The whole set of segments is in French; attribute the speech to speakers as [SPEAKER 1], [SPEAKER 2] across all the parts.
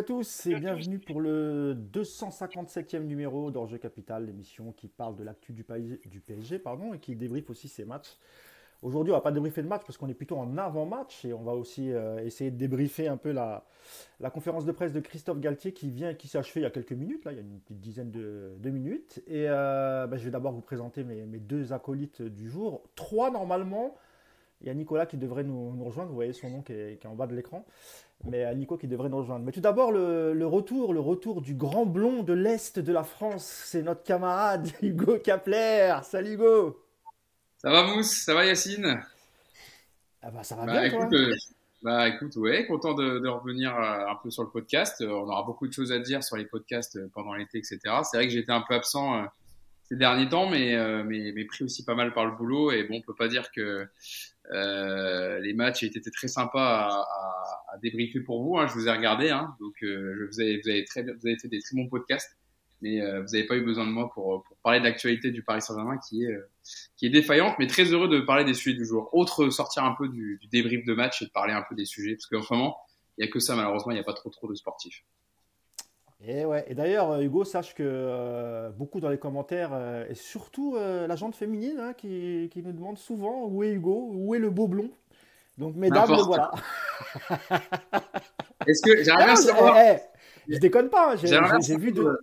[SPEAKER 1] à tous et bienvenue pour le 257e numéro d'Orge Capital, l'émission qui parle de l'actu du, du, PSG pardon, et qui débriefe aussi ses matchs. Aujourd'hui, on va pas débriefer le match parce qu'on est plutôt en avant-match et on va aussi euh, essayer de débriefer un peu la, la, conférence de presse de Christophe Galtier qui vient, qui s'est achevée il y a quelques minutes, là, il y a une petite dizaine de, minutes. Et euh, bah, je vais d'abord vous présenter mes, mes, deux acolytes du jour. Trois normalement. Il y a Nicolas qui devrait nous, nous rejoindre, vous voyez son nom qui est, qui est en bas de l'écran mais à Nico qui devrait nous rejoindre. Mais tout d'abord, le, retour, le retour du grand blond de l'Est de la France, c'est notre camarade Hugo Kapler. Salut Hugo
[SPEAKER 2] Ça va Mousse? Ça va Yacine?
[SPEAKER 1] Ah bah, Ça va bah, bien
[SPEAKER 2] écoute, euh, bah écoute, ouais, content de, revenir euh, un peu sur le podcast. Euh, on aura beaucoup de choses à dire sur les podcasts pendant l'été, etc. C'est vrai que j'étais un peu absent ces derniers temps, mais, mais, mais, pris aussi pas mal par le boulot. Et bon, on peut pas dire que les matchs étaient très sympas à, à, débriefer pour vous. Hein, je vous ai regardé, hein, donc euh, vous, avez, vous, avez très, vous avez fait des très bons podcasts, mais euh, vous n'avez pas eu besoin de moi pour, pour parler de l'actualité du Paris Saint-Germain qui est, euh, qui est défaillante, mais très heureux de parler des sujets du jour. Autre, sortir un peu du, du débrief de match et de parler un peu des sujets, parce qu'en ce moment, il n'y a que ça, malheureusement, il n'y a pas trop trop de sportifs.
[SPEAKER 1] Et, ouais. et d'ailleurs, Hugo, sache que beaucoup dans les commentaires, et surtout la gente féminine hein, qui, qui, nous demande souvent où est Hugo, où est le beau blond. Donc, mesdames, voilà.
[SPEAKER 2] Est-ce que j'aimerais bien savoir.
[SPEAKER 1] Je déconne pas, j'ai vu de.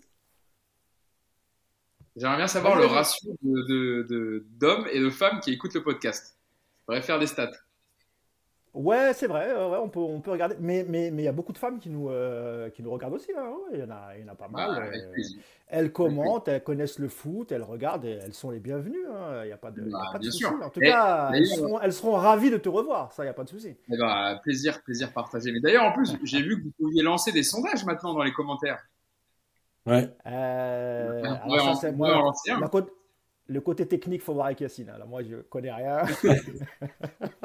[SPEAKER 2] J'aimerais bien savoir le ratio d'hommes de, de, et de femmes qui écoutent le podcast. Je faire des stats.
[SPEAKER 1] Ouais, c'est vrai, on, peut, on peut regarder. Mais il mais, mais y a beaucoup de femmes qui nous, euh, qui nous regardent aussi. Hein, il, y en a, il y en a pas mal. Ah, euh, elles commentent, elles connaissent le foot, elles regardent et elles sont les bienvenues. Hein, il n'y a pas de, bah, pas de souci. En tout cas, elles seront, elles seront, ravies de te revoir. Ça, il n'y a pas de souci.
[SPEAKER 2] Ben, plaisir, plaisir partagé. Mais d'ailleurs, en plus, j'ai vu que vous pouviez lancer des sondages maintenant dans les commentaires.
[SPEAKER 1] Ouais. Euh, alors, ça, moi, le côté technique, faut voir avec Yacine. Alors, moi, je connais rien.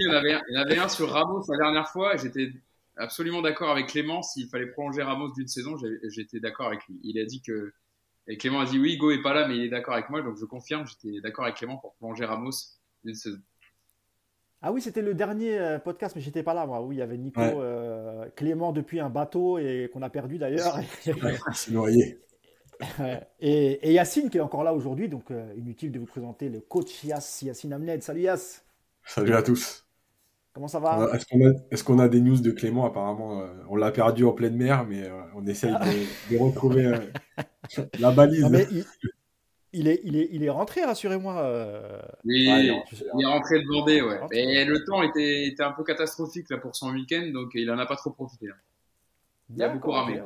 [SPEAKER 2] il, y en avait un, il y en avait un sur Ramos la dernière fois. J'étais absolument d'accord avec Clément. S'il fallait prolonger Ramos d'une saison, j'étais d'accord avec lui. Il a dit que. Et Clément a dit oui, Go est pas là, mais il est d'accord avec moi. Donc je confirme, j'étais d'accord avec Clément pour prolonger Ramos d'une saison.
[SPEAKER 1] Ah oui, c'était le dernier euh, podcast, mais j'étais pas là, moi. Oui, il y avait Nico, euh, Clément depuis un bateau et qu'on a perdu d'ailleurs.
[SPEAKER 3] C'est noyé.
[SPEAKER 1] et, et, Yacine qui est encore là aujourd'hui, donc euh, inutile de vous présenter le coach Yass, Yacine Amned. Salut Yass.
[SPEAKER 3] Salut à tous.
[SPEAKER 1] Comment ça va?
[SPEAKER 3] Est-ce qu'on a, des news de Clément? Apparemment, euh, on l'a perdu en pleine mer, mais euh, on essaye de, retrouver euh, la balise.
[SPEAKER 1] il, est, il, est, il est rentré, rassurez-moi.
[SPEAKER 2] il, est rentré de Vendée, ouais. Mais le temps était, était un peu catastrophique là, pour son week-end, donc il en a pas trop profité. Hein. Il a beaucoup ramé.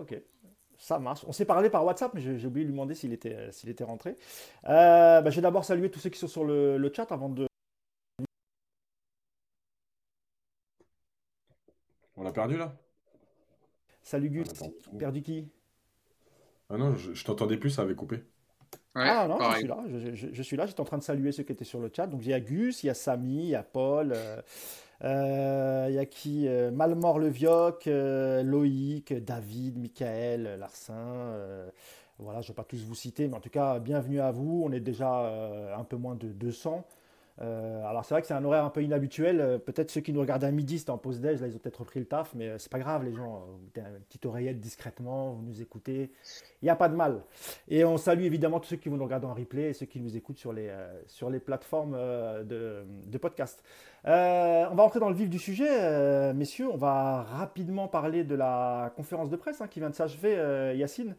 [SPEAKER 1] Ça marche. On s'est parlé par WhatsApp, mais j'ai oublié de lui demander s'il était, s'il était rentré. Bah, je vais d'abord saluer tous ceux qui sont sur le, le chat avant de,
[SPEAKER 3] On l'a perdu là?
[SPEAKER 1] Salut Gus, perdu qui?
[SPEAKER 3] Ah non, je, t'entendais plus, ça avait coupé.
[SPEAKER 1] ah non, je suis là, je, suis là, j'étais en train de saluer ceux qui étaient sur le chat. Donc il y a Gus, il y a Samy, il y a Paul, euh, euh, il y a qui euh, Malmort Levioc, Loïc, David, Michael, Larsin. voilà, je ne vais pas tous vous citer, mais en tout cas, bienvenue à vous. On est déjà un peu moins de 200. Euh, alors c'est vrai que c'est un horaire un peu inhabituel. Euh, peut-être ceux qui nous regardent à midi, c'était en pause déj, là ils ont peut-être repris le taf, mais euh, c'est pas grave les gens. Vous mettez une petite oreillette discrètement, vous nous écoutez, il n'y a pas de mal. Et on salue évidemment tous ceux qui vont nous regarder en replay et ceux qui nous écoutent sur les, sur les plateformes de, de, podcast. on va entrer dans le vif du sujet, messieurs. On va rapidement parler de la conférence de presse hein, qui vient de s'achever, Yacine.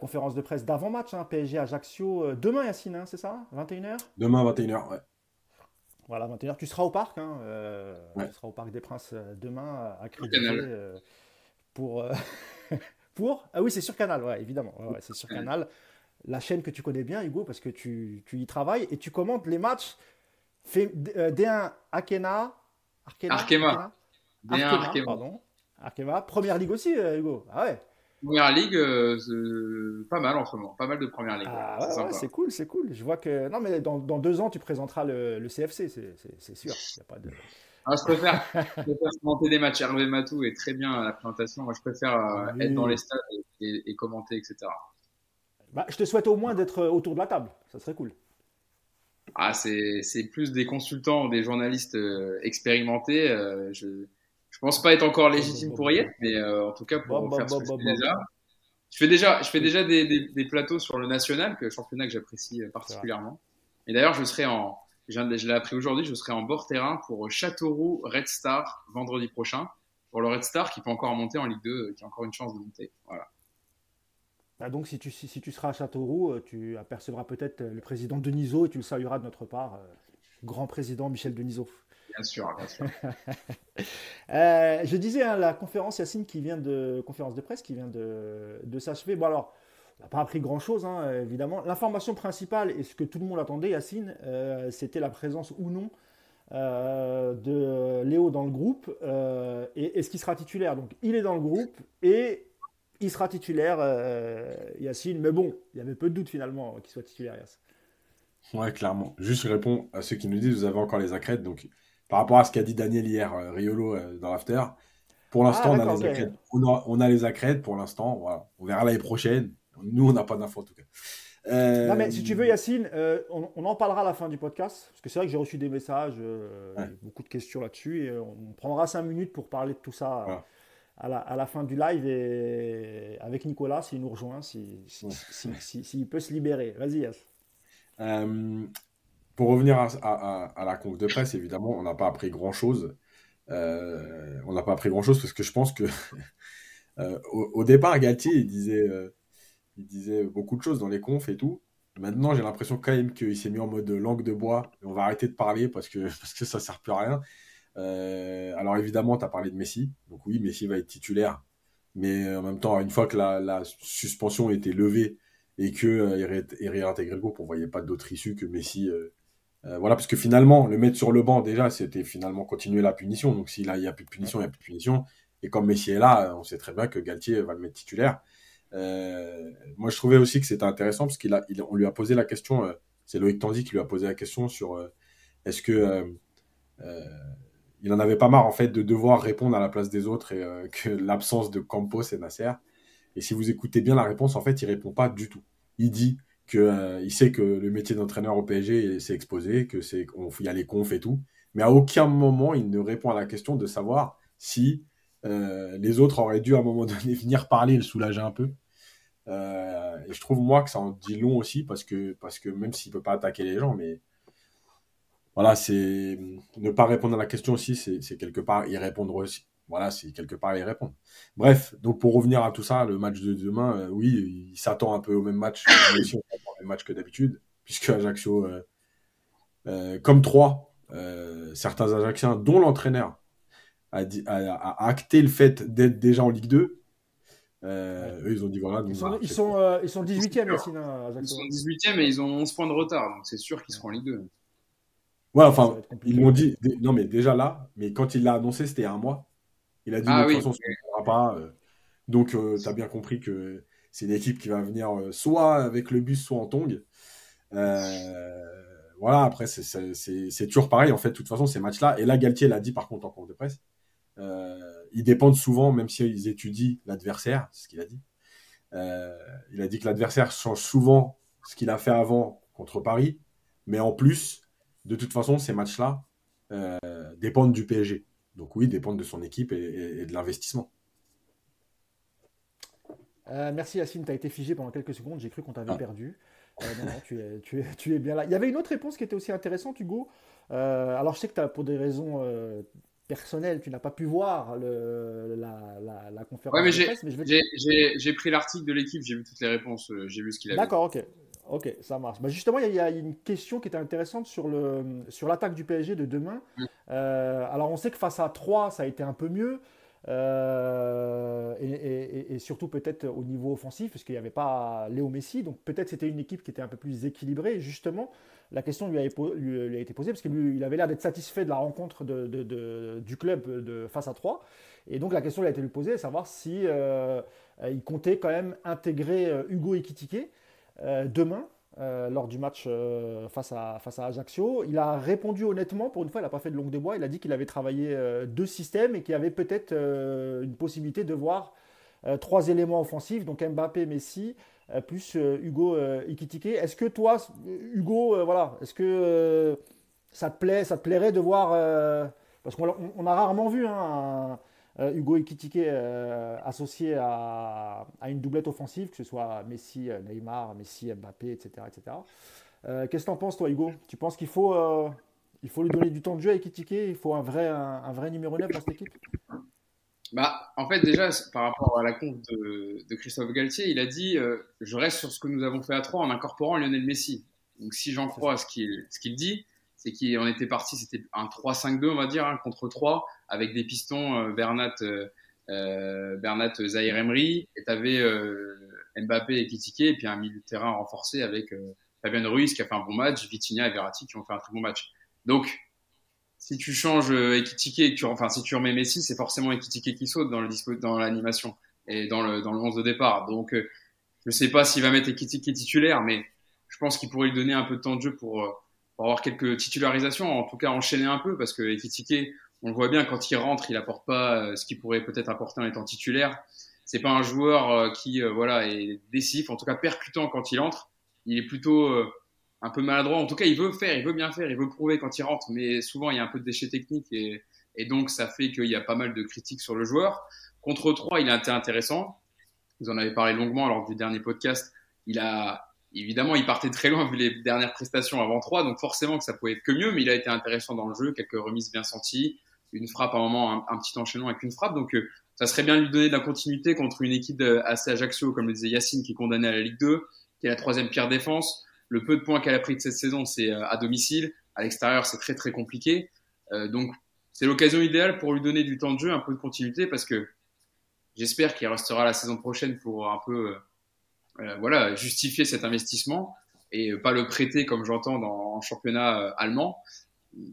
[SPEAKER 1] conférence de presse d'avant-match, hein, PSG Ajaccio. demain, Yacine, hein, c'est ça 21h
[SPEAKER 3] Demain, 21h, ouais.
[SPEAKER 1] Voilà, 21h. Tu seras au parc. Hein, euh, Tu seras au Parc des Princes euh, demain à Crédit euh, pour, pour. Ah oui, c'est sur Canal, ouais, évidemment. Ouais, c'est sur Canal. La chaîne que tu connais bien, Hugo, parce que tu, tu y travailles et tu commentes les matchs. D1 Arkema.
[SPEAKER 2] Arkema. Arkema.
[SPEAKER 1] Arkema, pardon. Arkema. Première ligue aussi, Hugo. Ah ouais.
[SPEAKER 2] Première ligue, euh, pas mal en ce moment, pas mal de première ligue.
[SPEAKER 1] Ah, ouais, c'est cool, c'est cool. Je vois que non, mais dans, dans deux ans, tu présenteras le, le CFC, c'est sûr. Y a pas de...
[SPEAKER 2] ah, je préfère, je préfère commenter des matchs. Hervé Matou est très bien à la présentation. Moi, je préfère euh, être dans les stades et, et, commenter, etc.
[SPEAKER 1] Bah, je te souhaite au moins d'être autour de la table. Ça serait cool.
[SPEAKER 2] Ah, c'est plus des consultants, des journalistes euh, expérimentés. je Je pense pas être encore légitime pour y être, mais en tout cas pour faire ce que je fais déjà. Je fais déjà, je fais déjà des, des, des plateaux sur le national, que championnat que j'apprécie particulièrement. Et d'ailleurs, je serai en, je l'ai appris aujourd'hui, je serai en bord terrain pour Châteauroux Red Star vendredi prochain. Pour le Red Star qui peut encore monter en Ligue 2, qui a encore une chance de monter. Voilà.
[SPEAKER 1] Bah donc, si tu, si, tu seras à Châteauroux, euh, tu apercevras peut-être le président Denisot et tu le salueras de notre part. Euh, grand président Michel Denisot.
[SPEAKER 2] Bien sûr, bien sûr.
[SPEAKER 1] euh, je disais, hein, la conférence Yacine qui vient de conférence de presse qui vient de, de s'achever. Bon alors, on n'a pas appris grand-chose, hein, évidemment. L'information principale, et ce que tout le monde attendait, Yacine, euh, c'était la présence ou non euh, de Léo dans le groupe euh, et est-ce qu'il sera titulaire. Donc, il est dans le groupe et il sera titulaire, Yacine. Mais bon, il y avait peu de doute finalement qu'il soit titulaire, Yacine.
[SPEAKER 3] Ouais, clairement. Juste je réponds à ceux qui nous disent vous avez encore les accrètes. Donc, par rapport à ce qu'a dit Daniel hier, Riolo, dans l'after, pour l'instant, ah, on, a les accrètes. On, a, les accrètes pour l'instant. Voilà. On verra l'année prochaine. Nous, on n'a pas d'infos en tout cas.
[SPEAKER 1] Non, mais si tu veux, Yacine, euh, on, en parlera à la fin du podcast. Parce que c'est vrai que j'ai reçu des messages, euh, beaucoup de questions là-dessus. Et on prendra cinq minutes pour parler de tout ça à, la, fin du live. Et avec Nicolas, s'il nous rejoint, s'il si, peut se libérer. Vas-y, Yass.
[SPEAKER 3] Euh, pour revenir à, la conf de presse, évidemment, on n'a pas appris grand-chose. on n'a pas appris grand-chose parce que je pense que au, au, départ, Galtier, il disait il disait beaucoup de choses dans les confs et tout. Maintenant, j'ai l'impression quand même qu'il s'est mis en mode langue de bois. on va arrêter de parler parce que, ça sert plus à rien. Euh, alors évidemment, tu as parlé de Messi. Donc oui, Messi va être titulaire. Mais en même temps, une fois que la, la suspension était levée et qu'il euh, est réintégré le groupe, on voyait pas d'autre issue que Messi. Euh, voilà, parce que finalement, le mettre sur le banc, déjà, c'était finalement continuer la punition. Donc s'il n'y a plus de punition, il n'y a plus de punition. Et comme Messi est là, on sait très bien que Galtier va le mettre titulaire. Euh, moi, je trouvais aussi que c'était intéressant parce qu'on il, lui a posé la question. Euh, c'est Loïc Tandy qui lui a posé la question sur est-ce que il en avait pas marre en fait de devoir répondre à la place des autres et que l'absence de Campos et Nasser. Et si vous écoutez bien la réponse, en fait, il répond pas du tout. Il dit que il sait que le métier d'entraîneur au PSG s'est exposé, que c'est y a les confs et tout, mais à aucun moment il ne répond à la question de savoir si euh, les autres auraient dû à un moment donné venir parler et le soulager un peu. Euh, et je trouve moi que ça en dit long aussi parce que, parce que même s'il peut pas attaquer les gens, mais voilà, c'est ne pas répondre à la question aussi, c'est quelque part y répondre aussi. Voilà, c'est quelque part y répondre. Bref, donc pour revenir à tout ça, le match de demain, euh, oui, il s'attend un peu au même match, même match que d'habitude, puisque Ajaccio, comme trois, certains Ajacciens, dont l'entraîneur, a, acté le fait d'être déjà en Ligue 2. Euh, eux, ils ont dit voilà.
[SPEAKER 1] ils, sont, ils, sont, euh, ils sont 18e,
[SPEAKER 2] Ils sont 18e et ils ont 11 points de retard, donc c'est sûr qu'ils seront en Ligue 2.
[SPEAKER 3] Ouais, enfin, ils m'ont dit. Non, mais déjà là, mais quand il l'a annoncé, c'était un mois. Il a dit ah, de toute façon, ça ne pas. Euh. donc, euh, tu as bien compris que c'est une équipe qui va venir soit avec le bus, soit en tong. voilà, après, c'est toujours pareil, en fait, de toute façon, ces matchs-là. Et là, Galtier l'a dit, par contre, en compte de presse. Euh, ils dépendent souvent, même s'ils étudient l'adversaire, c'est ce qu'il a dit. Euh, il a dit que l'adversaire change souvent ce qu'il a fait avant contre Paris, mais en plus, de toute façon, ces matchs-là euh, dépendent du PSG. Donc oui, dépendent de son équipe et, de l'investissement.
[SPEAKER 1] Merci Yacine, tu as été figé pendant quelques secondes, j'ai cru qu'on t'avait ah. perdu. non, tu, es, tu, es, bien là. Il y avait une autre réponse qui était aussi intéressante, Hugo. alors je sais que as, pour des raisons personnel, tu n'as pas pu voir le, la, la, conférence
[SPEAKER 2] de presse. Mais j'ai pris l'article de l'équipe, j'ai vu toutes les réponses, euh, j'ai vu ce qu'il a dit.
[SPEAKER 1] D'accord, ok. Ok, ça marche. Bah justement, il y, a une question qui était intéressante sur l'attaque sur du PSG de demain. Mm. Euh, alors, on sait que face à 3, ça a été un peu mieux. Euh, et, surtout peut-être au niveau offensif, parce qu'il n'y avait pas Léo Messi. Donc peut-être c'était une équipe qui était un peu plus équilibrée. justement, la question lui a, été posée, parce qu'il avait l'air d'être satisfait de la rencontre du club face à 3. Et donc la question lui a été posée, savoir si euh, il comptait quand même intégrer euh, Hugo Ekitike demain. Lors du match face, à, face à Ajaccio. Il a répondu honnêtement, pour une fois, il n'a pas fait de longue des bois, il a dit qu'il avait travaillé deux systèmes et qu'il y avait peut-être une possibilité de voir trois éléments offensifs, donc Mbappé, Messi, euh, plus euh, Hugo euh, Ikitike. Est-ce que toi, Hugo, voilà, est-ce que ça te plaît, ça te plairait de voir Parce qu'on a rarement vu hein, Hugo Ekitike associé à, une doublette offensive, que ce soit Messi, Neymar, Messi, Mbappé, etc. etc. Qu'est-ce que tu en penses, toi, Hugo? Tu penses qu'il faut, il faut lui donner du temps de jeu à Ekitike? Il faut un vrai, un vrai numéro 9 dans cette équipe?
[SPEAKER 2] Bah, en fait, déjà, par rapport à la compte de, Christophe Galtier, il a dit euh, Je reste sur ce que nous avons fait à trois en incorporant Lionel Messi. Donc, si j'en crois à ce qu'il ce qu'il dit, c'est qu'on était parti, c'était un 3-5-2, on va dire, hein, contre 3, avec des pistons euh, Bernat, euh, euh, Bernat Zahir Emery, et tu avais Mbappé et Kitike, et puis un milieu de terrain renforcé avec Fabien Ruiz qui a fait un bon match, Vitinha et Verratti qui ont fait un très bon match. Donc, si tu changes euh, Ekitike enfin, si tu remets Messi, c'est forcément Ekitike qui saute dans le dans l'animation et dans le, dans le 11 de départ. Donc, euh, je sais pas s'il va mettre Ekitike titulaire, mais je pense qu'il pourrait lui donner un peu de temps de jeu pour, euh, pour avoir quelques titularisations, en tout cas enchaîner un peu, parce que Ekitike, on le voit bien, quand il rentre, il apporte pas ce qu'il pourrait peut-être apporter en étant titulaire. C'est pas un joueur qui, voilà, est décisif, en tout cas percutant quand il entre. Il est plutôt, un peu maladroit. En tout cas, il veut faire, il veut bien faire, il veut prouver quand il rentre, mais souvent il y a un peu de déchets techniques et, donc ça fait qu'il y a pas mal de critiques sur le joueur. Contre 3, il a été intéressant. Vous en avez parlé longuement lors du dernier podcast. Il a évidemment, il partait très loin vu les dernières prestations avant 3, donc forcément que ça pouvait être que mieux, mais il a été intéressant dans le jeu, quelques remises bien senties, une frappe à un moment, un, petit enchaînement avec une frappe. Donc euh, ça serait bien de lui donner de la continuité contre une équipe assez Ajaccio, comme le disait Yacine, qui est condamné à la Ligue 2, qui est la troisième pire défense. Le peu de points qu'elle a pris de cette saison, c'est euh, à domicile. À l'extérieur, c'est très très compliqué. Euh, donc, c'est l'occasion idéale pour lui donner du temps de jeu, un peu de continuité, parce que j'espère qu'il restera la saison prochaine pour un peu, voilà, justifier cet investissement et pas le prêter comme j'entends dans le championnat allemand,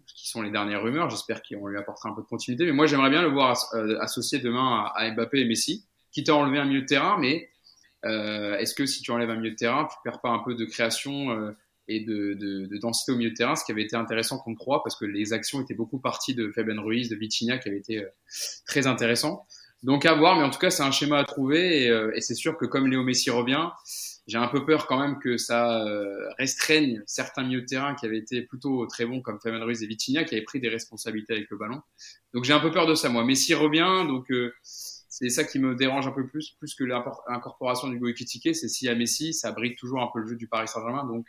[SPEAKER 2] qui sont les dernières rumeurs. J'espère qu'on lui apportera un peu de continuité. Mais moi, j'aimerais bien le voir associé demain à, Mbappé et Messi, quitte à enlever un milieu de terrain, mais euh, est-ce que si tu enlèves un milieu de terrain, tu perds pas un peu de création euh, et de, de, de, densité au milieu de terrain, ce qui avait été intéressant contre 3 parce que les actions étaient beaucoup parties de Fabien Ruiz, de Vitinha qui avait été euh, très intéressant. Donc à voir, mais en tout cas c'est un schéma à trouver et, et c'est sûr que comme Léo Messi revient, j'ai un peu peur quand même que ça restreigne certains milieux de terrain qui avaient été plutôt très bons comme Fabien Ruiz et Vitinha qui avaient pris des responsabilités avec le ballon. Donc j'ai un peu peur de ça moi. Messi revient, donc c'est ça qui me dérange un peu plus, plus que l'incorporation du Ekitike, c'est si à Messi, ça brille toujours un peu le jeu du Paris Saint-Germain, donc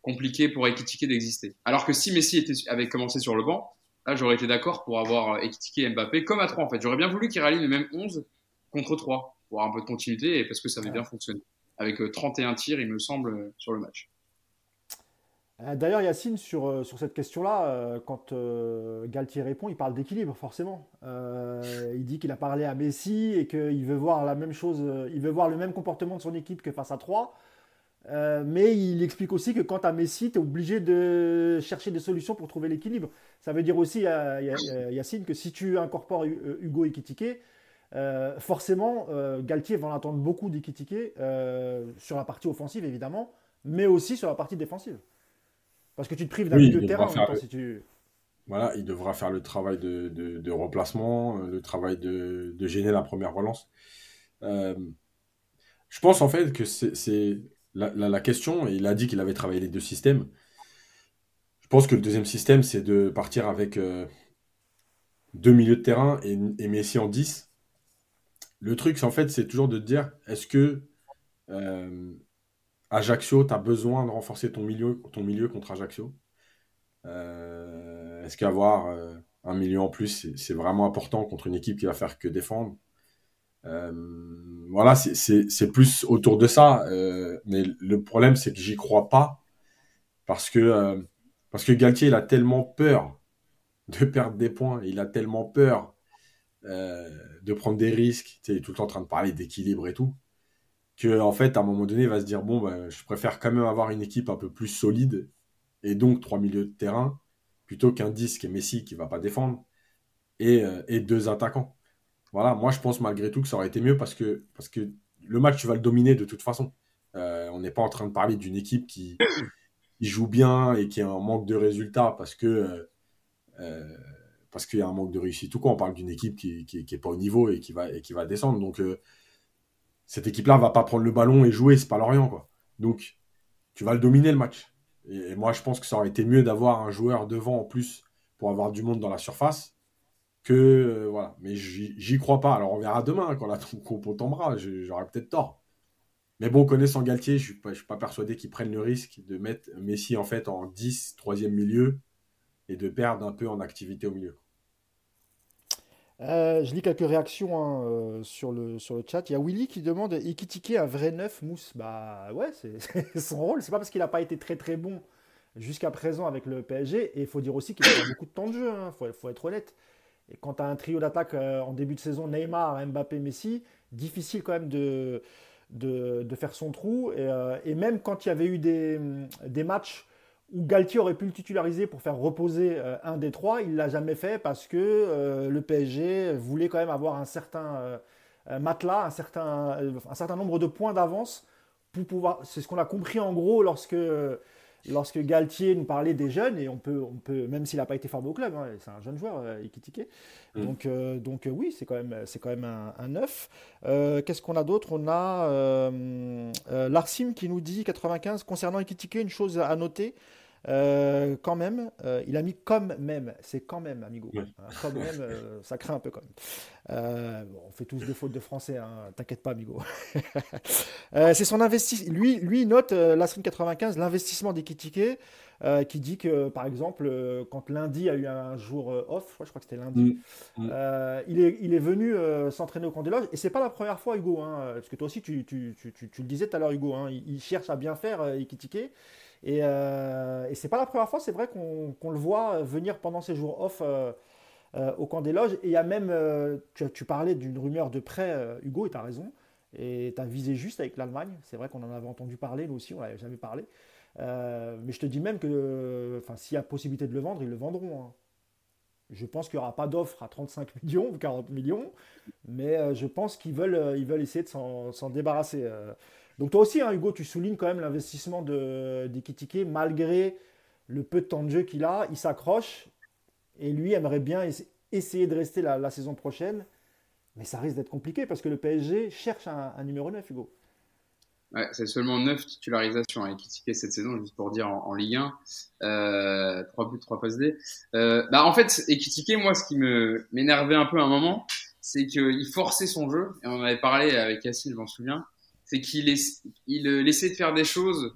[SPEAKER 2] compliqué pour Ekitike d'exister. Alors que si Messi avait commencé sur le banc, là j'aurais été d'accord pour avoir Ekitike et Mbappé comme à 3 en fait. J'aurais bien voulu qu'il rallie le même 11 contre 3 pour avoir un peu de continuité et parce que ça avait bien fonctionné. Avec 31 euh, tirs, il me semble, sur le match.
[SPEAKER 1] Euh, d'ailleurs, Yacine, sur, euh, sur cette question-là, euh, quand Galtier répond, il parle d'équilibre, forcément. il dit qu'il a parlé à Messi et qu'il veut voir la même chose, il veut voir le même comportement de son équipe que face à 3. Mais il explique aussi que quand à Messi, tu es obligé de chercher des solutions pour trouver l'équilibre. Ça veut dire aussi, Yacine, que si tu incorpores Hugo Ekitike, forcément, Galtier va en attendre beaucoup d'Ekitike sur la partie offensive, évidemment, mais aussi sur la partie défensive. Parce que tu te prives d'un milieu de terrain si tu...
[SPEAKER 3] Voilà, il devra faire le travail de, de, remplacement, euh, le travail de, de, gêner la première relance. Euh, je pense en fait que c'est la, question, il a dit qu'il avait travaillé les deux systèmes. Je pense que le deuxième système, c'est de partir avec euh, deux milieux de terrain et, Messi en 10. Le truc, en fait, c'est toujours de te dire, est-ce que Ajaccio, tu as besoin de renforcer ton milieu, contre Ajaccio? Euh, est-ce qu'avoir euh, un milieu en plus, c'est vraiment important contre une équipe qui va faire que défendre? euh, Voilà, c'est plus autour de ça. mais le problème, c'est que j'y crois pas parce que, parce que Galtier, a tellement peur de perdre des points, il a tellement peur de prendre des risques. Tu il est tout le temps en train de parler d'équilibre et tout que en fait à un moment donné il va se dire bon bah, je préfère quand même avoir une équipe un peu plus solide et donc trois milieux de terrain plutôt qu'un 10 qui est Messi qui va pas défendre et, euh, et, deux attaquants. Voilà, moi je pense malgré tout que ça aurait été mieux parce que, le match tu vas le dominer de toute façon. Euh, on n'est pas en train de parler d'une équipe qui, joue bien et qui a un manque de résultats parce que euh, parce qu'il y a un manque de réussite tout quoi. On parle d'une équipe qui, qui, qui, est pas au niveau et qui va, et qui va descendre. Donc cette équipe-là va pas prendre le ballon et jouer, c'est pas l'Orient, quoi. Donc, tu vas le dominer le match. Et, moi, je pense que ça aurait été mieux d'avoir un joueur devant en plus pour avoir du monde dans la surface que voilà. Mais j'y crois pas. Alors on verra demain quand la compo tombera. J'aurai peut-être tort. Mais bon, connaissant Galtier, je ne suis, pas persuadé qu'ils prennent le risque de mettre Messi en fait en 10, troisième milieu, et de perdre un peu en activité au milieu.
[SPEAKER 1] Euh, je lis quelques réactions hein, euh, sur, le, sur le chat. Il y a Willy qui demande Ikitike un vrai neuf mousse? Bah ouais, c'est son rôle. C'est pas parce qu'il n'a pas été très très bon jusqu'à présent avec le PSG. Et il faut dire aussi qu'il a beaucoup de temps de jeu. Il hein. faut, être honnête. Et quand tu as un trio d'attaque euh, en début de saison, Neymar, Mbappé, Messi, difficile quand même de, de, faire son trou. Et, même quand il y avait eu des, des matchs où Galtier aurait pu le titulariser pour faire reposer euh, un des trois, il ne l'a jamais fait parce que euh, le PSG voulait quand même avoir un certain euh, matelas, un certain, un certain nombre de points d'avance pour pouvoir. C'est ce qu'on a compris en gros lorsque, lorsque Galtier nous parlait des jeunes, et on peut, on peut même s'il n'a pas été formé au club, hein, c'est un jeune joueur, Ikitike. Mm. Donc, donc oui, c'est quand même, c'est quand même un, un neuf. Qu'est-ce qu'on a d'autre? On a Larsim qui nous dit 95 concernant Ikitike, une chose à noter. Euh, quand même, euh, il a mis comme même, c'est quand même, amigo. Euh, quand même, ça craint un peu quand même. on fait tous des fautes de français, hein, t'inquiète pas, amigo. c'est son investissement. Lui, lui note la 95, l'investissement des qui dit que, par exemple, quand lundi a eu un jour off, je crois, que c'était lundi, mm. Mm. il, est, il est venu s'entraîner au camp des loges, et c'est pas la première fois, Hugo, hein, parce que toi aussi, tu, tu, tu, tu, le disais tout à l'heure, Hugo, hein, il, cherche à bien faire, Ikitike. Et, euh, et c'est pas la première fois, c'est vrai qu'on le voit venir pendant ces jours off euh, euh, au camp des loges. Et il y a même, euh, tu, parlais d'une rumeur de prêt, Hugo, et tu as raison. Et tu as visé juste avec l'Allemagne. C'est vrai qu'on en avait entendu parler, nous aussi, on n'avait jamais parlé. mais je te dis même que s'il y a possibilité de le vendre, ils le vendront. Hein. Je pense qu'il n'y aura pas d'offre à 35 millions ou 40 millions, mais je pense qu'ils veulent, veulent essayer de s'en débarrasser. Donc toi aussi, hein, Hugo, tu soulignes quand même l'investissement d'Ekitike, malgré le peu de temps de jeu qu'il a, il s'accroche et lui aimerait bien essayer de rester la, saison prochaine, mais ça risque d'être compliqué parce que le PSG cherche un, numéro 9, Hugo.
[SPEAKER 2] Ouais, c'est seulement 9 titularisations à Ekitike cette saison, juste pour dire en, Ligue 1. Euh, 3 buts, 3 passes D. Euh, bah, en fait, Ekitike, moi, ce qui m'énervait un peu à un moment, c'est qu'il forçait son jeu, et on en avait parlé avec Yacine, je m'en souviens, c'est qu'il il, euh, laissait de faire des choses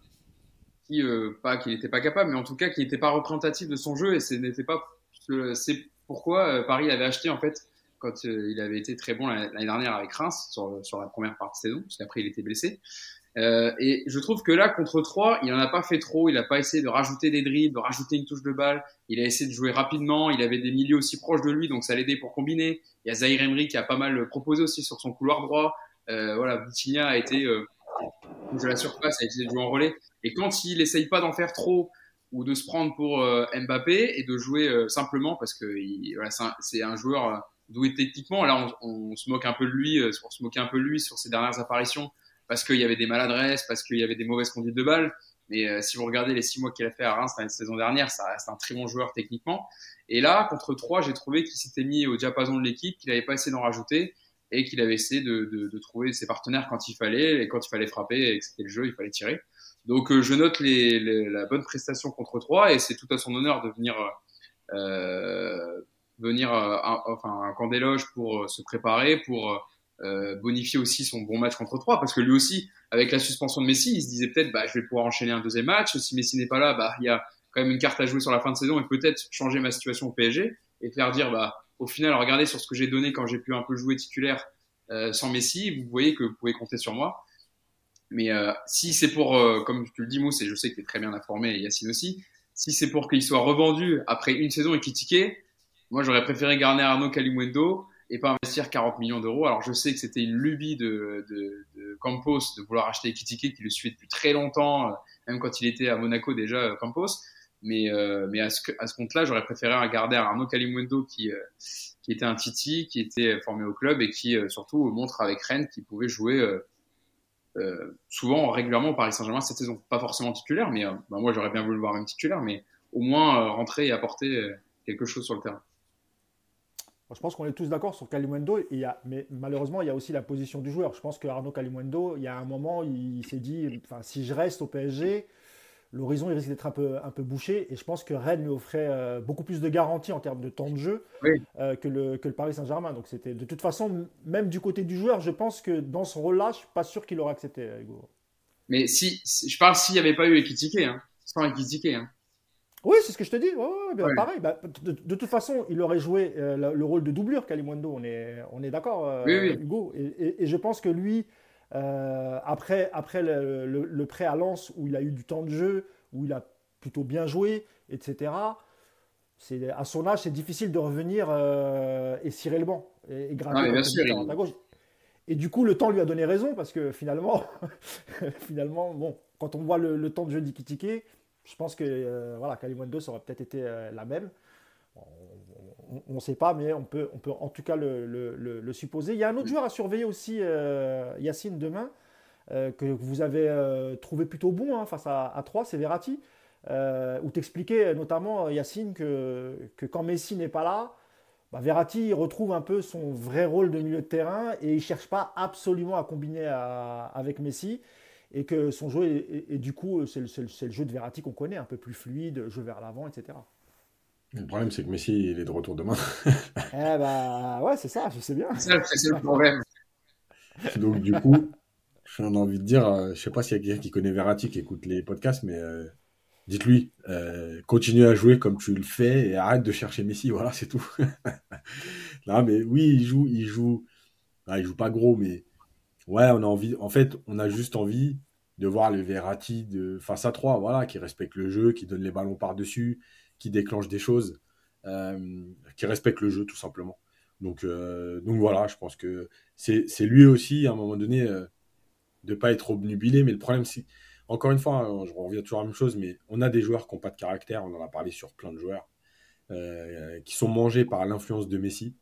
[SPEAKER 2] qui, euh, pas qu'il n'était pas capable, mais en tout cas qui n'étaient pas représentatives de son jeu et ce n'était pas. C'est pourquoi euh, Paris avait acheté en fait quand il avait été très bon l'année dernière avec Reims sur, sur la première partie de saison, parce qu'après il était blessé. Euh, et je trouve que là, contre 3, il n'en a pas fait trop. Il n'a pas essayé de rajouter des dribbles, de rajouter une touche de balle. Il a essayé de jouer rapidement. Il avait des milieux aussi proches de lui, donc ça l'aidait pour combiner. Il y a Zahir Emery qui a pas mal proposé aussi sur son couloir droit. Euh, voilà, Vitinha a été euh, de la surface, a essayé de jouer en relais. Et quand il essaye pas d'en faire trop ou de se prendre pour euh, Mbappé et de jouer simplement parce que c'est un, joueur doué techniquement. Là, on, se moque un peu de lui, on se moquait un peu de lui sur ses dernières apparitions parce qu'il y avait des maladresses, parce qu'il y avait des mauvaises conduites de balle. Mais si vous regardez les six mois qu'il a fait à Reims la saison dernière, ça reste un très bon joueur techniquement. Et là, contre 3, j'ai trouvé qu'il s'était mis au diapason de l'équipe, qu'il n'avait pas essayé d'en rajouter et qu'il avait essayé de, de, de, trouver ses partenaires quand il fallait, et quand il fallait frapper, et que c'était le jeu, il fallait tirer. Donc euh, je note les, la bonne prestation contre 3, et c'est tout à son honneur de venir, euh, venir euh, enfin, un camp d'éloge pour euh, se préparer, pour euh, bonifier aussi son bon match contre 3, parce que lui aussi, avec la suspension de Messi, il se disait peut-être, bah, je vais pouvoir enchaîner un deuxième match, si Messi n'est pas là, bah, il y a quand même une carte à jouer sur la fin de saison, et peut-être changer ma situation au PSG, et faire dire, bah, au final, regardez sur ce que j'ai donné quand j'ai pu un peu jouer titulaire euh, sans Messi, vous voyez que vous pouvez compter sur moi. Mais euh, si c'est pour, euh, comme tu le dis Mousse, et je sais que tu es très bien informé, et Yacine aussi, si c'est pour qu'il soit revendu après une saison et critiqué, moi j'aurais préféré garder Arnaud Kalimwendo et pas investir 40 millions d'euros. Alors je sais que c'était une lubie de, Campos de vouloir acheter Ekitike qui le suivait depuis très longtemps, même quand il était à Monaco déjà, Campos. Mais, euh, à ce, compte-là, j'aurais préféré garder Arnaud Kalimundo qui, euh, qui était un Titi, qui était formé au club et qui euh, surtout montre avec Rennes qu'il pouvait jouer souvent régulièrement au Paris Saint-Germain cette saison. Pas forcément titulaire, mais bah, moi j'aurais bien voulu le voir même titulaire, mais au moins rentrer et apporter quelque chose sur le terrain.
[SPEAKER 1] Je pense qu'on est tous d'accord sur Kalimundo, mais malheureusement, il y a aussi la position du joueur. Je pense que Arnaud Kalimundo, il y a un moment, il s'est dit, enfin, si je reste au PSG, l'horizon il risque d'être un peu, un peu bouché. Et je pense que Rennes lui offrait euh, beaucoup plus de garanties en termes de temps de jeu euh, que, le, que le Paris Saint-Germain. Donc c'était de toute façon, même du côté du joueur, je pense que dans ce rôle-là, je suis pas sûr qu'il aurait accepté, Hugo.
[SPEAKER 2] Mais si, je parle s'il n'y avait pas eu Ekitike, hein, sans Ekitike. Hein.
[SPEAKER 1] Oui, c'est ce que je te dis. Ouais, Pareil. Bah, de, toute façon, il aurait joué euh, le, rôle de doublure, Kalimundo. On est, on est d'accord, Hugo. Et, et, je pense que lui, euh, après, après le, prêt à Lens, où il a eu du temps de jeu, où il a plutôt bien joué, etc., c'est, à son âge, c'est difficile de revenir euh, et cirer le banc et,
[SPEAKER 2] et
[SPEAKER 1] gauche. Et du coup, le temps lui a donné raison parce que finalement, finalement bon, quand on voit le, temps de jeu d'Ikitike, je pense que euh, voilà, 2 ça aurait peut-être été la même on ne sait pas, mais on peut, on peut en tout cas le, supposer. Il y a un autre joueur à surveiller aussi, euh, Yacine, demain, euh, que vous avez euh, trouvé plutôt bon hein, face à, à 3, c'est Verratti, où t'expliquais notamment, Yacine, que, que quand Messi n'est pas là, bah, Verratti retrouve un peu son vrai rôle de milieu de terrain et il ne cherche pas absolument à combiner avec Messi et que son jeu, est, du coup, c'est le, jeu de Verratti qu'on connaît, un peu plus fluide, jeu vers l'avant, etc.
[SPEAKER 3] Le problème, c'est que Messi, il est de retour demain.
[SPEAKER 1] eh bah ouais, c'est ça, je sais bien.
[SPEAKER 2] C'est le problème.
[SPEAKER 3] Donc, du coup, j'ai envie de dire, euh, je sais pas s'il y a quelqu'un qui connaît Verratti qui écoute les podcasts, mais euh, dites-lui, euh, continue à jouer comme tu le fais et arrête de chercher Messi, voilà, c'est tout. non, mais oui, il joue, il joue, ah, il joue pas gros, mais ouais, on a envie, en fait, on a juste envie de voir le Verratti de face à 3, voilà, qui respecte le jeu, qui donne les ballons par-dessus, qui déclenche des choses, euh, qui respecte le jeu tout simplement. Donc, euh, donc voilà, je pense que c'est lui aussi, à un moment donné, euh, de ne pas être obnubilé. Mais le problème, c'est, encore une fois, hein, je reviens toujours à la même chose, mais on a des joueurs qui n'ont pas de caractère, on en a parlé sur plein de joueurs, qui sont mangés par l'influence de Messi.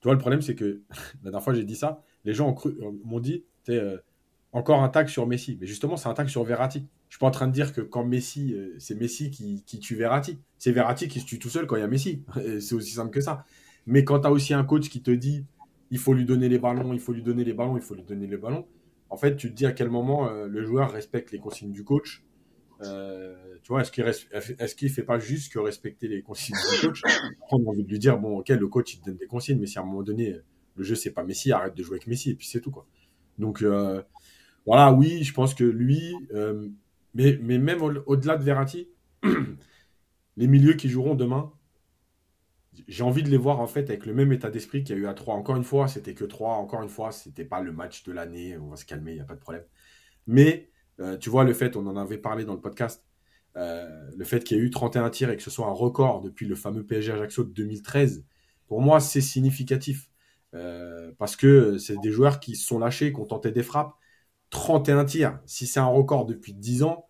[SPEAKER 3] Tu vois, le problème, c'est que la dernière fois, j'ai dit ça, les gens m'ont dit, encore un tag sur Messi. Mais justement, c'est un tag sur Verratti. Je suis pas en train de dire que quand Messi, euh, c'est Messi qui, tue Verratti. C'est Verratti qui se tue tout seul quand il y a Messi. c'est aussi simple que ça. Mais quand tu as aussi un coach qui te dit il faut lui donner les ballons, il faut lui donner les ballons, il faut lui donner les ballons, en fait, tu te dis à quel moment euh, le joueur respecte les consignes du coach. Euh, tu vois, est-ce qu'il est fait pas juste que respecter les consignes du coach? On a envie de lui dire bon, ok, le coach il te donne des consignes, mais si à un moment donné le jeu c'est pas Messi, arrête de jouer avec Messi et puis c'est tout quoi. Donc voilà, oui, je pense que lui, mais, même au-delà de Verratti, les milieux qui joueront demain, j'ai envie de les voir en fait avec le même état d'esprit qu'il y a eu à 3. Encore une fois, c'était que 3. Encore une fois, c'était pas le match de l'année. On va se calmer, il n'y a pas de problème. Mais euh, tu vois, le fait, on en avait parlé dans le podcast, euh, le fait qu'il y ait eu 31 tirs et que ce soit un record depuis le fameux PSG Ajaccio de 2013, pour moi, c'est significatif. Euh, parce que c'est des joueurs qui se sont lâchés, qui ont tenté des frappes. 31 tirs, si c'est un record depuis 10 ans,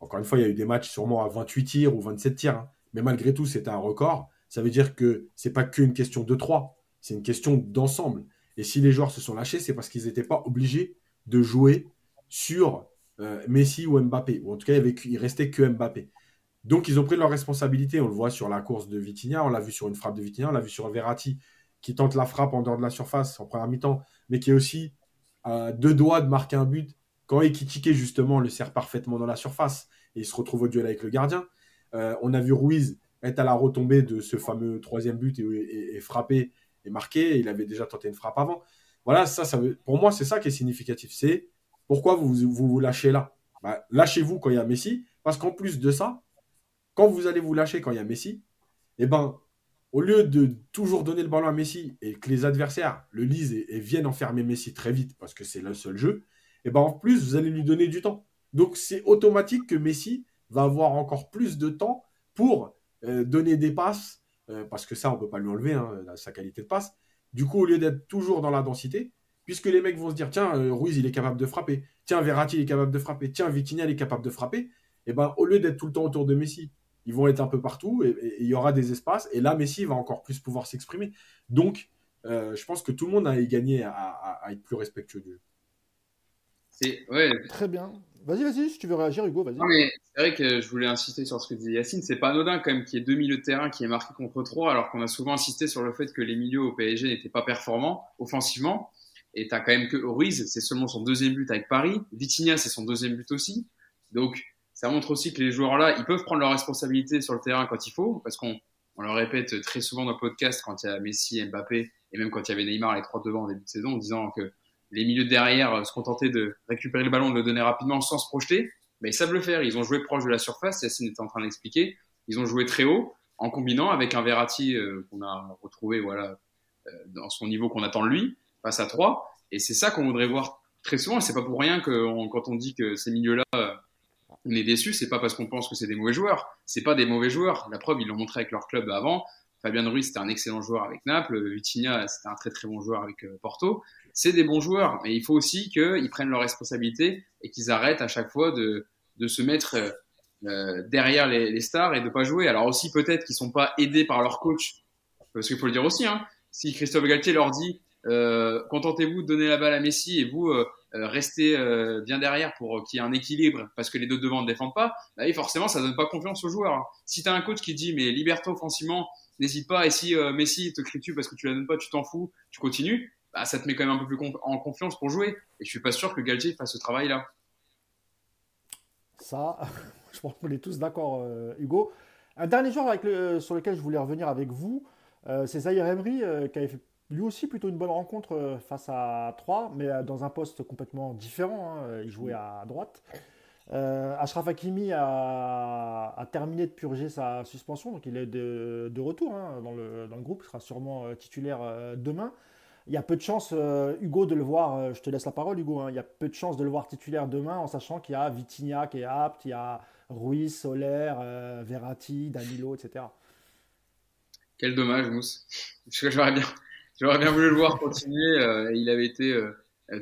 [SPEAKER 3] encore une fois, il y a eu des matchs sûrement à 28 tirs ou 27 tirs, hein. mais malgré tout, c'était un record. Ça veut dire que c'est pas qu'une question de 3, c'est une question d'ensemble. Et si les joueurs se sont lâchés, c'est parce qu'ils n'étaient pas obligés de jouer sur euh, Messi ou Mbappé. Ou en tout cas, il, restait que Mbappé. Donc, ils ont pris leur responsabilité. On le voit sur la course de Vitinha, on l'a vu sur une frappe de Vitinha, on l'a vu sur Verratti qui tente la frappe en dehors de la surface en première mi-temps, mais qui est aussi deux doigts de marquer un but. Quand Ekitike, justement, le sert parfaitement dans la surface et il se retrouve au duel avec le gardien. Euh, on a vu Ruiz être à la retombée de ce fameux troisième but et, frapper et marquer. Il avait déjà tenté une frappe avant. Voilà, ça, ça veut, pour moi, c'est ça qui est significatif. C'est pourquoi vous vous, lâchez là. Bah, lâchez-vous quand il y a Messi, parce qu'en plus de ça, quand vous allez vous lâcher quand il y a Messi, eh ben, au lieu de toujours donner le ballon à Messi et que les adversaires le lisent et, viennent enfermer Messi très vite parce que c'est le seul jeu, et eh ben en plus vous allez lui donner du temps. Donc c'est automatique que Messi va avoir encore plus de temps pour euh, donner des passes euh, parce que ça on peut pas lui enlever hein, sa qualité de passe. Du coup au lieu d'être toujours dans la densité, puisque les mecs vont se dire tiens euh, Ruiz il est capable de frapper, tiens Verratti il est capable de frapper, tiens Vitinha il est capable de frapper, et eh ben au lieu d'être tout le temps autour de Messi ils vont être un peu partout et, il y aura des espaces. Et là, Messi va encore plus pouvoir s'exprimer. Donc, euh, je pense que tout le monde a gagné à, être plus respectueux du jeu.
[SPEAKER 2] C'est ouais.
[SPEAKER 1] Très bien. Vas-y, vas-y, si tu veux réagir, Hugo, vas-y.
[SPEAKER 2] mais c'est vrai que je voulais insister sur ce que disait Yacine. C'est pas anodin quand même qu'il y ait deux milieux de terrain qui est marqué contre trois, alors qu'on a souvent insisté sur le fait que les milieux au PSG n'étaient pas performants offensivement. Et tu as quand même que Ruiz, c'est seulement son deuxième but avec Paris. Vitinha, c'est son deuxième but aussi. Donc, ça montre aussi que les joueurs-là, ils peuvent prendre leurs responsabilités sur le terrain quand il faut, parce qu'on on le répète très souvent dans le podcast quand il y a Messi, Mbappé, et même quand il y avait Neymar, les trois devant en début de saison, en disant que les milieux de derrière euh, se contentaient de récupérer le ballon, de le donner rapidement sans se projeter. Mais ils savent le faire. Ils ont joué proche de la surface. Yacine était en train d'expliquer. Ils ont joué très haut en combinant avec un Verratti euh, qu'on a retrouvé voilà euh, dans son niveau qu'on attend de lui face à trois. Et c'est ça qu'on voudrait voir très souvent. Et c'est pas pour rien que quand on dit que ces milieux-là on est déçu, c'est pas parce qu'on pense que c'est des mauvais joueurs. C'est pas des mauvais joueurs. La preuve, ils l'ont montré avec leur club avant. Fabien Ruiz, c'était un excellent joueur avec Naples. Vitinha, c'était un très très bon joueur avec Porto c'est des bons joueurs, mais il faut aussi qu'ils prennent leurs responsabilités et qu'ils arrêtent à chaque fois de, de se mettre euh, euh derrière les, les, stars et de pas jouer. Alors aussi peut-être qu'ils sont pas aidés par leur coach, parce qu'il faut le dire aussi. Hein, si Christophe Galtier leur dit euh, contentez-vous de donner la balle à Messi et vous euh, euh restez euh, bien derrière pour qu'il y ait un équilibre parce que les deux devant ne défendent pas, bah forcément ça donne pas confiance aux joueurs. Si tu as un coach qui dit mais libère-toi offensivement, n'hésite pas et si Messi te crie dessus parce que tu la donnes pas, tu t'en fous, tu continues, bah, ça te met quand même un peu plus en confiance pour jouer. Et je suis pas sûr que Galtier fasse ce travail-là.
[SPEAKER 1] Ça, je pense qu'on est tous d'accord, euh, Hugo. Un dernier joueur sur lequel je voulais revenir avec vous, euh, c'est Zahir Emery, euh, qui avait fait lui aussi plutôt une bonne rencontre face à 3, mais dans un poste complètement différent. Hein. Il jouait à droite. Ashraf Hakimi a, terminé de purger sa suspension, donc il est de, retour hein, dans, le, groupe. Il sera sûrement titulaire demain. Il y a peu de chance, euh, Hugo, de le voir, euh, je te laisse la parole, Hugo, hein. il y a peu de chance de le voir titulaire demain en sachant qu'il y a Vitinha qui est apte, il y a Ruiz, Soler, euh, Verratti, Danilo, etc.
[SPEAKER 2] Quel dommage, Mousse. J'aurais bien, j'aurais bien voulu le voir continuer. il avait été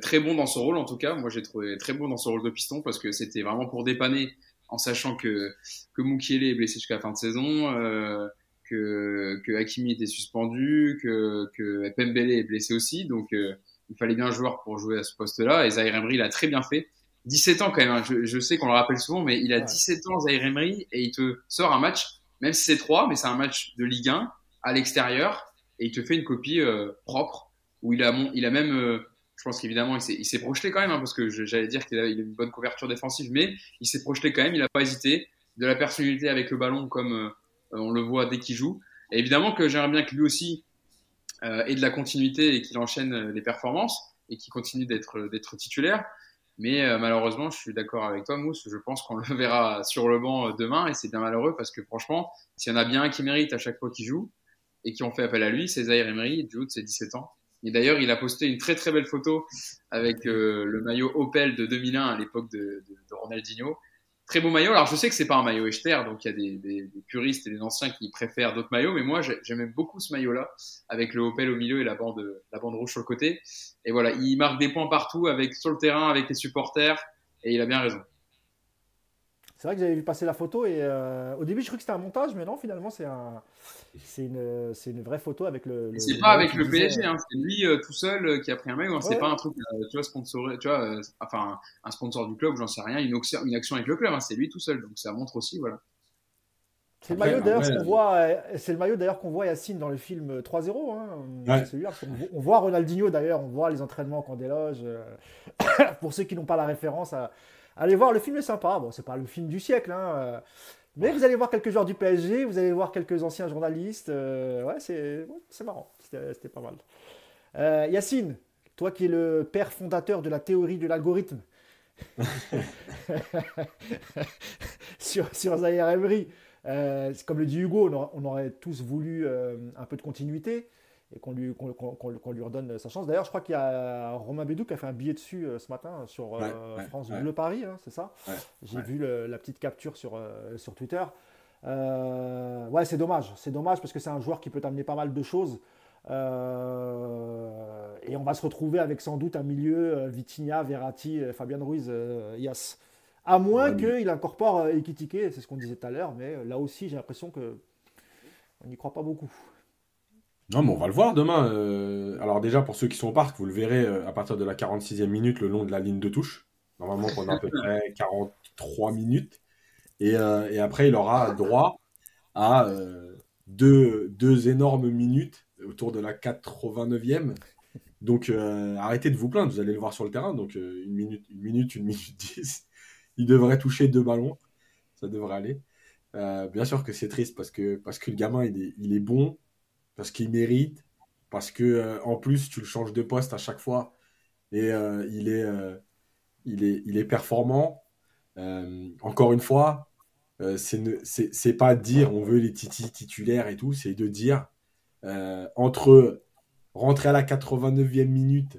[SPEAKER 2] très bon dans son rôle, en tout cas. Moi, j'ai trouvé très bon dans son rôle de piston parce que c'était vraiment pour dépanner en sachant que, que Mukiele est blessé jusqu'à la fin de saison que, que Hakimi était suspendu, que, que Pembele est blessé aussi. Donc, euh, il fallait bien un joueur pour jouer à ce poste-là. Et Zaire Emery l'a très bien fait. 17 ans quand même. Hein. Je, je, sais qu'on le rappelle souvent, mais il a 17 ans, Zaire Emery, et il te sort un match, même si c'est 3, mais c'est un match de Ligue 1 à l'extérieur, et il te fait une copie euh, propre où il a, il a même, euh, je pense qu'évidemment, il s'est projeté quand même, hein, parce que j'allais dire qu'il a, une bonne couverture défensive, mais il s'est projeté quand même. Il n'a pas hésité. De la personnalité avec le ballon, comme euh, on le voit dès qu'il joue. Et évidemment que j'aimerais bien que lui aussi ait de la continuité et qu'il enchaîne les performances et qu'il continue d'être titulaire. Mais malheureusement, je suis d'accord avec toi, Mousse. Je pense qu'on le verra sur le banc demain et c'est bien malheureux parce que franchement, s'il y en a bien un qui mérite à chaque fois qu'il joue et qui ont fait appel à lui, c'est Zaire Emery, il joue de ses 17 ans. Et d'ailleurs, il a posté une très très belle photo avec le maillot Opel de 2001 à l'époque de, Ronaldinho. Très beau maillot. Alors je sais que c'est pas un maillot Echter, donc il y a des, des, des, puristes et des anciens qui préfèrent d'autres maillots, mais moi j'aimais beaucoup ce maillot-là, avec le Opel au milieu et la bande, la bande rouge sur le côté. Et voilà, il marque des points partout, avec sur le terrain, avec les supporters, et il a bien raison.
[SPEAKER 1] C'est vrai que j'avais vu passer la photo et euh, au début je croyais que c'était un montage, mais non, finalement c'est un, c'est une, c'est une vraie photo avec le. le
[SPEAKER 2] c'est pas avec le PSG, hein, c'est lui euh, tout seul euh, qui a pris un maillot. Hein, c'est pas un truc, tu vois, sponsoré, tu vois, enfin un sponsor du club, j'en sais rien, une, une action avec le club. Hein, c'est lui tout seul, donc ça montre aussi, voilà.
[SPEAKER 1] C'est le maillot d'ailleurs qu'on voit, c'est le maillot d'ailleurs qu'on voit Yacine dans le film 3-0. Hein. On, voit Ronaldinho d'ailleurs, on voit les entraînements qu'on déloge. Pour ceux qui n'ont pas la référence à Allez voir, le film est sympa. Bon, c'est pas le film du siècle, hein, euh, mais vous allez voir quelques joueurs du PSG, vous allez voir quelques anciens journalistes. Euh, ouais, c'est marrant. C'était pas mal. Euh, Yacine, toi qui es le père fondateur de la théorie de l'algorithme sur, sur Zahir Emery, comme le dit Hugo, on aurait tous voulu un peu de continuité et qu'on lui, qu'on, lui redonne sa chance. D'ailleurs, je crois qu'il y a Romain Bédou qui a fait un billet dessus euh, ce matin sur euh, France Bleu Paris, hein, c'est ça? J'ai vu la petite capture sur, euh, sur Twitter. ouais, c'est dommage. C'est dommage parce que c'est un joueur qui peut amener pas mal de choses. et on va se retrouver avec sans doute un milieu Vitinha, Verratti, Fabien Ruiz, Yas. À moins qu'il incorpore Ekitike, c'est ce qu'on disait tout à l'heure, mais là aussi j'ai l'impression que on n'y croit pas beaucoup.
[SPEAKER 3] Non, mais on va le voir demain. Euh, alors déjà, pour ceux qui sont au parc, vous le verrez euh, à partir de la 46e minute le long de la ligne de touche. Normalement, pendant à peu près 43 minutes. Euh, et, après, il aura droit à deux, deux, énormes minutes autour de la 89e. Donc arrêtez de vous plaindre, vous allez le voir sur le terrain. Donc une minute, une minute, une minute dix. Il devrait toucher deux ballons. ça devrait aller. Bien sûr que c'est triste parce que, parce que le gamin, il est, il est bon, parce qu'il mérite, parce que euh, en plus, tu le changes de poste à chaque fois et euh, il, est, il, est, il est performant. encore une fois, c'est pas dire on veut les titis titulaires et tout, c'est de dire entre rentrer à la 89e minute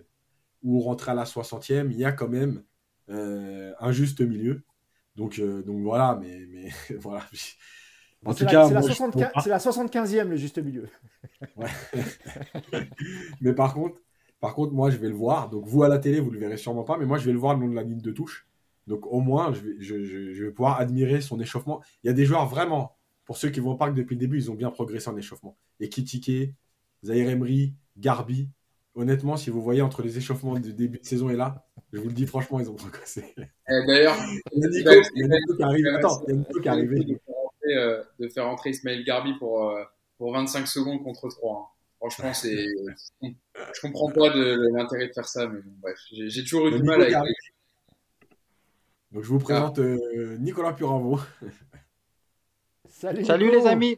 [SPEAKER 3] ou rentrer à la 60e, il y a quand même un juste milieu. Donc, euh, donc voilà, mais, mais voilà.
[SPEAKER 1] En tout cas, c'est la, 75, e le juste milieu.
[SPEAKER 3] mais par contre, par contre, moi, je vais le voir. Donc, vous à la télé, vous le verrez sûrement pas, mais moi, je vais le voir le long de la ligne de touche. Donc, au moins, je vais, je, je, vais pouvoir admirer son échauffement. Il y a des joueurs vraiment, pour ceux qui vont pas que depuis le début, ils ont bien progressé en échauffement. Et Kitike, Zaire Emery, Garbi, honnêtement, si vous voyez entre les échauffements du début de saison et là, je vous le dis franchement, ils ont progressé.
[SPEAKER 2] D'ailleurs,
[SPEAKER 3] il y a Nico, qui arrive. Attends, il y a Nico qui arrive.
[SPEAKER 2] Euh, de faire entrer Ismaël Garbi pour, euh, pour 25 secondes contre 3. Hein. Franchement, c'est. je comprends pas de, l'intérêt de faire ça, mais bon, bref, j'ai toujours eu du mal avec.
[SPEAKER 3] Donc je vous présente euh, Nicolas Puravo.
[SPEAKER 4] Salut, Salut les amis.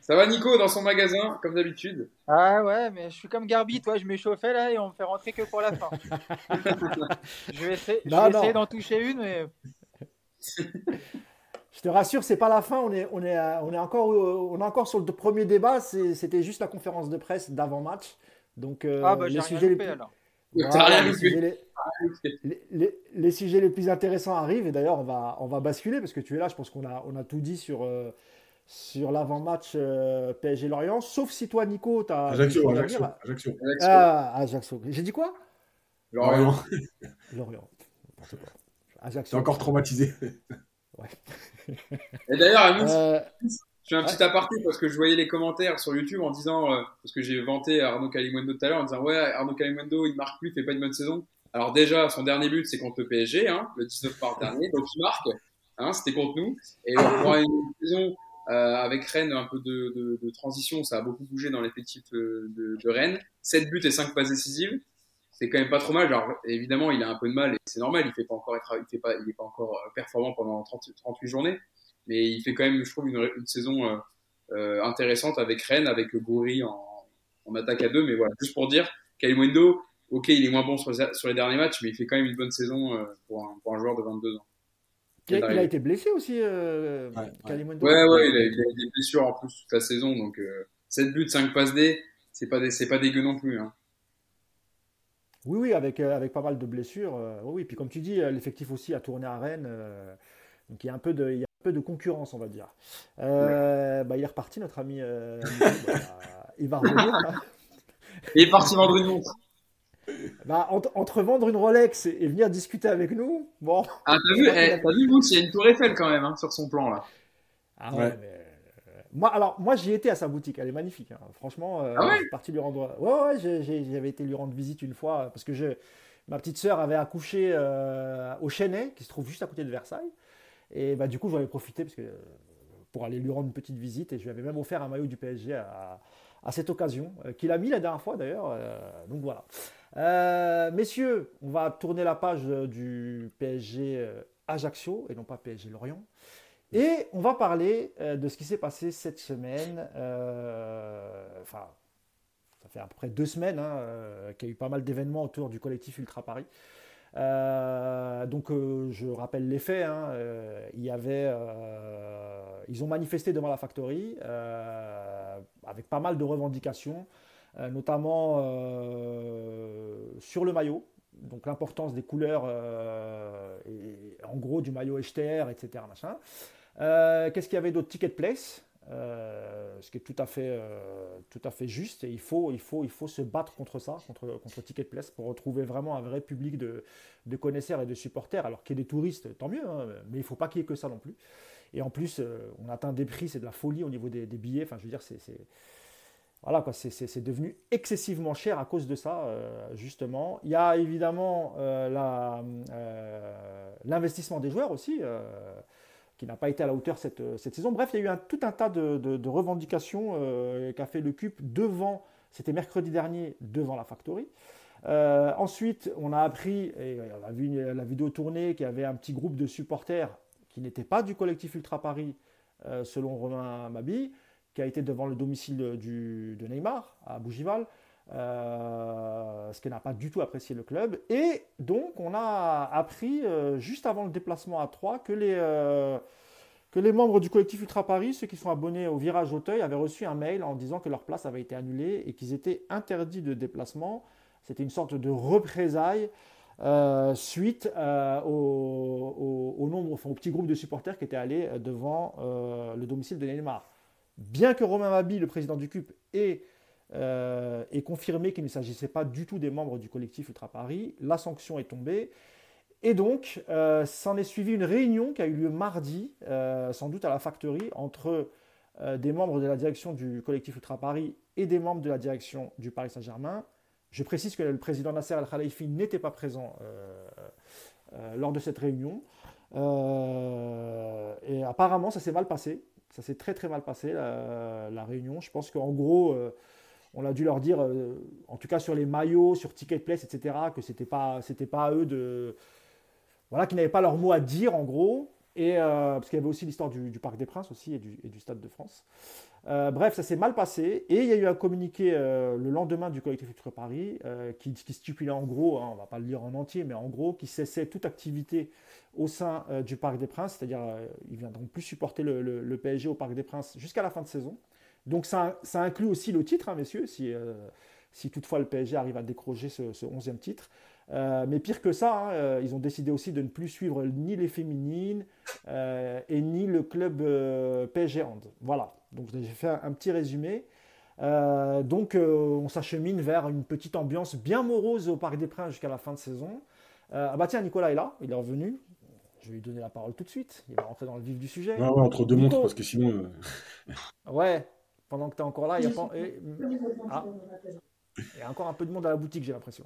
[SPEAKER 2] Ça va Nico dans son magasin, comme d'habitude?
[SPEAKER 4] Ah ouais, mais je suis comme Garbi, toi, je m'échauffais là et on me fait rentrer que pour la fin. je vais essayer, d'en toucher une, mais.
[SPEAKER 1] je te rassure, c'est pas la fin. On est, on est, on est encore, on est encore sur le premier débat. C'était juste la conférence de presse d'avant match. Donc
[SPEAKER 4] euh, ah bah les sujets les plus... alors.
[SPEAKER 1] les, sujets les, les, sujets les, plus intéressants arrivent et d'ailleurs on va, on va basculer parce que tu es là. Je pense qu'on a, on a tout dit sur. Euh, sur l'avant-match euh, PSG Lorient, sauf si toi, Nico, tu as.
[SPEAKER 3] Ajaccio, Ajaccio, Ajaccio.
[SPEAKER 1] Ah, Ajaccio. J'ai dit quoi?
[SPEAKER 3] Lorient.
[SPEAKER 1] Lorient.
[SPEAKER 3] Ajaccio. encore traumatisé.
[SPEAKER 2] Et d'ailleurs, euh... je fais un petit aparté parce que je voyais les commentaires sur YouTube en disant, euh, parce que j'ai vanté Arnaud Calimundo tout à l'heure en disant, ouais, Arnaud Calimundo, il marque plus, il fait pas une bonne saison. Alors déjà, son dernier but, c'est contre le PSG, hein, le 19 mars dernier, donc il marque. Hein, c'était contre nous. Et on prend une saison euh, avec Rennes, un peu de, de, de, transition, ça a beaucoup bougé dans l'effectif de, de, Rennes. 7 buts et 5 passes décisives, c'est quand même pas trop mal. Alors évidemment, il a un peu de mal et c'est normal, il fait pas encore être, il fait pas, il est pas encore euh, performant pendant 30, 38 journées, mais il fait quand même, je trouve, une, une saison euh, euh, intéressante avec Rennes, avec Goury en, en attaque à deux. Mais voilà, juste pour dire, Kalimundo, ok, il est moins bon sur, sur, les derniers matchs, mais il fait quand même une bonne saison euh, pour, un, pour un joueur de 22 ans.
[SPEAKER 1] Il a, été blessé aussi, euh,
[SPEAKER 2] ouais, ouais. ouais, il a, eu des blessures en plus toute la saison. Donc, euh, 7 buts, 5 passes D, c'est pas, pas dégueu non plus. Hein.
[SPEAKER 1] Oui, oui, avec, euh, avec pas mal de blessures. Euh, oui, puis comme tu dis, l'effectif aussi a tourné à Rennes. donc il y, a un peu de, il y a un peu de concurrence, on va dire. Bah, il est reparti, notre ami. bah, il va revenir.
[SPEAKER 2] Il est parti vendre une montre.
[SPEAKER 1] Bah, entre, vendre une Rolex et, venir discuter avec nous, bon.
[SPEAKER 2] Ah, t'as vu, eh, t'as vu, il y a une tour Eiffel quand même hein, sur son plan là.
[SPEAKER 1] Ah ouais, Mais... Euh, moi, alors, moi, j'y étais à sa boutique, elle est magnifique. Hein. Franchement, euh,
[SPEAKER 2] ah
[SPEAKER 1] je suis parti lui rendre. Ouais, ouais, j'avais été lui rendre visite une fois parce que je... ma petite sœur avait accouché euh, au Chênay, qui se trouve juste à côté de Versailles. Et bah, du coup, j'en ai profité parce que, pour aller lui rendre une petite visite et je lui avais même offert un maillot du PSG à, à cette occasion, qu'il a mis la dernière fois d'ailleurs. donc voilà. Euh, messieurs, on va tourner la page du PSG euh, Ajaccio et non pas PSG Lorient. Et on va parler euh, de ce qui s'est passé cette semaine. enfin, ça fait à peu près deux semaines hein, qu'il y a eu pas mal d'événements autour du collectif Ultra Paris. donc, je rappelle les faits. Hein, ils ont manifesté devant la factory avec pas mal de revendications. Euh, notamment euh, sur le maillot, donc l'importance des couleurs, euh, en gros du maillot HTR, etc. Qu'est-ce qu'il y avait d'autre? Ticket Place, ce qui est tout à fait, tout à fait juste. Et il faut, il, faut, il faut se battre contre ça, contre, contre Ticket Place, pour retrouver vraiment un vrai public de, de connaisseurs et de supporters. Alors qu'il y ait des touristes, tant mieux, hein, mais il ne faut pas qu'il y ait que ça non plus. Et en plus, on atteint des prix, c'est de la folie au niveau des, billets. Enfin, je veux dire, c'est voilà, quoi, c'est devenu excessivement cher à cause de ça, euh, justement. Il y a évidemment euh, euh, l'investissement des joueurs aussi, qui n'a pas été à la hauteur cette, cette, saison. Bref, il y a eu tout un tas de, revendications qu'a fait le CUP devant, c'était mercredi dernier, devant la Factory. ensuite, on a appris, et on a vu la vidéo tournée, qu'il y avait un petit groupe de supporters qui n'était pas du collectif Ultra Paris, selon Romain Mabi, qui a été devant le domicile de Neymar à Bougival, ce qui n'a pas du tout apprécié le club. Et donc, on a appris juste avant le déplacement à Troyes que les que les membres du collectif Ultra Paris, ceux qui sont abonnés au Virage Auteuil, avaient reçu un mail en disant que leur place avait été annulée et qu'ils étaient interdits de déplacement. C'était une sorte de représailles euh, suite euh, au, nombre, au petit groupe de supporters qui étaient allés euh, devant le domicile de Neymar. Bien que Romain Mabi, le président du CUP, ait, ait confirmé qu'il ne s'agissait pas du tout des membres du collectif Ultra Paris, la sanction est tombée. Et donc, euh, s'en est suivi une réunion qui a eu lieu mardi, euh, sans doute à la factory, entre euh, des membres de la direction du collectif Ultra Paris et des membres de la direction du Paris Saint-Germain. Je précise que le président Nasser Al-Khalifi n'était pas présent lors de cette réunion. et apparemment, ça s'est mal passé. Ça s'est très très mal passé, la, réunion. Je pense qu'en gros, on a dû leur dire, en tout cas sur les maillots, sur Ticket Place, etc., que ce n'était pas, pas à eux de voilà, qui n'avaient pas leur mot à dire en gros, et, euh, parce qu'il y avait aussi l'histoire du, Parc des Princes aussi et du, Stade de France. Euh, bref, ça s'est mal passé, et il y a eu un communiqué euh, le lendemain du collectif Futur Paris qui, stipulait en gros, hein, on ne va pas le lire en entier, mais en gros, qui cessait toute activité au sein du Parc des Princes, c'est-à-dire ils ne viendront plus supporter le, PSG au Parc des Princes jusqu'à la fin de saison. Donc ça, inclut aussi le titre, hein, messieurs, si, si toutefois le PSG arrive à décrocher ce, ce 11e titre. Euh, mais pire que ça, hein, euh, ils ont décidé aussi de ne plus suivre ni les féminines euh, et ni le club PSG Hand. Voilà, donc j'ai fait un, petit résumé. donc on s'achemine vers une petite ambiance bien morose au Parc des Princes jusqu'à la fin de saison. ah bah tiens, Nicolas est là, il est revenu. Je vais lui donner la parole tout de suite. Il va rentrer dans le vif du sujet.
[SPEAKER 3] Ouais, entre deux montres, parce que sinon.
[SPEAKER 1] ouais, pendant que tu es encore là, il y, a ah. il y a encore un peu de monde à la boutique, j'ai l'impression.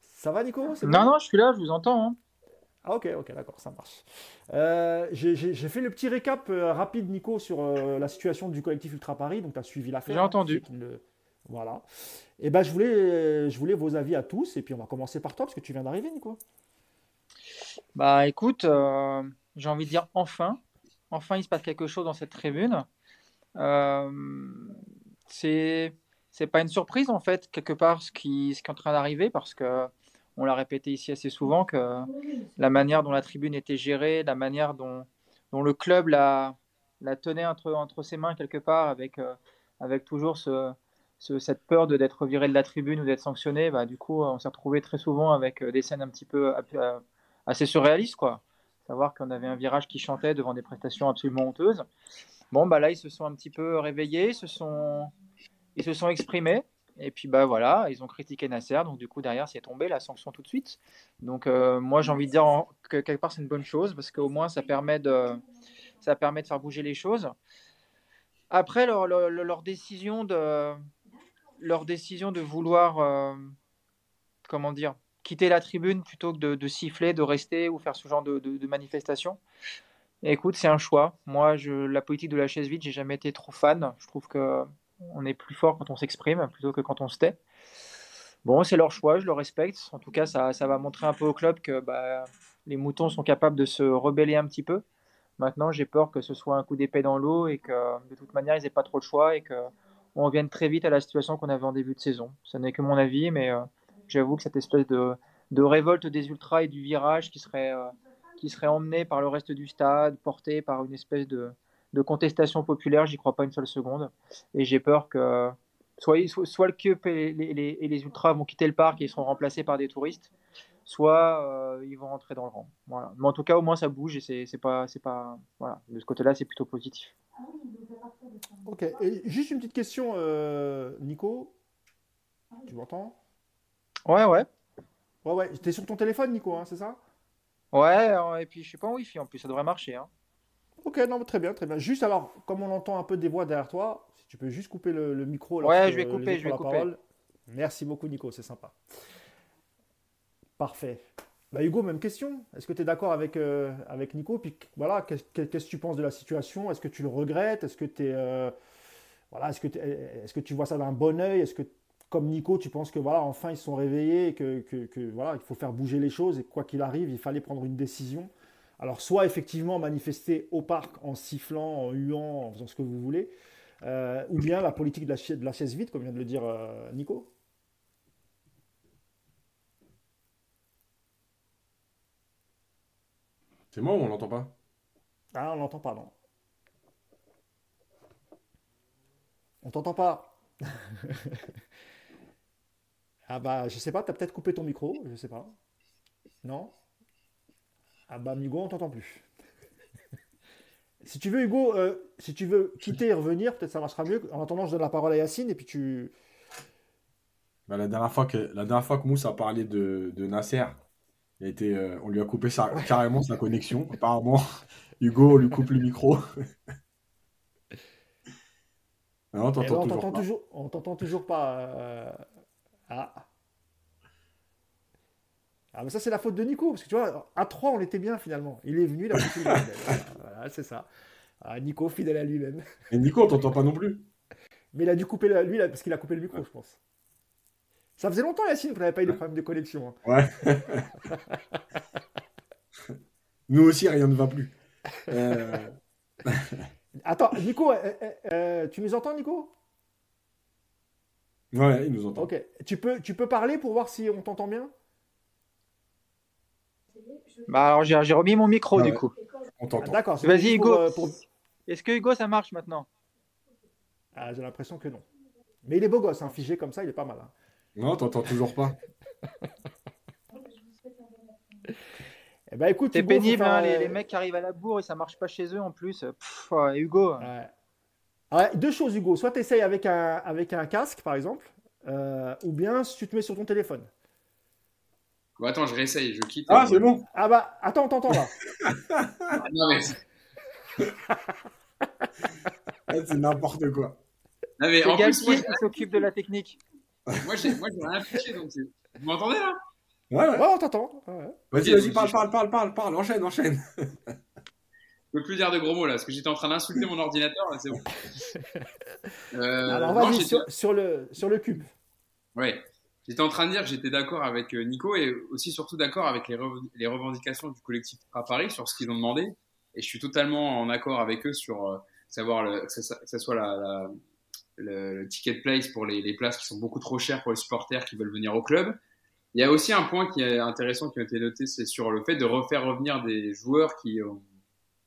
[SPEAKER 1] Ça va, Nico?
[SPEAKER 4] Non, non, je suis là, je vous entends. Hein.
[SPEAKER 1] Ah, ok, ok, d'accord, ça marche. Euh, j'ai fait le petit récap euh, rapide, Nico, sur euh, la situation du collectif Ultra Paris. Donc, tu as suivi l'affaire.
[SPEAKER 4] J'ai entendu.
[SPEAKER 1] Voilà. Et eh ben, je voulais, je voulais vos avis à tous. Et puis, on va commencer par toi, parce que tu viens d'arriver, Nico.
[SPEAKER 4] Bah, écoute, j'ai envie de dire enfin. Enfin, il se passe quelque chose dans cette tribune. C'est c'est pas une surprise en fait quelque part ce qui, ce qui est en train d'arriver parce que on l'a répété ici assez souvent, que la manière dont la tribune était gérée, la manière dont, dont le club la, la tenait entre, entre ses mains quelque part, avec, euh, avec toujours ce, cette peur d'être viré de la tribune ou d'être sanctionné, bah, du coup, on s'est retrouvé très souvent avec euh, des scènes un petit peu euh, assez surréalistes, quoi. Savoir qu'on avait un virage qui chantait devant des prestations absolument honteuses. Bon, bah là, ils se sont un petit peu réveillés, ils se sont, exprimés. Et puis bah voilà, ils ont critiqué Nasser, donc du coup derrière c'est tombé la sanction tout de suite. Donc euh, moi j'ai envie de dire que quelque part c'est une bonne chose parce qu'au moins ça permet de ça permet de faire bouger les choses. Après leur, leur, décision de leur décision de vouloir euh, comment dire quitter la tribune plutôt que de, siffler, de rester ou faire ce genre de, de, manifestation. Écoute, c'est un choix. Moi, je, la politique de la chaise vide, j'ai jamais été trop fan. Je trouve que on est plus fort quand on s'exprime plutôt que quand on se tait. Bon, c'est leur choix, je le respecte. En tout cas, ça, va montrer un peu au club que bah, les moutons sont capables de se rebeller un petit peu. Maintenant, j'ai peur que ce soit un coup d'épée dans l'eau et que de toute manière, ils n'aient pas trop de choix et qu'on revienne très vite à la situation qu'on avait en début de saison. Ce n'est que mon avis, mais euh, j'avoue que cette espèce de, de, révolte des ultras et du virage qui serait, euh, qui serait emmené par le reste du stade, porté par une espèce de, de contestation populaire, j'y crois pas une seule seconde. Et j'ai peur que soit, soit, le CUP et les, et les, Ultras vont quitter le parc et ils seront remplacés par des touristes, soit euh, ils vont rentrer dans le rang. Voilà. Mais en tout cas, au moins ça bouge et c'est pas, pas, voilà. De ce côté-là, c'est plutôt positif.
[SPEAKER 1] Ok. Et juste une petite question, euh, Nico. Tu m'entends?
[SPEAKER 4] Ouais, ouais.
[SPEAKER 1] Ouais, ouais. T'es sur ton téléphone, Nico, hein, c'est ça?
[SPEAKER 4] Ouais. Et puis je suis pas en Wi-Fi en plus, ça devrait marcher. Hein.
[SPEAKER 1] Ok, non, très bien, très bien. Juste alors, comme on entend un peu des voix derrière toi, si tu peux juste couper le, micro.
[SPEAKER 4] Ouais, je vais couper, je vais couper.
[SPEAKER 1] Merci beaucoup, Nico, c'est sympa. Parfait. Bah, Hugo, même question. Est-ce que tu es d'accord avec, euh, avec Nico? Puis voilà, qu'est-ce que tu penses de la situation? Est-ce que tu le regrettes? Est-ce que tu es, euh, voilà, est-ce que, est-ce que tu vois ça d'un bon oeil Est-ce que, comme Nico, tu penses que voilà, enfin ils sont réveillés et que, que, que, voilà, il faut faire bouger les choses et quoi qu'il arrive, il fallait prendre une décision Alors, soit effectivement manifester au parc en sifflant, en huant, en faisant ce que vous voulez, euh, ou bien la politique de la, de la chaise vide, comme vient de le dire euh, Nico.
[SPEAKER 3] C'est moi ou on l'entend pas?
[SPEAKER 1] Ah, on l'entend pas, non. On t'entend pas. ah bah, je sais pas, t'as peut-être coupé ton micro, je sais pas. Non? Ah bah, Hugo, on t'entend plus. si tu veux, Hugo, euh, si tu veux quitter et revenir, peut-être ça marchera mieux. En attendant, je donne la parole à Yacine et puis tu.
[SPEAKER 3] Bah, la, dernière fois que, la dernière fois que Mousse a parlé de, de Nasser, il a été, euh, on lui a coupé carrément sa connexion. Apparemment, Hugo, on lui coupe le micro.
[SPEAKER 1] Non, on t'entend toujours, on t'entend toujours pas. Euh, ah. Ah, mais ça, c'est la faute de Nico. Parce que tu vois, à 3, on était bien finalement. Il est venu, il a voilà, c'est ça. Ah, Nico, fidèle à lui-même.
[SPEAKER 3] Et Nico, on t'entend pas non plus.
[SPEAKER 1] Mais il a dû couper le, lui, parce qu'il a coupé le micro, je pense. Ça faisait longtemps, Yacine, qu'on n'avait pas eu de problème de connexion.
[SPEAKER 3] Hein. Ouais. Nous aussi, rien ne va plus. Euh...
[SPEAKER 1] Attends, Nico, euh, euh, tu nous entends, Nico?
[SPEAKER 3] Ouais, il nous entend.
[SPEAKER 1] Ok. Tu peux, tu peux parler pour voir si on t'entend bien?
[SPEAKER 4] Bah alors j'ai remis mon micro du coup.
[SPEAKER 3] On t'entend.
[SPEAKER 1] Ah, d'accord.
[SPEAKER 4] Vas-y Hugo. Est-ce que Hugo ça marche maintenant?
[SPEAKER 1] Ah, J'ai l'impression que non. Mais il est beau gosse, hein, figé comme ça, il est pas mal. Hein.
[SPEAKER 3] Non, t'entends toujours pas.
[SPEAKER 1] Eh ben, écoute,
[SPEAKER 4] c'est pénible, hein, les, mecs qui arrivent à la bourre et ça marche pas chez eux en plus. Hugo.
[SPEAKER 1] Deux choses, Hugo. Soit tu essayes avec un, avec un casque, par exemple, euh, ou bien si tu te mets sur ton téléphone.
[SPEAKER 2] attends, je réessaye, je quitte.
[SPEAKER 3] Ah, c'est bon.
[SPEAKER 1] Ah bah, attends, t'entends là.
[SPEAKER 2] non, mais.
[SPEAKER 3] c'est n'importe quoi.
[SPEAKER 4] Non, mais en plus, moi, qui s'occupe de la technique.
[SPEAKER 2] moi, j'ai rien affiché, donc vous m'entendez là?
[SPEAKER 1] Ouais, ouais. on t'entend.
[SPEAKER 3] Vas-y, vas-y, parle, parle, parle, parle, parle, enchaîne, enchaîne.
[SPEAKER 2] Je peux plus dire de gros mots là, parce que j'étais en train d'insulter mon ordinateur, là, c'est bon.
[SPEAKER 1] Euh, Alors vas-y, sur, le, sur le cube.
[SPEAKER 2] Ouais, j'étais en train de dire que j'étais d'accord avec euh, Nico et aussi surtout d'accord avec les, les, revendications du collectif à Paris sur ce qu'ils ont demandé. Et je suis totalement en accord avec eux sur euh, savoir le, que, ce soit la, le, ticket place pour les, les places qui sont beaucoup trop chères pour les supporters qui veulent venir au club il y a aussi un point qui est intéressant qui a été noté, c'est sur le fait de refaire revenir des joueurs qui ont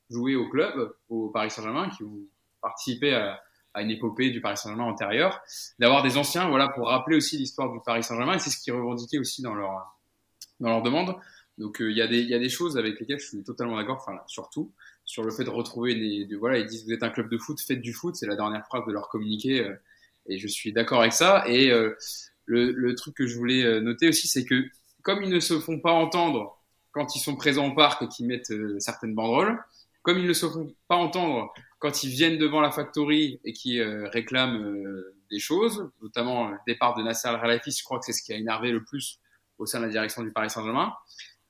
[SPEAKER 2] joué au club, au Paris Saint-Germain, qui ont participé à, une épopée du Paris Saint-Germain antérieure, d'avoir des anciens, voilà, pour rappeler aussi l'histoire du Paris Saint-Germain, et c'est ce qu'ils revendiquaient aussi dans leur, dans leur demande. Donc euh, il y, a des, il y a des choses avec lesquelles je suis totalement d'accord, enfin surtout sur le fait de retrouver des, de, voilà, ils disent vous êtes un club de foot, faites du foot, c'est la dernière phrase de leur communiqué, euh, et je suis d'accord avec ça. Et euh, le, truc que je voulais euh, noter aussi, c'est que comme ils ne se font pas entendre quand ils sont présents au parc et qu'ils mettent certaines banderoles, comme ils ne se font pas entendre quand ils viennent devant la factory et qui euh, réclament des choses, notamment le départ de Nasser Al-Khelaifi, je crois que c'est ce qui a énervé le plus au sein de la direction du Paris Saint-Germain.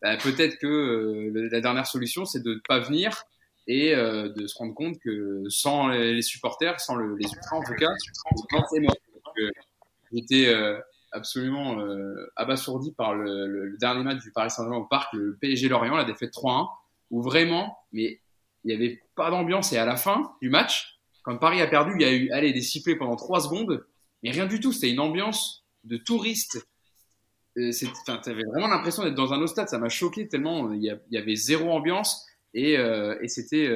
[SPEAKER 2] Bah, peut-être que la dernière solution, c'est de ne pas venir et de se rendre compte que sans les, supporters, sans les ultras en tout cas, c'est mort. J'étais euh, absolument euh, abasourdi par le, dernier match du Paris Saint-Germain au parc, le PSG Lorient, la défaite 3-1, où vraiment, mais il n'y avait pas d'ambiance. Et à la fin du match, quand Paris a perdu, il y a eu allez, des sifflets pendant 3 secondes, mais rien du tout. C'était une ambiance de touristes. Euh, tu avais vraiment l'impression d'être dans un autre stade. Ça m'a choqué tellement il y, avait zéro ambiance. Et, euh, c'était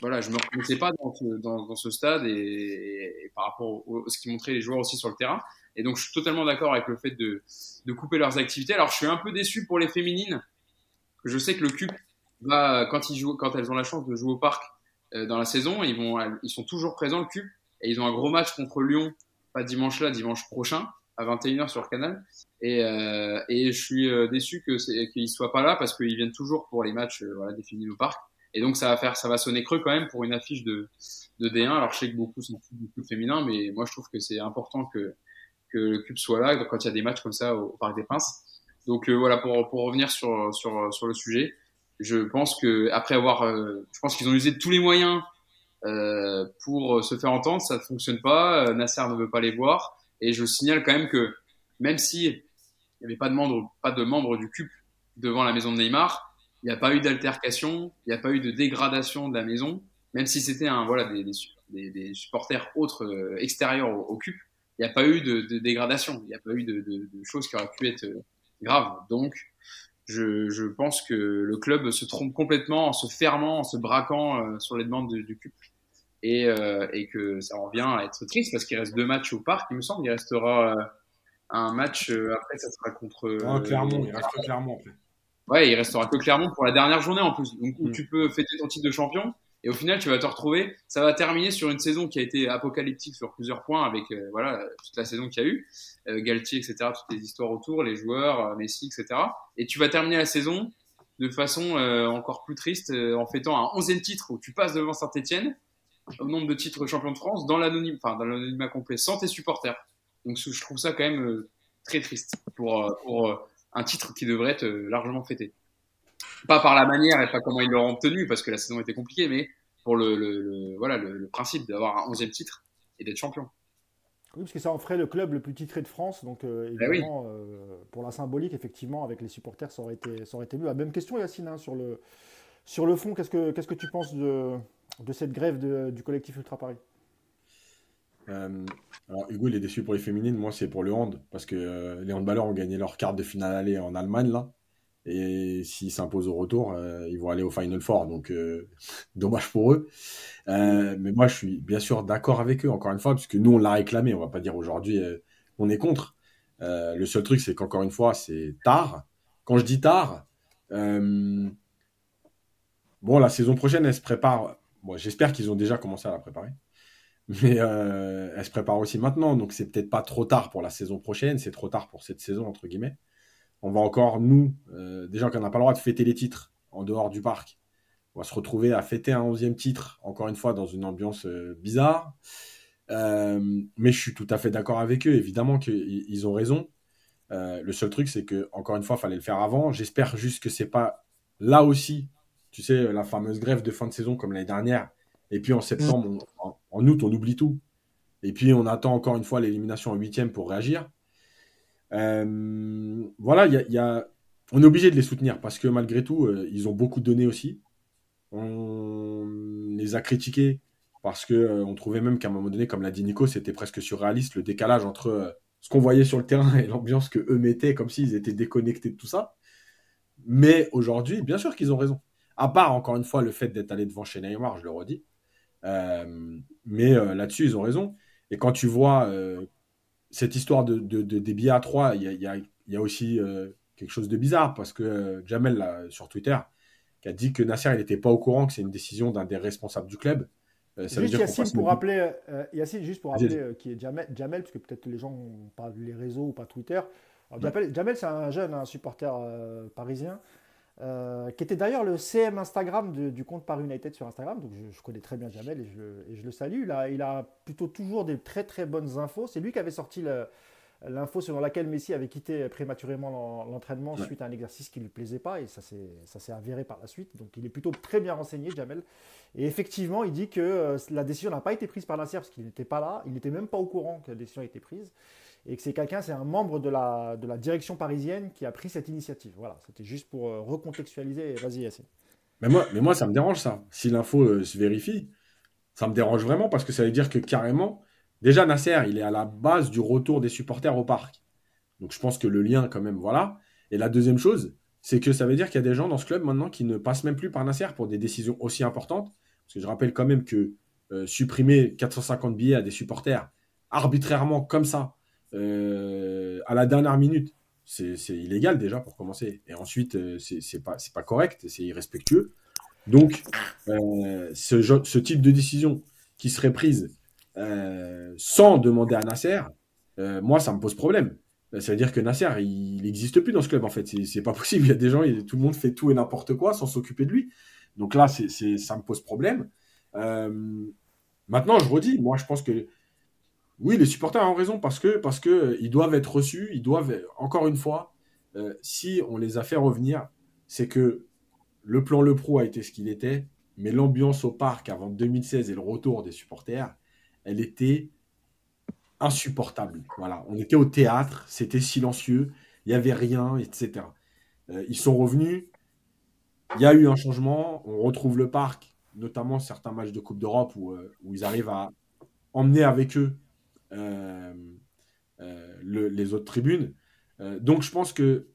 [SPEAKER 2] voilà, je me reconnaissais pas dans ce, stade et, par rapport à ce qui montrait les joueurs aussi sur le terrain. Et donc, je suis totalement d'accord avec le fait de, de couper leurs activités. Alors, je suis un peu déçu pour les féminines. Je sais que le CUP va, quand ils jouent, quand elles ont la chance de jouer au parc euh, dans la saison, ils vont, ils sont toujours présents le CUP et ils ont un gros match contre Lyon, pas dimanche là, dimanche prochain à 21h sur Canal. Et, euh, et je suis euh, déçu qu'ils soient pas là parce qu'ils viennent toujours pour les matchs euh, voilà, des au parc. Et donc ça va faire, ça va sonner creux quand même pour une affiche de, de D1. Alors je sais que beaucoup sont du féminin, mais moi je trouve que c'est important que que le cube soit là quand il y a des matchs comme ça au, Parc des Princes. Donc euh, voilà pour pour revenir sur sur sur le sujet. Je pense que après avoir, euh, je pense qu'ils ont usé tous les moyens euh, pour se faire entendre. Ça ne fonctionne pas. Nasser ne veut pas les voir. Et je signale quand même que même si il n'y avait pas de membres pas de membres du CUP devant la maison de Neymar, Il n'y a pas eu d'altercation, il n'y a pas eu de dégradation de la maison, même si c'était un voilà des, des, supporters autres euh, extérieurs au, CUP. Il n'y a pas eu de, de dégradation, il n'y a pas eu de, de, de, choses qui auraient pu être euh, graves. Donc, je, je, pense que le club se trompe complètement en se fermant, en se braquant euh, sur les demandes du CUP. Et, euh, et, que ça revient à être triste parce qu'il reste deux matchs au parc, il me semble. Il restera un match après, ça sera contre.
[SPEAKER 3] Non, Clermont, il reste Clermont après.
[SPEAKER 2] Ouais, il restera que Clermont pour la dernière journée en plus. Donc, où mm. tu peux fêter ton titre de champion. Et au final, tu vas te retrouver. Ça va terminer sur une saison qui a été apocalyptique sur plusieurs points avec euh, voilà toute la saison qu'il y a eu, euh, Galtier, etc. Toutes les histoires autour, les joueurs, euh, Messi, etc. Et tu vas terminer la saison de façon euh, encore plus triste en fêtant un onzième titre où tu passes devant Saint-Etienne au nombre de titres champion de France dans l'anonyme, enfin dans l'anonymat complet, sans tes supporters. Donc je trouve ça quand même très triste pour pour un titre qui devrait être euh, largement fêté. Pas par la manière et pas comment ils l'auront obtenu, parce que la saison était compliquée, mais pour le, le, voilà, le, principe d'avoir un onzième titre et d'être champion.
[SPEAKER 1] Oui, parce que ça en ferait le club le plus titré de France. Donc, euh,
[SPEAKER 2] ben
[SPEAKER 1] évidemment, euh, pour la symbolique, effectivement, avec les supporters, ça aurait été, ça aurait été mieux. La même question, Yacine, hein, sur, le, sur le fond, qu'est-ce que, qu'est-ce que tu penses de, de cette grève de, du collectif Ultra Paris?
[SPEAKER 3] Euh, alors Hugo, il est déçu pour les féminines. Moi, c'est pour le hand. Parce que euh, les handballeurs ont gagné leur carte de finale aller en Allemagne, là. Et s'ils s'imposent au retour, euh, ils vont aller au Final Four. Donc, dommage pour eux. mais moi, je suis bien sûr d'accord avec eux, encore une fois, puisque nous, on l'a réclamé. On va pas dire aujourd'hui qu'on est contre. le seul truc, c'est qu'encore une fois, c'est tard. Quand je dis tard, bon, la saison prochaine, elle se prépare. Bon, J'espère qu'ils ont déjà commencé à la préparer mais euh, elle se prépare aussi maintenant, donc c'est peut-être pas trop tard pour la saison prochaine, c'est trop tard pour cette saison, entre guillemets. On va encore, nous, euh, déjà qu'on n'a pas le droit de fêter les titres en dehors du parc, on va se retrouver à fêter un onzième titre, encore une fois, dans une ambiance euh, bizarre. mais je suis tout à fait d'accord avec eux, évidemment qu'ils ont raison. le seul truc, c'est que, encore une fois, il fallait le faire avant. J'espère juste que c'est pas là aussi, tu sais, la fameuse grève de fin de saison comme l'année dernière, et puis en septembre, en, août, on oublie tout. Et puis on attend encore une fois l'élimination en huitième pour réagir. Euh, voilà, on est obligé de les soutenir parce que malgré tout, euh, ils ont beaucoup donné aussi. On les a critiqués parce que euh, trouvait même qu'à un moment donné, comme l'a dit Nico, c'était presque surréaliste le décalage entre ce qu'on voyait sur le terrain et l'ambiance que eux mettaient, comme s'ils étaient déconnectés de tout ça. Mais aujourd'hui, bien sûr qu'ils ont raison. À part encore une fois le fait d'être allé devant chez Neymar, je le redis. Mais là-dessus, ils ont raison. Et quand tu vois cette histoire de, des billets à 3, il y a, y a, aussi quelque chose de bizarre parce que Jamel, là, sur Twitter, qui a dit que Nasser, il n'était pas au courant que c'est une décision d'un des responsables du club.
[SPEAKER 1] ça juste Yacine, pour rappeler, Yacine, juste pour rappeler qui est Jamel, Jamel, parce que peut-être les gens n'ont pas les réseaux ou pas Twitter. Jamel, Jamel c'est un jeune, un supporter parisien euh, qui était d'ailleurs le CM Instagram du compte Par United sur Instagram. Donc je, connais très bien Jamel et je, et je le salue. Il a, il a, plutôt toujours des très très bonnes infos. C'est lui qui avait sorti l'info selon laquelle Messi avait quitté prématurément l'entraînement suite à un exercice qui ne lui plaisait pas et ça s'est avéré par la suite. Donc il est plutôt très bien renseigné, Jamel. Et effectivement, il dit que euh, la décision n'a pas été prise par Nasser parce qu'il n'était pas là. Il n'était même pas au courant que la décision a été prise et que c'est quelqu'un, c'est un membre de la, de la direction parisienne qui a pris cette initiative. Voilà, c'était juste pour euh, recontextualiser. Vas-y, Yassine.
[SPEAKER 3] Mais moi, mais moi, ça me dérange ça. Si l'info euh, se vérifie, ça me dérange vraiment parce que ça veut dire que carrément, déjà Nasser, il est à la base du retour des supporters au parc. Donc je pense que le lien, quand même, voilà. Et la deuxième chose, c'est que ça veut dire qu'il y a des gens dans ce club maintenant qui ne passent même plus par Nasser pour des décisions aussi importantes. Parce que je rappelle quand même que euh, supprimer 450 billets à des supporters arbitrairement comme ça, euh, à la dernière minute, c'est illégal déjà pour commencer. Et ensuite, euh, c'est pas, pas correct, c'est irrespectueux. Donc, euh, ce, type de décision qui serait prise sans demander à Nasser, moi, ça me pose problème. Ça veut dire que Nasser, il n'existe plus dans ce club, en fait. C'est pas possible. Il y a des gens, tout le monde fait tout et n'importe quoi sans s'occuper de lui. Donc là, ça me pose problème. maintenant, je redis, moi, je pense que oui, les supporters ont raison parce que parce que euh, ils doivent être reçus, ils doivent encore une fois, euh, si on les a fait revenir, c'est que le plan Le Pro a été ce qu'il était, mais l'ambiance au parc avant 2016 et le retour des supporters, elle était insupportable. Voilà, on était au théâtre, c'était silencieux, il n'y avait rien, etc. Euh, ils sont revenus. il y a eu un changement. On retrouve le parc, notamment certains matchs de Coupe d'Europe où, ils arrivent à emmener avec eux les autres tribunes. donc je pense que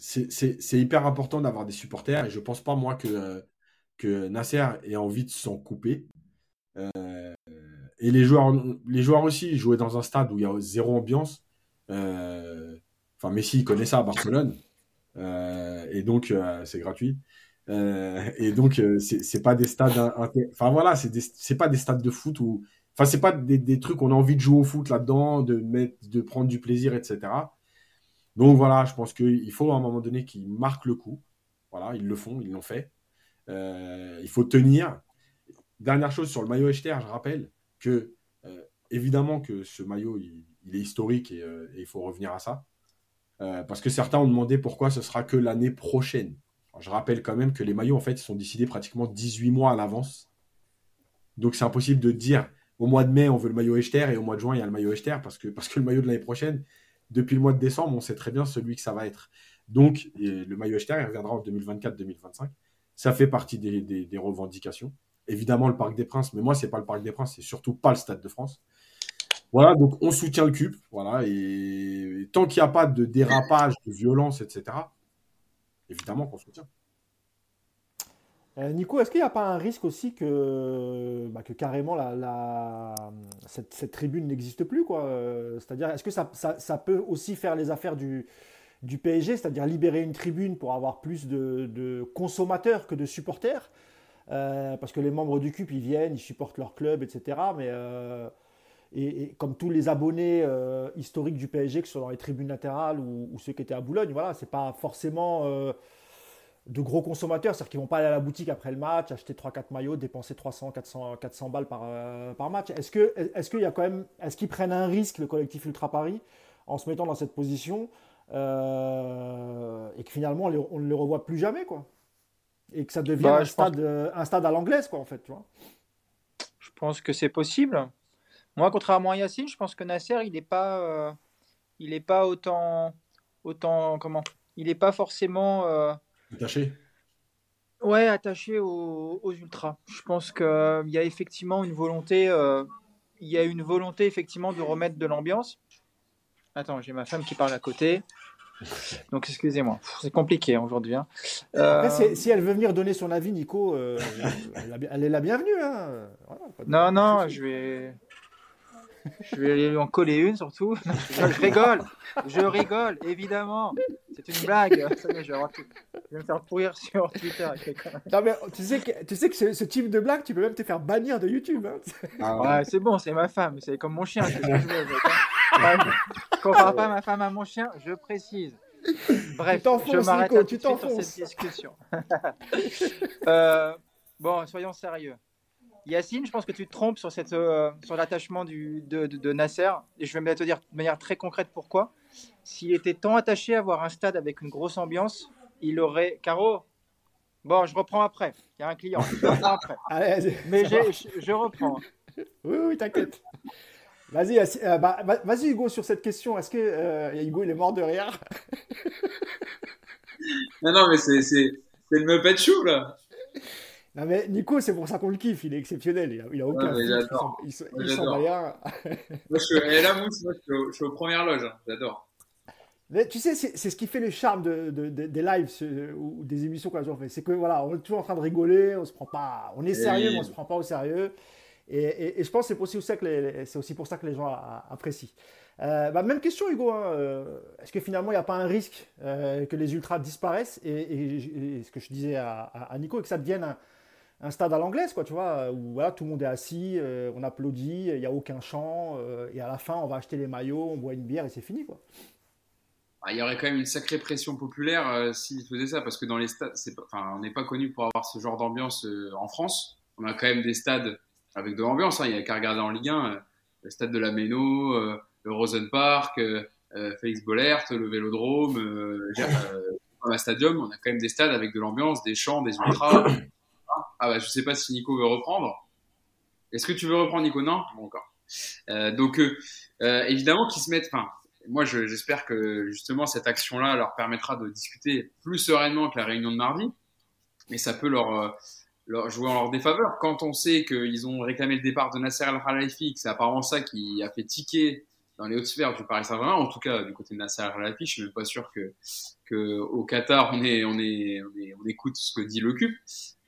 [SPEAKER 3] c'est hyper important d'avoir des supporters et je pense pas moi que, Nasser ait envie de s'en couper. Euh, et les joueurs, les joueurs aussi jouaient dans un stade où il y a zéro ambiance. Euh, enfin, Messi il connaît ça à Barcelone. Euh, et donc, c'est gratuit. et donc, c'est pas des stades. Enfin, voilà, c'est pas des stades de foot où. Enfin, c'est pas des, des trucs on a envie de jouer au foot là-dedans, de, mettre, de prendre du plaisir, etc. Donc voilà, je pense qu'il faut à un moment donné qu'ils marquent le coup. Voilà, ils le font, ils l'ont fait. Euh, il faut tenir. Dernière chose sur le maillot Echter, je rappelle que euh, évidemment que ce maillot il, est historique euh, et, il faut revenir à ça. parce que certains ont demandé pourquoi ce sera que l'année prochaine. je rappelle quand même que les maillots en fait sont décidés pratiquement 18 mois à l'avance. Donc c'est impossible de dire au mois de mai on veut le maillot Echter et au mois de juin il y a le maillot Echter parce que, le maillot de l'année prochaine, depuis le mois de décembre, on sait très bien celui que ça va être. Donc, le maillot Echter, il reviendra en 2024-2025. Ça fait partie des, revendications. Évidemment, le Parc des Princes, mais moi, c'est pas le Parc des Princes, c'est surtout pas le Stade de France. Voilà, donc on soutient le CUP, voilà, et, tant qu'il n'y a pas de dérapage, de violence, etc., évidemment qu'on soutient.
[SPEAKER 1] Euh, Nico, est-ce qu'il n'y a pas un risque aussi que, bah, carrément cette, tribune n'existe plus quoi? C'est-à-dire, est-ce que ça, peut aussi faire les affaires du, PSG, c'est-à-dire libérer une tribune pour avoir plus de, consommateurs que de supporters? Euh, Parce que les membres du CUP, ils viennent, ils supportent leur club, etc. Mais, euh, et, comme tous les abonnés historiques du PSG, que ce soit dans les tribunes latérales ou, ou ceux qui étaient à Boulogne, voilà, c'est pas forcément de gros consommateurs, c'est-à-dire qu'ils vont pas aller à la boutique après le match, acheter 3-4 maillots, dépenser 300, 400, 400 balles par, euh, par match. Est-ce que, est-ce qu'il y a quand même, est-ce qu'ils prennent un risque le collectif Ultra Paris en se mettant dans cette position euh, et que finalement on ne le revoit plus jamais quoi? Et que ça devient bah, un, stade, euh, un stade à l'anglaise quoi en fait tu vois?
[SPEAKER 4] Je pense que c'est possible. Moi, contrairement à Yacine, je pense que Nasser il n'est pas, il est pas autant, autant comment, il n'est pas forcément
[SPEAKER 3] Attaché?
[SPEAKER 4] Ouais, attaché aux, ultras. Je pense qu'il euh, y a effectivement une volonté, euh, il y a une volonté effectivement de remettre de l'ambiance. Attends, j'ai ma femme qui parle à côté. Donc excusez-moi, c'est compliqué aujourd'hui. Hein.
[SPEAKER 1] Euh, si elle veut venir donner son avis, Nico, elle, est la bienvenue. Hein.
[SPEAKER 4] non, non, je vais, je vais aller en coller une surtout. Je, rigole, je rigole, évidemment. C'est une blague. je, vais me faire pourrir sur Twitter.
[SPEAKER 1] Non, mais tu sais que, tu sais que ce, type de blague, tu peux même te faire bannir de YouTube. Hein.
[SPEAKER 4] Ah ouais, c'est bon, c'est ma femme. C'est comme mon chien. Je hein. compare pas ma femme à mon chien, je précise. Bref, je m'arrête sur cette discussion. euh, bon, soyons sérieux. Yacine, je pense que tu te trompes sur, cette, euh, sur l'attachement de, de, Nasser. Et je vais te dire de manière très concrète pourquoi. S'il était tant attaché à avoir un stade avec une grosse ambiance, il aurait. Caro Bon, je reprends après. Il y a un client. Je reprends après. Mais je, reprends.
[SPEAKER 1] Oui, oui, t'inquiète. Vas-y, euh, bah, vas-y Hugo sur cette question. Est-ce que euh, Hugo il est mort de rire?
[SPEAKER 2] Non, non, mais c'est, c'est, c'est le Muppet Show là.
[SPEAKER 1] Non mais Nico, c'est pour ça qu'on le kiffe, il est exceptionnel, il a, il a aucun il, il,
[SPEAKER 2] il s'en rien. moi, je suis, et là, moi, je suis, aux premières loges, hein. j'adore.
[SPEAKER 1] Mais tu sais, c'est ce qui fait le charme de, de, des lives ou des émissions qu'on a toujours fait. C'est que voilà, on est toujours en train de rigoler, on se prend pas, on est sérieux, mais on se prend pas au sérieux. Et, et, je pense que c'est aussi, pour ça que les gens apprécient. Euh, bah, même question, Hugo. Hein, euh, est-ce que finalement, il n'y a pas un risque euh, que les ultras disparaissent? Et, ce que je disais à, à, Nico, et que ça devienne un, un stade à l'anglaise, quoi, tu vois, où voilà, tout le monde est assis, euh, on applaudit, il n'y a aucun chant, euh, et à la fin, on va acheter les maillots, on boit une bière et c'est fini, quoi.
[SPEAKER 2] Ah, il y aurait quand même une sacrée pression populaire euh, s'ils faisaient ça, parce que dans les stades, enfin, on n'est pas connu pour avoir ce genre d'ambiance en France. On a quand même des stades avec de l'ambiance, hein. il n'y a qu'à regarder en Ligue 1, le stade de la Méno, le Rosen Park, Félix Bollert, le Vélodrome, un Stadium, on a quand même des stades avec de l'ambiance, des chants, des ultras. Ah bah, je sais pas si Nico veut reprendre. Est-ce que tu veux reprendre, Nico? Non? Bon, encore. Euh, donc, euh, euh, évidemment, qu'ils se mettent. Moi, j'espère que justement cette action-là leur permettra de discuter plus sereinement que la réunion de mardi, mais ça peut leur, jouer en leur défaveur. Quand on sait qu'ils ont réclamé le départ de Nasser Al Khelaifi, c'est apparemment ça qui a fait tiquer dans les hautes sphères du Paris Saint-Germain, en tout cas du côté de Nasser Al Khelaifi, je suis même pas sûr que, que Qatar on est, on est, on, écoute ce que dit le CUP,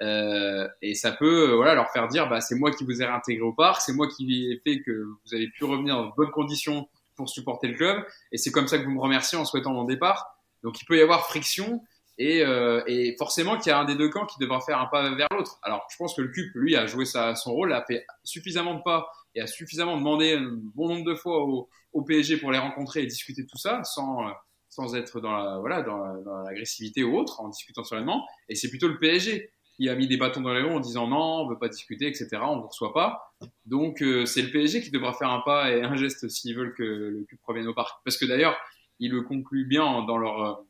[SPEAKER 2] euh, et ça peut, voilà, leur faire dire, bah c'est moi qui vous ai réintégré au parc, c'est moi qui ai fait que vous avez pu revenir dans de bonnes conditions pour supporter le club, et c'est comme ça que vous me remerciez en souhaitant mon départ. Donc il peut y avoir friction. Et, euh, forcément qu'il y a un des deux camps qui devra faire un pas vers l'autre. Alors je pense que le CUP, lui, a joué son rôle, a fait suffisamment de pas et a suffisamment demandé un bon nombre de fois au, au PSG pour les rencontrer et discuter de tout ça sans, sans être dans la, voilà, dans l'agressivité ou autre, en discutant sereinement. Et c'est plutôt le PSG qui a mis des bâtons dans les roues en disant non, on veut pas discuter, etc. On ne reçoit pas. Donc euh, c'est le PSG qui devra faire un pas et un geste s'ils veulent que le club revienne au parc. Parce que d'ailleurs, ils le concluent bien dans leur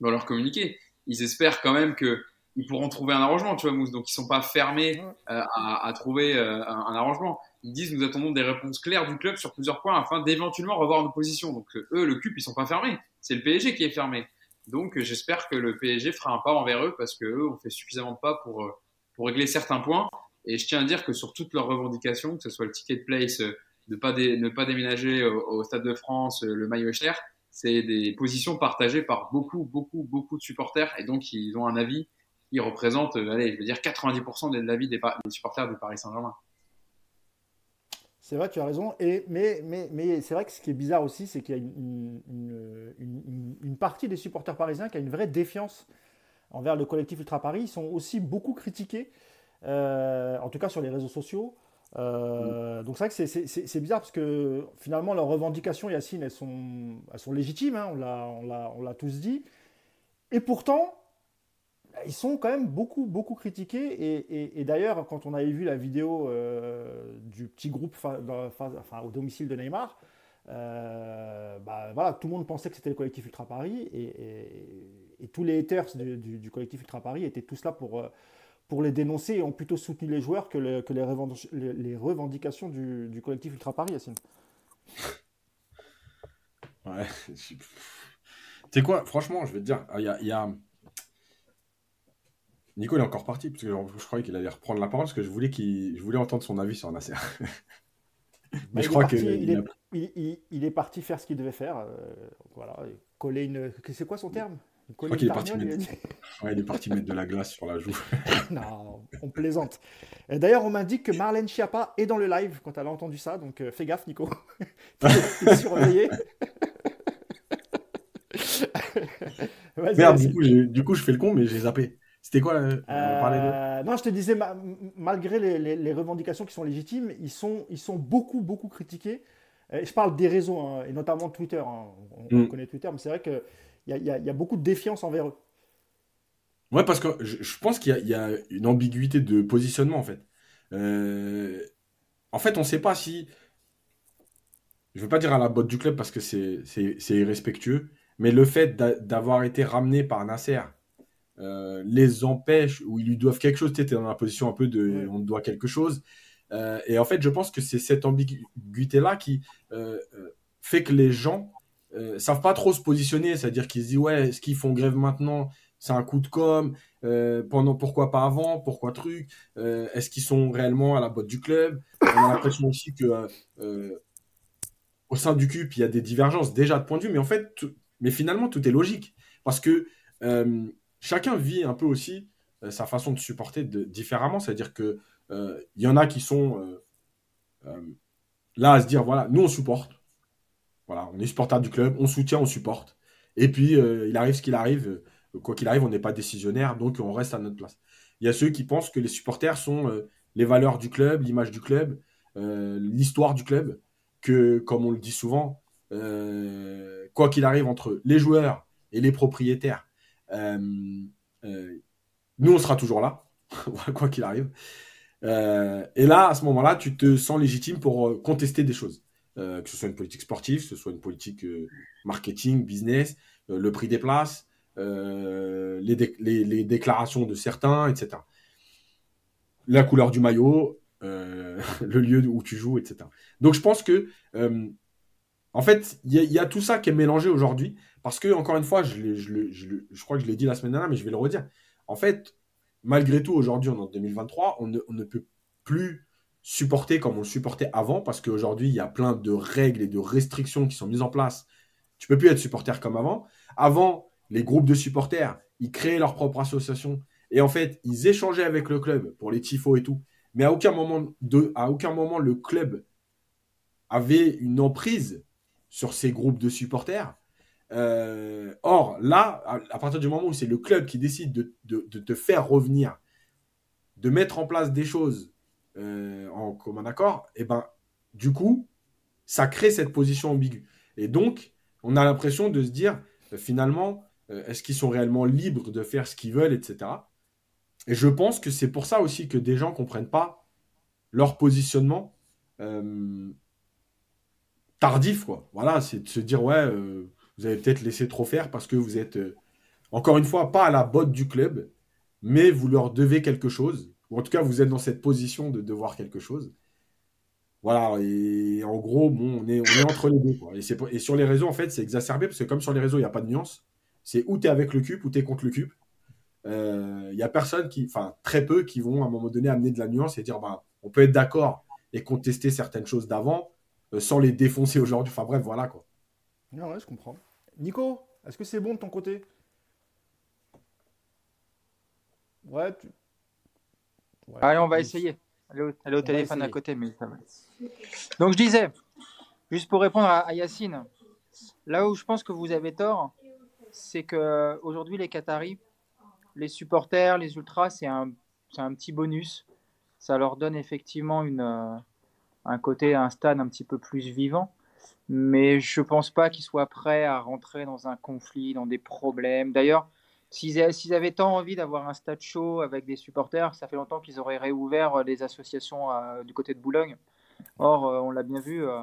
[SPEAKER 2] dans leur communiqué. Ils espèrent quand même que ils pourront trouver un arrangement, tu vois, Mousse. Donc ils sont pas fermés euh, à, à, trouver euh, un, arrangement ils disent nous attendons des réponses claires du club sur plusieurs points afin d'éventuellement revoir nos positions. Donc euh, eux, le CUP, ils sont pas fermés. C'est le PSG qui est fermé. Donc euh, j'espère que le PSG fera un pas envers eux parce que eux ont fait suffisamment de pas pour euh, pour régler certains points. Et je tiens à dire que sur toutes leurs revendications, que ce soit le ticket de place, ne pas ne pas déménager au, Stade de France, le maillot cher, c'est des positions partagées par beaucoup beaucoup beaucoup de supporters et donc ils ont un avis qui représente, allez, je veux dire 90% de l'avis des supporters du Paris Saint-Germain.
[SPEAKER 1] C'est vrai, tu as raison. Et, mais mais, mais c'est vrai que ce qui est bizarre aussi, c'est qu'il y a une, une, une, partie des supporters parisiens qui a une vraie défiance envers le collectif Ultra Paris. Ils sont aussi beaucoup critiqués, euh, en tout cas sur les réseaux sociaux. Euh, donc c'est vrai que c'est bizarre parce que finalement leurs revendications, Yacine, elles sont, elles sont légitimes, hein, on l'a tous dit. Et pourtant, ils sont quand même beaucoup, beaucoup critiqués. Et, d'ailleurs, quand on avait vu la vidéo euh, du petit groupe au domicile de Neymar, euh, bah, voilà, tout le monde pensait que c'était le collectif Ultra Paris. Et, tous les haters du, collectif Ultra Paris étaient tous là pour, euh, pour les dénoncer et ont plutôt soutenu les joueurs que, les, les, revendications du, collectif Ultra Paris, Yacine.
[SPEAKER 3] Ouais. Tu sais quoi, franchement, je vais te dire, il y a Nico il est encore parti, parce que je, croyais qu'il allait reprendre la parole, parce que je voulais, qu'il, je voulais entendre son avis sur Nasser.
[SPEAKER 1] Mais je crois qu'il il, il, est parti faire ce qu'il devait faire. Euh, voilà, coller une. C'est quoi son terme?
[SPEAKER 3] Je crois qu'il est parti, mettre... ouais, il est parti mettre de la glace sur la joue.
[SPEAKER 1] non, on plaisante. D'ailleurs, on m'indique que Marlène Schiappa est dans le live quand elle a entendu ça, donc euh, fais gaffe, Nico. es surveillé.
[SPEAKER 3] Merde, du coup, du coup, je fais le con, mais j'ai zappé. C'était quoi euh,
[SPEAKER 1] euh Non, je te disais, malgré les, revendications qui sont légitimes, ils sont, ils sont beaucoup, beaucoup critiqués. Je parle des réseaux, hein, et notamment Twitter. Hein. On, mm. connaît Twitter, mais c'est vrai qu'il y a, y, a, beaucoup de défiance envers eux.
[SPEAKER 3] Ouais, parce que je, pense qu'il y, a une ambiguïté de positionnement, en fait. Euh, en fait, on ne sait pas si. Je ne veux pas dire à la botte du club parce que c'est irrespectueux, mais le fait d'avoir été ramené par Nasser euh, les empêche ou ils lui doivent quelque chose. Tu es dans la position un peu de on doit quelque chose. Euh, et en fait, je pense que c'est cette ambiguïté-là qui euh, fait que les gens savent pas trop se positionner. C'est-à-dire qu'ils se disent ouais, est-ce qu'ils font grève maintenant? C'est un coup de com. pendant pourquoi pas avant? Pourquoi truc? Est-ce qu'ils sont réellement à la botte du club? On a l'impression aussi que au sein du CUP, il y a des divergences déjà de point de vue, mais en fait, mais finalement, tout est logique parce que chacun vit un peu aussi euh, sa façon de supporter différemment. C'est-à-dire qu'il euh, y en a qui sont euh, là à se dire voilà, nous on supporte. Voilà, on est supporter du club, on soutient, on supporte. Et puis, il arrive ce qu'il arrive. quoi qu'il arrive, on n'est pas décisionnaire, donc on reste à notre place. Il y a ceux qui pensent que les supporters sont les valeurs du club, l'image du club, l'histoire du club, que, comme on le dit souvent, quoi qu'il arrive entre les joueurs et les propriétaires, nous, on sera toujours là, quoi qu'il arrive. Euh, et là, à ce moment-là, tu te sens légitime pour contester des choses. que ce soit une politique sportive, que ce soit une politique marketing, business, le prix des places, les, déclarations de certains, etc. La couleur du maillot, le lieu où tu joues, etc. Donc je pense que En fait, il y, a tout ça qui est mélangé aujourd'hui. Parce que, encore une fois, je, crois que je l'ai dit la semaine dernière, mais je vais le redire. En fait, malgré tout, aujourd'hui, on est en 2023, on ne, on ne peut plus supporter comme on le supportait avant, parce qu'aujourd'hui, il y a plein de règles et de restrictions qui sont mises en place. Tu peux plus être supporter comme avant. Avant, les groupes de supporters, ils créaient leur propre association. Et en fait, ils échangeaient avec le club pour les tifos et tout. Mais à aucun moment, à aucun moment le club avait une emprise sur ces groupes de supporters. Euh, or, là, à, partir du moment où c'est le club qui décide de, te faire revenir, de mettre en place des choses euh, en commun accord, et eh ben, du coup, ça crée cette position ambiguë. Et donc, on a l'impression de se dire, euh, finalement, est-ce qu'ils sont réellement libres de faire ce qu'ils veulent, etc. Et je pense que c'est pour ça aussi que des gens ne comprennent pas leur positionnement tardif, quoi. Voilà, c'est de se dire, ouais, euh, vous avez peut-être laissé trop faire parce que vous êtes, euh, encore une fois, pas à la botte du club, mais vous leur devez quelque chose. Ou en tout cas, vous êtes dans cette position de devoir quelque chose. Voilà, et en gros, bon, on est, on est entre les deux. Et, sur les réseaux, en fait, c'est exacerbé parce que comme sur les réseaux, il n'y a pas de nuance. C'est où tu es avec le cube ou tu es contre le cube. Il euh, n'y a personne qui, enfin, très peu qui vont à un moment donné amener de la nuance et dire, bah, on peut être d'accord et contester certaines choses d'avant, sans les défoncer aujourd'hui. Enfin bref, voilà quoi.
[SPEAKER 1] Non, ouais, je comprends. Nico, est-ce que c'est bon de ton côté?
[SPEAKER 4] Ouais, Allez, on va essayer. Elle est au, téléphone à côté, mais ça va. Donc je disais, juste pour répondre à, Yacine, là où je pense que vous avez tort, c'est que aujourd'hui les Qataris, les supporters, les ultras, c'est un, un, petit bonus. Ça leur donne effectivement une, euh, un côté, un stade un petit peu plus vivant. Mais je pense pas qu'ils soient prêts à rentrer dans un conflit, dans des problèmes. D'ailleurs, s'ils avaient tant envie d'avoir un stade chaud avec des supporters, ça fait longtemps qu'ils auraient réouvert les associations euh, du côté de Boulogne. Or, euh, on l'a bien vu, euh,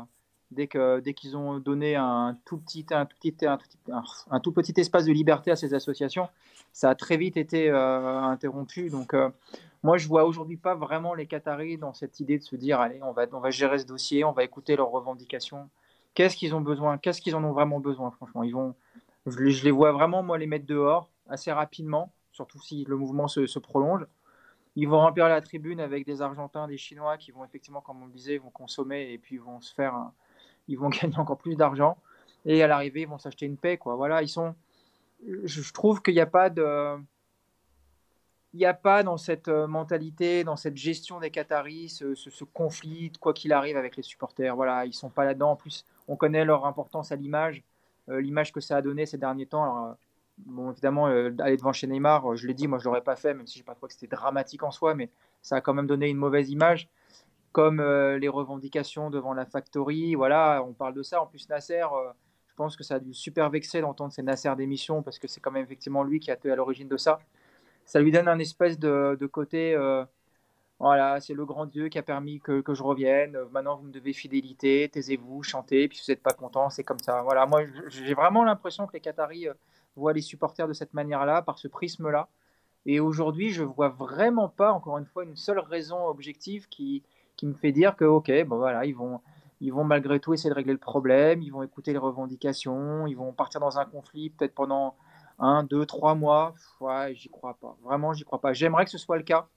[SPEAKER 4] dès que dès qu'ils ont donné un tout petit un tout petit un tout, espace de liberté à ces associations, ça a très vite été interrompu. Donc moi, je vois aujourd'hui pas vraiment les Qataris dans cette idée de se dire allez, on va, on va gérer ce dossier, on va écouter leurs revendications. Qu'est-ce qu'ils ont besoin? Qu'est-ce qu'ils en ont vraiment besoin Franchement, ils vont, je, les vois vraiment moi les mettre dehors assez rapidement, surtout si le mouvement se, prolonge. Ils vont remplir la tribune avec des Argentins, des Chinois qui vont effectivement, comme on le disait, vont consommer et puis vont se faire, ils vont gagner encore plus d'argent. Et à l'arrivée, ils vont s'acheter une paix, quoi. Voilà, ils sont. Je trouve qu'il n'y a pas de il n'y a pas dans cette euh, mentalité, dans cette gestion des Qataris, ce, conflit, quoi qu'il arrive avec les supporters. Voilà, ils sont pas là-dedans. En plus, on connaît leur importance à l'image, euh, l'image que ça a donné ces derniers temps. Euh, bon, évidemment, aller devant chez Neymar, je l'ai dit, moi je l'aurais pas fait, même si je pas trouvé que c'était dramatique en soi, mais ça a quand même donné une mauvaise image. Comme les revendications devant la factory, voilà, on parle de ça. En plus, Nasser, je pense que ça a dû super vexer d'entendre ces Nasser d'émission parce que c'est quand même effectivement lui qui a été à l'origine de ça ça lui donne un espèce de, côté. Euh, voilà, c'est le grand Dieu qui a permis que, je revienne. Maintenant, vous me devez fidélité, taisez-vous, chantez. Puis vous n'êtes pas content, c'est comme ça. Voilà, moi, j'ai vraiment l'impression que les Qataris euh, voient les supporters de cette manière-là, par ce prisme-là. Et aujourd'hui, je vois vraiment pas, encore une fois, une seule raison objective qui, qui me fait dire que, ok, bon voilà, ils vont, ils vont malgré tout essayer de régler le problème, ils vont écouter les revendications, ils vont partir dans un conflit peut-être pendant un, deux, trois mois, ouais, j'y crois pas. Vraiment, j'y crois pas. J'aimerais que ce soit le cas,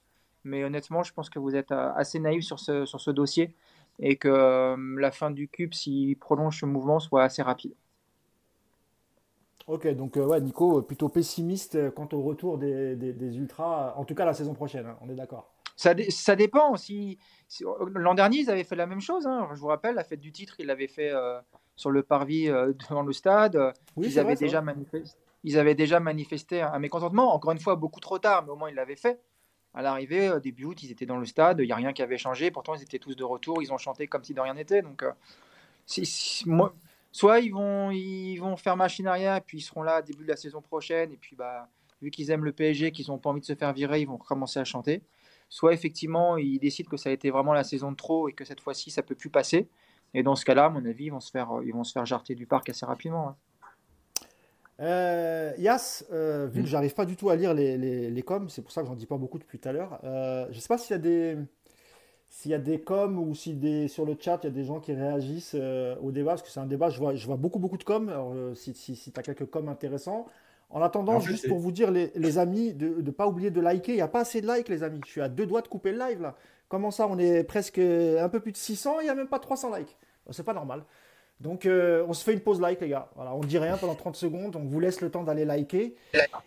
[SPEAKER 4] mais honnêtement, je pense que vous êtes euh, assez naïf sur ce, sur ce dossier et que euh, la fin du cube, s'il prolonge ce mouvement, soit assez rapide.
[SPEAKER 1] Ok, donc euh, ouais, Nico, plutôt pessimiste quant au retour des, des, ultras, en tout cas la saison prochaine, hein, on est d'accord.
[SPEAKER 4] Ça, ça, dépend. Si, L'an dernier, ils avaient fait la même chose. Hein. Je vous rappelle, la fête du titre, ils l'avaient fait sur le parvis devant le stade. Oui, ils avaient déjà manifesté ils avaient déjà manifesté un mécontentement, encore une fois beaucoup trop tard, mais au moins ils l'avaient fait. À l'arrivée, euh, début août, ils étaient dans le stade, il n'y a rien qui avait changé, pourtant ils étaient tous de retour, ils ont chanté comme si de rien n'était. Donc, euh, moi, soit ils vont, ils vont faire machine arrière, et puis ils seront là début de la saison prochaine, et puis bah, vu qu'ils aiment le PSG, qu'ils n'ont pas envie de se faire virer, ils vont commencer à chanter. Soit effectivement, ils décident que ça a été vraiment la saison de trop et que cette fois-ci, ça peut plus passer. Et dans ce cas-là, à mon avis, ils vont se faire, ils vont se faire jarter du parc assez rapidement. Hein.
[SPEAKER 1] Euh, Yas, euh, vu que mm. j'arrive pas du tout à lire les, les, coms, c'est pour ça que j'en dis pas beaucoup depuis tout à l'heure. Euh, je sais pas s'il y a des s'il y a des coms ou si des, sur le chat il y a des gens qui réagissent au débat, parce que c'est un débat, je vois, je vois beaucoup beaucoup de coms. Alors, si, si, si tu as quelques coms intéressants. En attendant, juste pour vous dire, les, amis, de ne pas oublier de liker. Il n'y a pas assez de likes, les amis. Je suis à deux doigts de couper le live là. Comment ça On est presque un peu plus de 600, il n'y a même pas 300 likes. C'est pas normal. Donc, euh, on se fait une pause like, les gars. Voilà, on ne dit rien pendant 30 secondes. On vous laisse le temps d'aller liker.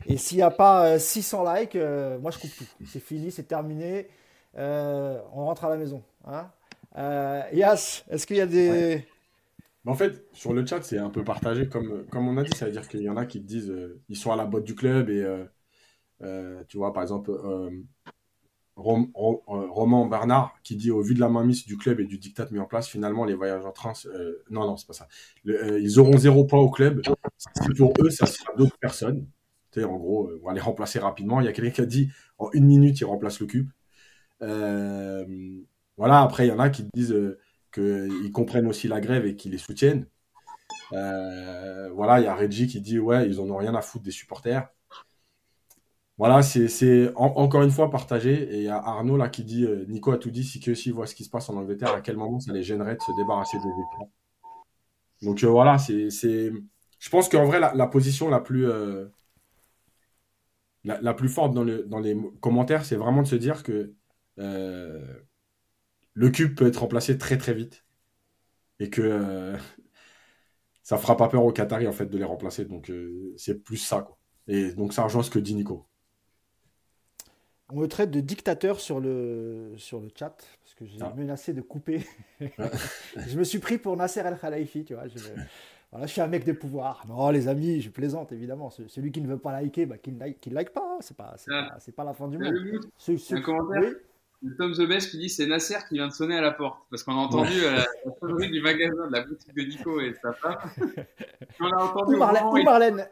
[SPEAKER 1] Et s'il n'y a pas 600 euh, likes, euh, moi, je coupe tout. C'est fini, c'est terminé. on rentre à la maison. Hein Yas, est-ce qu'il y a des.
[SPEAKER 3] En fait, sur le chat, c'est un peu partagé. Comme, comme on a dit, ça veut dire qu'il y en a qui disent ils sont à la botte du club. Et tu vois, par exemple, euh, Roman Bernard qui dit au vu de la mainmise du club et du diktat mis en place, finalement les voyages en train, euh, non non c'est pas ça. Euh, ils auront zéro point au club. Pour eux, ça sera d'autres personnes. Tu en gros, on va les remplacer rapidement. Il y a quelqu'un qui a dit en une minute il remplace le cube. voilà. Après il y en a qui disent qu'ils comprennent aussi la grève et qu'ils les soutiennent. voilà, il y a Reggie qui dit ouais ils en ont rien à foutre des supporters. Voilà, c'est encore une fois partagé. Et il y a Arnaud là qui dit euh, Nico a tout dit, si que s'il voit ce qui se passe en Angleterre, à quel moment ça les gênerait de se débarrasser des écrans. Donc euh, voilà, c'est. Je pense qu'en vrai, la, position la plus. Euh, la, plus forte dans, dans les commentaires, c'est vraiment de se dire que le cube peut être remplacé très très vite. Et que ça fera pas peur aux Qataris en fait de les remplacer. Donc c'est plus ça quoi. Et donc ça rejoint ce que dit Nico.
[SPEAKER 1] On me traite de dictateur sur le, sur le chat, parce que j'ai ah. menacé de couper. je me suis pris pour Nasser El Khalifi, tu vois. Je, voilà, je suis un mec de pouvoir. Non, les amis, je plaisante, évidemment. Celui qui ne veut pas liker, bah, qu'il ne like, like, pas. Hein. C'est pas, ah. pas, pas, la fin du monde.
[SPEAKER 2] Un commentaire Tom The Best qui dit c'est Nasser qui vient de sonner à la porte. Parce qu'on a entendu euh, la, sonnerie du magasin de la boutique de Nico et sa femme.
[SPEAKER 1] On a entendu. Où, Marlène,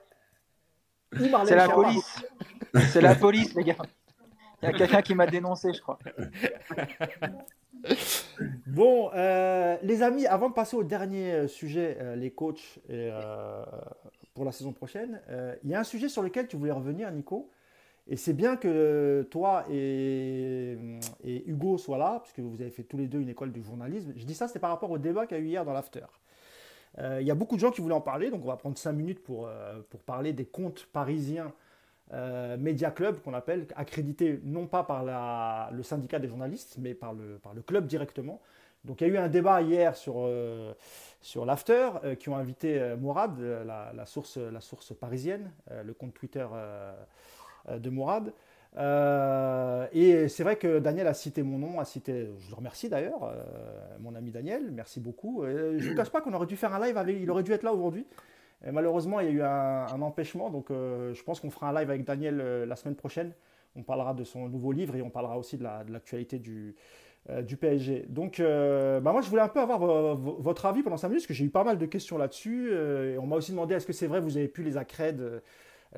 [SPEAKER 4] C'est la police. C'est la police, les gars. Il y a quelqu'un qui m'a dénoncé, je crois.
[SPEAKER 1] bon, euh, les amis, avant de passer au dernier euh, sujet, euh, les coachs pour la saison prochaine, il y a un sujet sur lequel tu voulais revenir, Nico. Et c'est bien que toi et, Hugo soient là, puisque vous avez fait tous les deux une école du journalisme. Je dis ça, c'est par rapport au débat qu'il y a eu hier dans l'after. Il y a beaucoup de gens qui voulaient en parler, donc on va prendre cinq minutes pour, pour parler des comptes parisiens euh, Media Club qu'on appelle, accrédité non pas par le syndicat des journalistes, mais par le, par le club directement. Donc il y a eu un débat hier sur, euh, sur l'After euh, qui ont invité Mourad, la, source, la source parisienne, le compte Twitter de Mourad. et c'est vrai que Daniel a cité mon nom, a cité, je le remercie d'ailleurs, mon ami Daniel, merci beaucoup. je ne cache pas qu'on aurait dû faire un live il aurait dû être là aujourd'hui malheureusement, il y a eu un, empêchement, donc euh, je pense qu'on fera un live avec Daniel euh, la semaine prochaine. On parlera de son nouveau livre et on parlera aussi de l'actualité du, euh, du PSG. Donc, bah moi, je voulais un peu avoir votre avis pendant 5 minutes, parce que j'ai eu pas mal de questions là-dessus. on m'a aussi demandé est-ce que c'est vrai, vous avez pu les accrèdes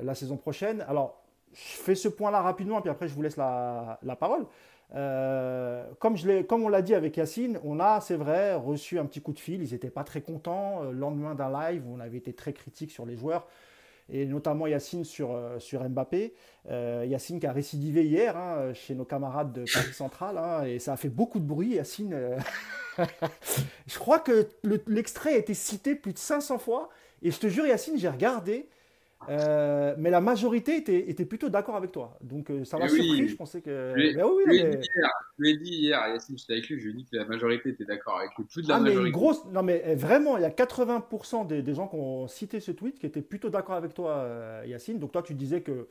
[SPEAKER 1] la saison prochaine? Alors, je fais ce point-là rapidement, puis après, je vous laisse la, parole. Euh, comme, on l'a dit avec Yacine, on a, c'est vrai, reçu un petit coup de fil. Ils n'étaient pas très contents. Euh, le lendemain d'un live, on avait été très critique sur les joueurs, et notamment Yacine sur, euh, Mbappé. Yacine qui a récidivé hier hein, chez nos camarades de Paris Central, hein, et ça a fait beaucoup de bruit. Yacine, je crois que l'extrait a été cité plus de 500 fois, et je te jure, Yacine, j'ai regardé. Euh, mais la majorité était, était plutôt d'accord avec toi. Donc euh, ça m'a surpris, je pensais que.
[SPEAKER 2] Je lui ai, dit hier, Yacine, j'étais avec lui, je lui ai dit que la majorité était d'accord avec lui. Plus de la ah, majorité.
[SPEAKER 1] Mais grosse... Non, mais eh, vraiment, il y a 80% des, des, gens qui ont cité ce tweet qui étaient plutôt d'accord avec toi, euh, Yacine. Donc toi, tu disais que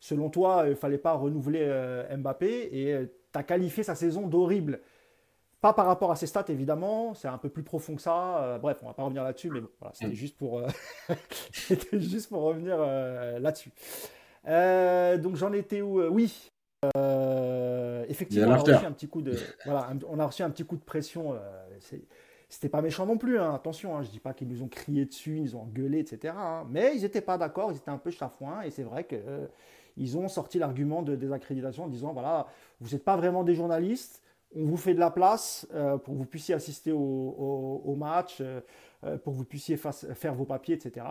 [SPEAKER 1] selon toi, il ne fallait pas renouveler Mbappé et tu as qualifié sa saison d'horrible. Pas par rapport à ses stats, évidemment, c'est un peu plus profond que ça. Euh, bref, on va pas revenir là-dessus, mais bon, voilà, c'était mm. juste, pour, euh, juste pour revenir euh, là-dessus. donc j'en étais où Oui, effectivement, on a reçu un petit coup de, voilà, on a reçu un petit coup de pression. c'était pas méchant non plus, hein, attention, hein, je dis pas qu'ils nous ont crié dessus, ils ont gueulé, etc. Hein, mais ils n'étaient pas d'accord, ils étaient un peu chafouins, et c'est vrai que ils ont sorti l'argument de désaccréditation en disant voilà, vous n'êtes pas vraiment des journalistes on vous fait de la place euh, pour que vous puissiez assister au, match, euh, euh, pour que vous puissiez faire vos papiers, etc.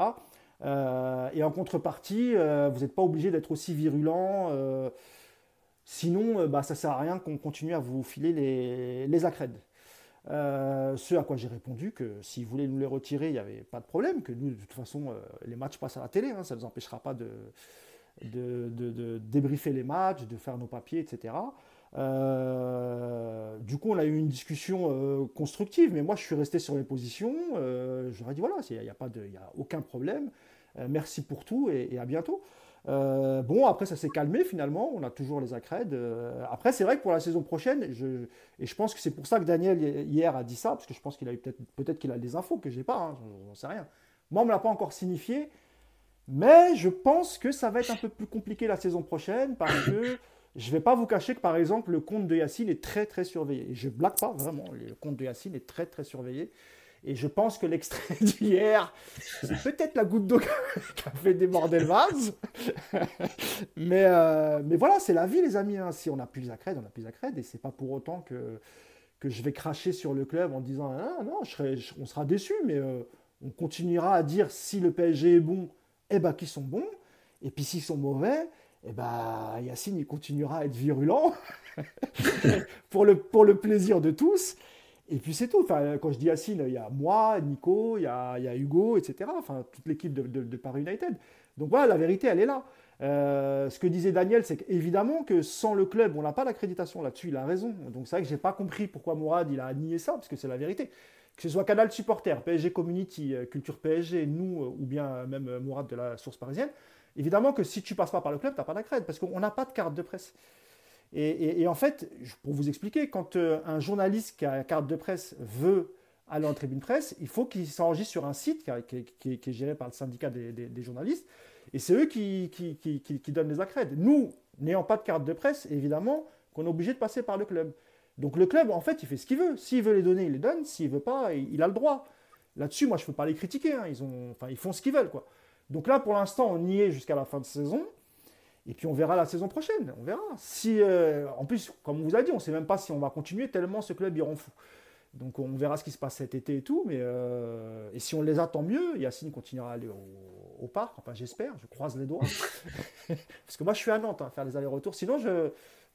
[SPEAKER 1] et en contrepartie, vous n'êtes pas obligé d'être aussi virulent. Sinon, bah, ça ne sert à rien qu'on continue à vous filer les, les ce à quoi j'ai répondu que s'ils voulaient nous les retirer, il n'y avait pas de problème, que nous, de toute façon, les matchs passent à la télé, hein, ça ne nous empêchera pas de, de, débriefer les matchs, de faire nos papiers, etc. Euh, du coup, on a eu une discussion euh, constructive, mais moi, je suis resté sur mes positions. Euh, J'aurais dit voilà, il n'y a, pas a aucun problème. Euh, merci pour tout et, à bientôt. bon, après, ça s'est calmé finalement. On a toujours les accrèdes. après, c'est vrai que pour la saison prochaine, et je pense que c'est pour ça que Daniel hier a dit ça, parce que je pense qu'il a peut-être peut-être qu'il a des infos que j'ai pas. Hein, j'en sais rien. Moi, on me l'a pas encore signifié. Mais je pense que ça va être un peu plus compliqué la saison prochaine parce que je ne vais pas vous cacher que par exemple le compte de Yacine est très très surveillé. Je blague pas vraiment, le compte de Yacine est très très surveillé. Et je pense que l'extrait d'hier, c'est peut-être la goutte d'eau qui a fait déborder le vase. mais, euh, mais voilà, c'est la vie, les amis. Hein. Si on n'a plus la crède, on n'a plus la crède. Et c'est pas pour autant que, que je vais cracher sur le club en disant ah, non, on sera déçu, mais euh, on continuera à dire si le PSG est bon, eh ben, qui sont bons. Et puis s'ils sont mauvais, eh ben, Yacine, il continuera à être virulent pour, le, pour le plaisir de tous. Et puis c'est tout. Enfin, quand je dis Yacine, il y a moi, Nico, il y a, Hugo, etc. Enfin, toute l'équipe de, Paris United. Donc voilà, la vérité, elle est là. Euh, ce que disait Daniel, c'est qu'évidemment que sans le club, on n'a pas d'accréditation là-dessus. Il a raison. Donc c'est vrai que j'ai pas compris pourquoi Mourad il a nié ça, parce que c'est la vérité que ce soit Canal Supporter, PSG Community, euh, Culture PSG, nous, euh, ou bien même Mourad de la source parisienne, évidemment que si tu passes pas par le club, tu n'as pas d'accred, parce qu'on n'a pas de carte de presse. Et, en fait, pour vous expliquer, quand un journaliste qui a carte de presse veut aller en tribune presse, il faut qu'il s'enregistre sur un site qui, est géré par le syndicat des, journalistes, et c'est eux qui, donnent les accrèdes. Nous, n'ayant pas de carte de presse, évidemment qu'on est obligé de passer par le club. Donc le club, en fait, il fait ce qu'il veut. S'il veut les donner, il les donne. S'il veut pas, il a le droit. Là-dessus, moi, je ne peux pas les critiquer. Hein. Ils, ils font ce qu'ils veulent. Quoi. Donc là, pour l'instant, on y est jusqu'à la fin de saison. Et puis on verra la saison prochaine. On verra. Si, euh, en plus, comme on vous a dit, on ne sait même pas si on va continuer tellement ce club, il rend fou. Donc on verra ce qui se passe cet été et tout. Mais, euh, et si on les attend mieux, Yacine continuera à aller au, parc. Enfin, j'espère. Je croise les doigts. Parce que moi, je suis à Nantes, à hein, faire les allers-retours. Sinon,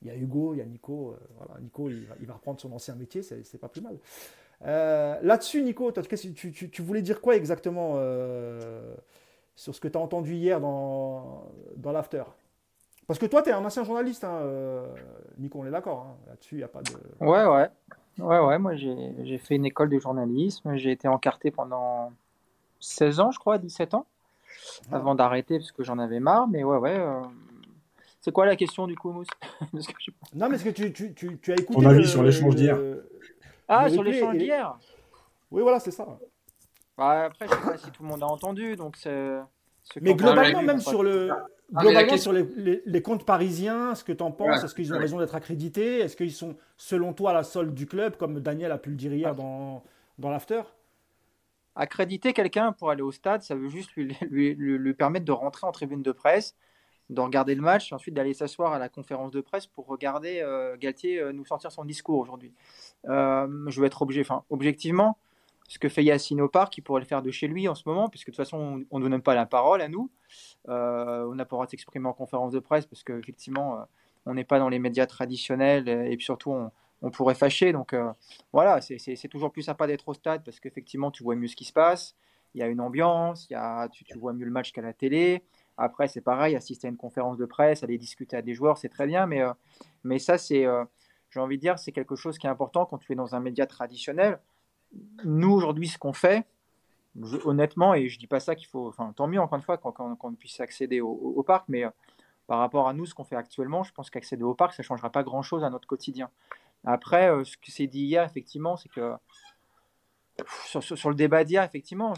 [SPEAKER 1] il y a Hugo, il y a Nico. Euh, voilà, Nico, il va, reprendre son ancien métier, c'est pas plus mal. Là-dessus, Nico, tu, voulais dire quoi exactement sur ce que tu as entendu hier dans, dans l'after Parce que toi, tu es un ancien journaliste, hein, Nico, on est d'accord. Hein. là-dessus, il n'y a pas de.
[SPEAKER 4] Ouais, ouais. Ouais, ouais, moi j'ai fait une école de journalisme. J'ai été encarté pendant 16 ans, je crois, 17 ans, ah. avant d'arrêter parce que j'en avais marre. Mais ouais, ouais, c'est quoi la question du coup, Mousse?
[SPEAKER 1] Non, mais est-ce que tu, tu, tu, tu, as écouté.
[SPEAKER 3] Ton avis sur l'échange d'hier
[SPEAKER 4] Ah, sur l'échange d'hier
[SPEAKER 1] Oui, voilà, c'est ça.
[SPEAKER 4] Bah, après, je sais pas si tout le monde a entendu, donc c'est.
[SPEAKER 1] Mais globalement, même sur le. Ah, globalement, sur les, les, comptes parisiens, ce que tu en penses Est-ce qu'ils ont raison d'être accrédités? Est-ce qu'ils sont, selon toi, à la solde du club, comme Daniel a pu le dire hier dans, dans l'after?
[SPEAKER 4] Accréditer quelqu'un pour aller au stade, ça veut juste lui, lui, lui, permettre de rentrer en tribune de presse de regarder le match et ensuite d'aller s'asseoir à la conférence de presse pour regarder euh, Galtier euh, nous sortir son discours aujourd'hui. Euh, je vais être obligé, enfin, objectivement, ce que fait Yacine au parc, il pourrait le faire de chez lui en ce moment, puisque de toute façon, on ne nous donne pas la parole à nous. on n'a pas le droit de s'exprimer en conférence de presse parce qu'effectivement, on n'est pas dans les médias traditionnels et puis surtout, on, pourrait fâcher. Donc voilà, c'est toujours plus sympa d'être au stade parce qu'effectivement, tu vois mieux ce qui se passe. Il y a une ambiance, y a, tu, vois mieux le match qu'à la télé. Après, c'est pareil, assister à une conférence de presse, aller discuter à des joueurs, c'est très bien, mais, euh, mais ça, c'est, euh, j'ai envie de dire, c'est quelque chose qui est important quand tu es dans un média traditionnel. Nous, aujourd'hui, ce qu'on fait, honnêtement, et je dis pas ça qu'il faut, enfin, tant mieux, encore une fois, qu'on puisse accéder au, parc, mais euh, par rapport à nous, ce qu'on fait actuellement, je pense qu'accéder au parc, ça ne changera pas grand-chose à notre quotidien. Après, ce que c'est dit hier, effectivement, c'est que sur, le débat d'hier, effectivement,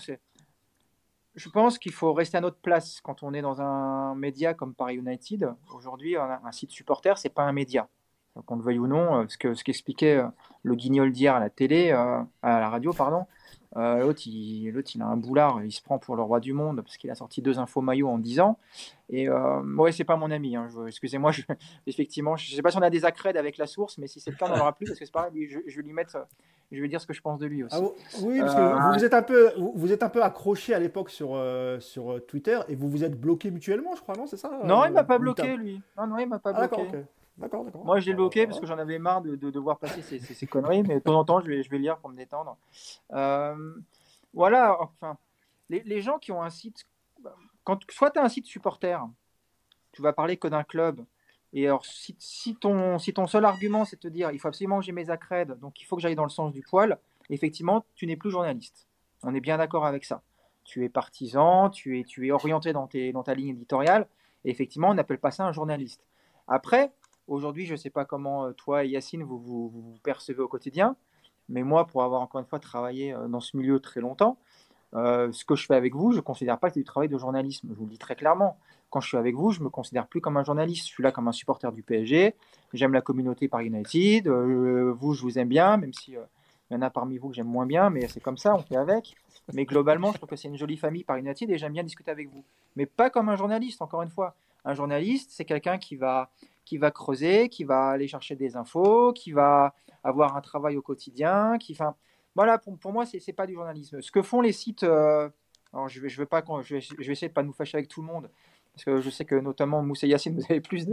[SPEAKER 4] je pense qu'il faut rester à notre place quand on est dans un média comme Paris United. Aujourd'hui, un, site supporter, c'est pas un média. Qu'on le veuille ou non, euh, ce que ce qu'expliquait euh, le guignol d'hier à la télé, euh, à la radio, pardon, euh, l'autre, il, il, a un boulard, il se prend pour le roi du monde parce qu'il a sorti deux infos maillots en 10 ans. Et euh, ouais, c'est pas mon ami. Hein, excusez-moi, effectivement, je sais pas si on a des accrèdes avec la source, mais si c'est le cas, on n'en aura plus parce que c'est pareil. Je, je, vais lui mettre, je vais dire ce que je pense de lui aussi. Ah,
[SPEAKER 1] oui, parce que euh, vous, êtes un peu, vous, êtes un peu accroché à l'époque sur euh, sur Twitter et vous vous êtes bloqué mutuellement, je crois, non C'est ça
[SPEAKER 4] Non, il m'a pas bloqué lui. Non, non, il m'a pas ah, bloqué.
[SPEAKER 1] D'accord, d'accord.
[SPEAKER 4] Moi, je l'ai bloqué parce que j'en avais marre de, de, voir passer ces, ces, conneries, mais de temps en temps, je vais, je vais lire pour me détendre. Euh, voilà, enfin, les, les, gens qui ont un site, quand, soit tu as un site supporter, tu vas parler que d'un club, et alors, si, si, ton, si ton seul argument, c'est de te dire il faut absolument que j'ai mes accrèdes, donc il faut que j'aille dans le sens du poil, effectivement, tu n'es plus journaliste. On est bien d'accord avec ça. Tu es partisan, tu es, tu es orienté dans, tes, dans ta ligne éditoriale, et effectivement, on n'appelle pas ça un journaliste. Après, aujourd'hui, je ne sais pas comment euh, toi et Yacine vous, vous, percevez au quotidien, mais moi, pour avoir encore une fois travaillé euh, dans ce milieu très longtemps, euh, ce que je fais avec vous, je ne considère pas que c'est du travail de journalisme. Je vous le dis très clairement. Quand je suis avec vous, je me considère plus comme un journaliste. Je suis là comme un supporter du PSG. J'aime la communauté par United. Euh, vous, je vous aime bien, même si il y en a parmi vous que j'aime moins bien, mais c'est comme ça, on fait avec. Mais globalement, je trouve que c'est une jolie famille par United et j'aime bien discuter avec vous. Mais pas comme un journaliste, encore une fois. Un journaliste, c'est quelqu'un qui va, qui va creuser, qui va aller chercher des infos, qui va avoir un travail au quotidien, qui, enfin, voilà, pour, pour moi, c'est n'est pas du journalisme. Ce que font les sites, euh, alors je vais, je vais pas, je vais, je vais essayer de pas nous fâcher avec tout le monde, parce que je sais que notamment Moussa Yassine, vous avez plus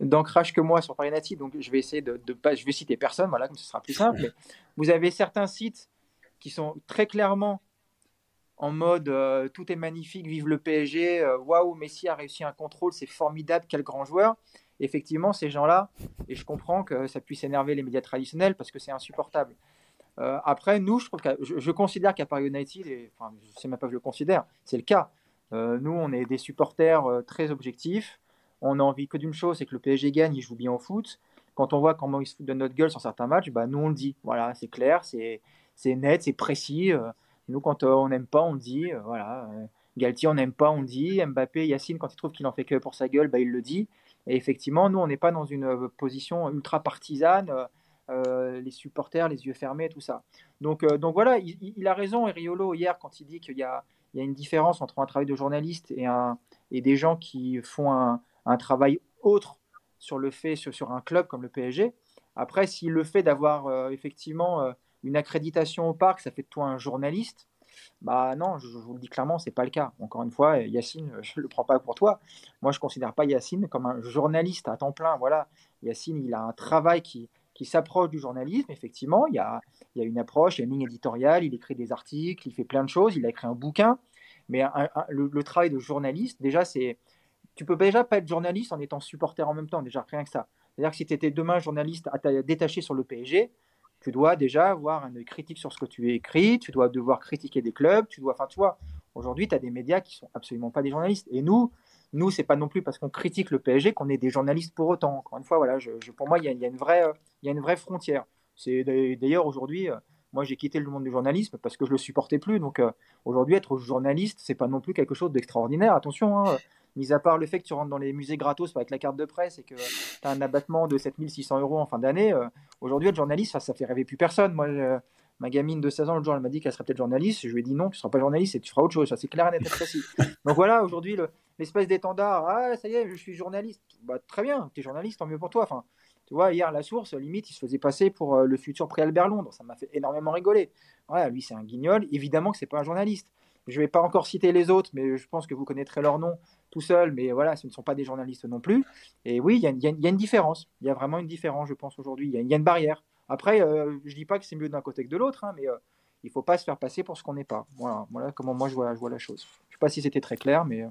[SPEAKER 4] d'ancrage que moi sur Paris Native, donc je vais essayer de, de pas, je vais citer personne, voilà, comme ce sera plus simple. vous avez certains sites qui sont très clairement en mode euh, tout est magnifique, vive le PSG, euh, waouh, Messi a réussi un contrôle, c'est formidable, quel grand joueur. Effectivement, ces gens-là, et je comprends que ça puisse énerver les médias traditionnels parce que c'est insupportable. Euh, après, nous, je, trouve je, considère qu'à Paris United, enfin, je ne sais même pas que je le considère, c'est le cas. Euh, nous, on est des supporters euh, très objectifs. On a envie que d'une chose, c'est que le PSG gagne, il joue bien au foot. Quand on voit comment ils se foutent de notre gueule sur certains matchs, bah, nous, on le dit. Voilà, c'est clair, c'est net, c'est précis. nous, quand on n'aime pas, on le dit. voilà. Galtier, on n'aime pas, on le dit. Mbappé, Yacine, quand il trouve qu'il en fait que pour sa gueule, bah, il le dit. Et effectivement, nous, on n'est pas dans une position ultra partisane euh, les supporters, les yeux fermés, tout ça. Donc, euh, donc voilà, il, a raison, Riolo, hier, quand il dit qu'il y y a une différence entre un travail de journaliste et, et des gens qui font un, travail autre sur le fait, sur, sur, un club comme le PSG. Après, s'il le fait d'avoir euh, effectivement une accréditation au parc, ça fait de toi un journaliste. Bah non, je, vous le dis clairement, c'est pas le cas. Encore une fois, Yacine, je le prends pas pour toi. Moi, je considère pas Yacine comme un journaliste à temps plein. Voilà, Yacine, il a un travail qui, qui s'approche du journalisme, effectivement. Il y, a, il y a une approche, il y a une ligne éditoriale, il écrit des articles, il fait plein de choses, il a écrit un bouquin. Mais le, travail de journaliste, déjà, c'est. Tu peux déjà pas être journaliste en étant supporter en même temps, déjà, rien que ça. C'est-à-dire que si tu étais demain journaliste détaché sur le PSG, tu dois déjà avoir une critique sur ce que tu écris, tu dois devoir critiquer des clubs, tu dois. Enfin, tu vois, aujourd'hui, tu as des médias qui sont absolument pas des journalistes. Et nous, nous, c'est pas non plus parce qu'on critique le PSG qu'on est des journalistes pour autant. Encore une fois, voilà, pour moi, il y, a, une vraie, il une vraie frontière. C'est d'ailleurs aujourd'hui, euh, moi, j'ai quitté le monde du journalisme parce que je le supportais plus. Donc euh, aujourd'hui, être journaliste, c'est pas non plus quelque chose d'extraordinaire. Attention, hein, mis à part le fait que tu rentres dans les musées gratos avec la carte de presse et que tu as un abattement de 7600 euros en fin d'année, euh, aujourd'hui, être journaliste, ça, ça fait rêver plus personne. Moi, ma gamine de 16 ans, le jour, elle m'a dit qu'elle serait peut-être journaliste. Je lui ai dit non, tu ne seras pas journaliste et tu feras autre chose. Ça, c'est clair et net et précis. Donc voilà, aujourd'hui, l'espèce d'étendard, ah, ça y est, je suis journaliste. Bah, très bien, tu es journaliste, tant mieux pour toi. Enfin, tu vois, hier, la source, limite, il se faisait passer pour euh, le futur pré-Albert Londres. Ça m'a fait énormément rigoler. Lui, c'est un guignol. Évidemment que c'est pas un journaliste. Je ne vais pas encore citer les autres, mais je pense que vous connaîtrez leur nom tout seul. Mais voilà, ce ne sont pas des journalistes non plus. Et oui, il y, a une différence. Il y a vraiment une différence, je pense, aujourd'hui. Il y, a une barrière. Après, euh, je dis pas que c'est mieux d'un côté que de l'autre, hein, mais euh, il faut pas se faire passer pour ce qu'on n'est pas. Voilà, voilà comment moi je vois, je vois la chose. Je sais pas si c'était très clair, mais. Euh.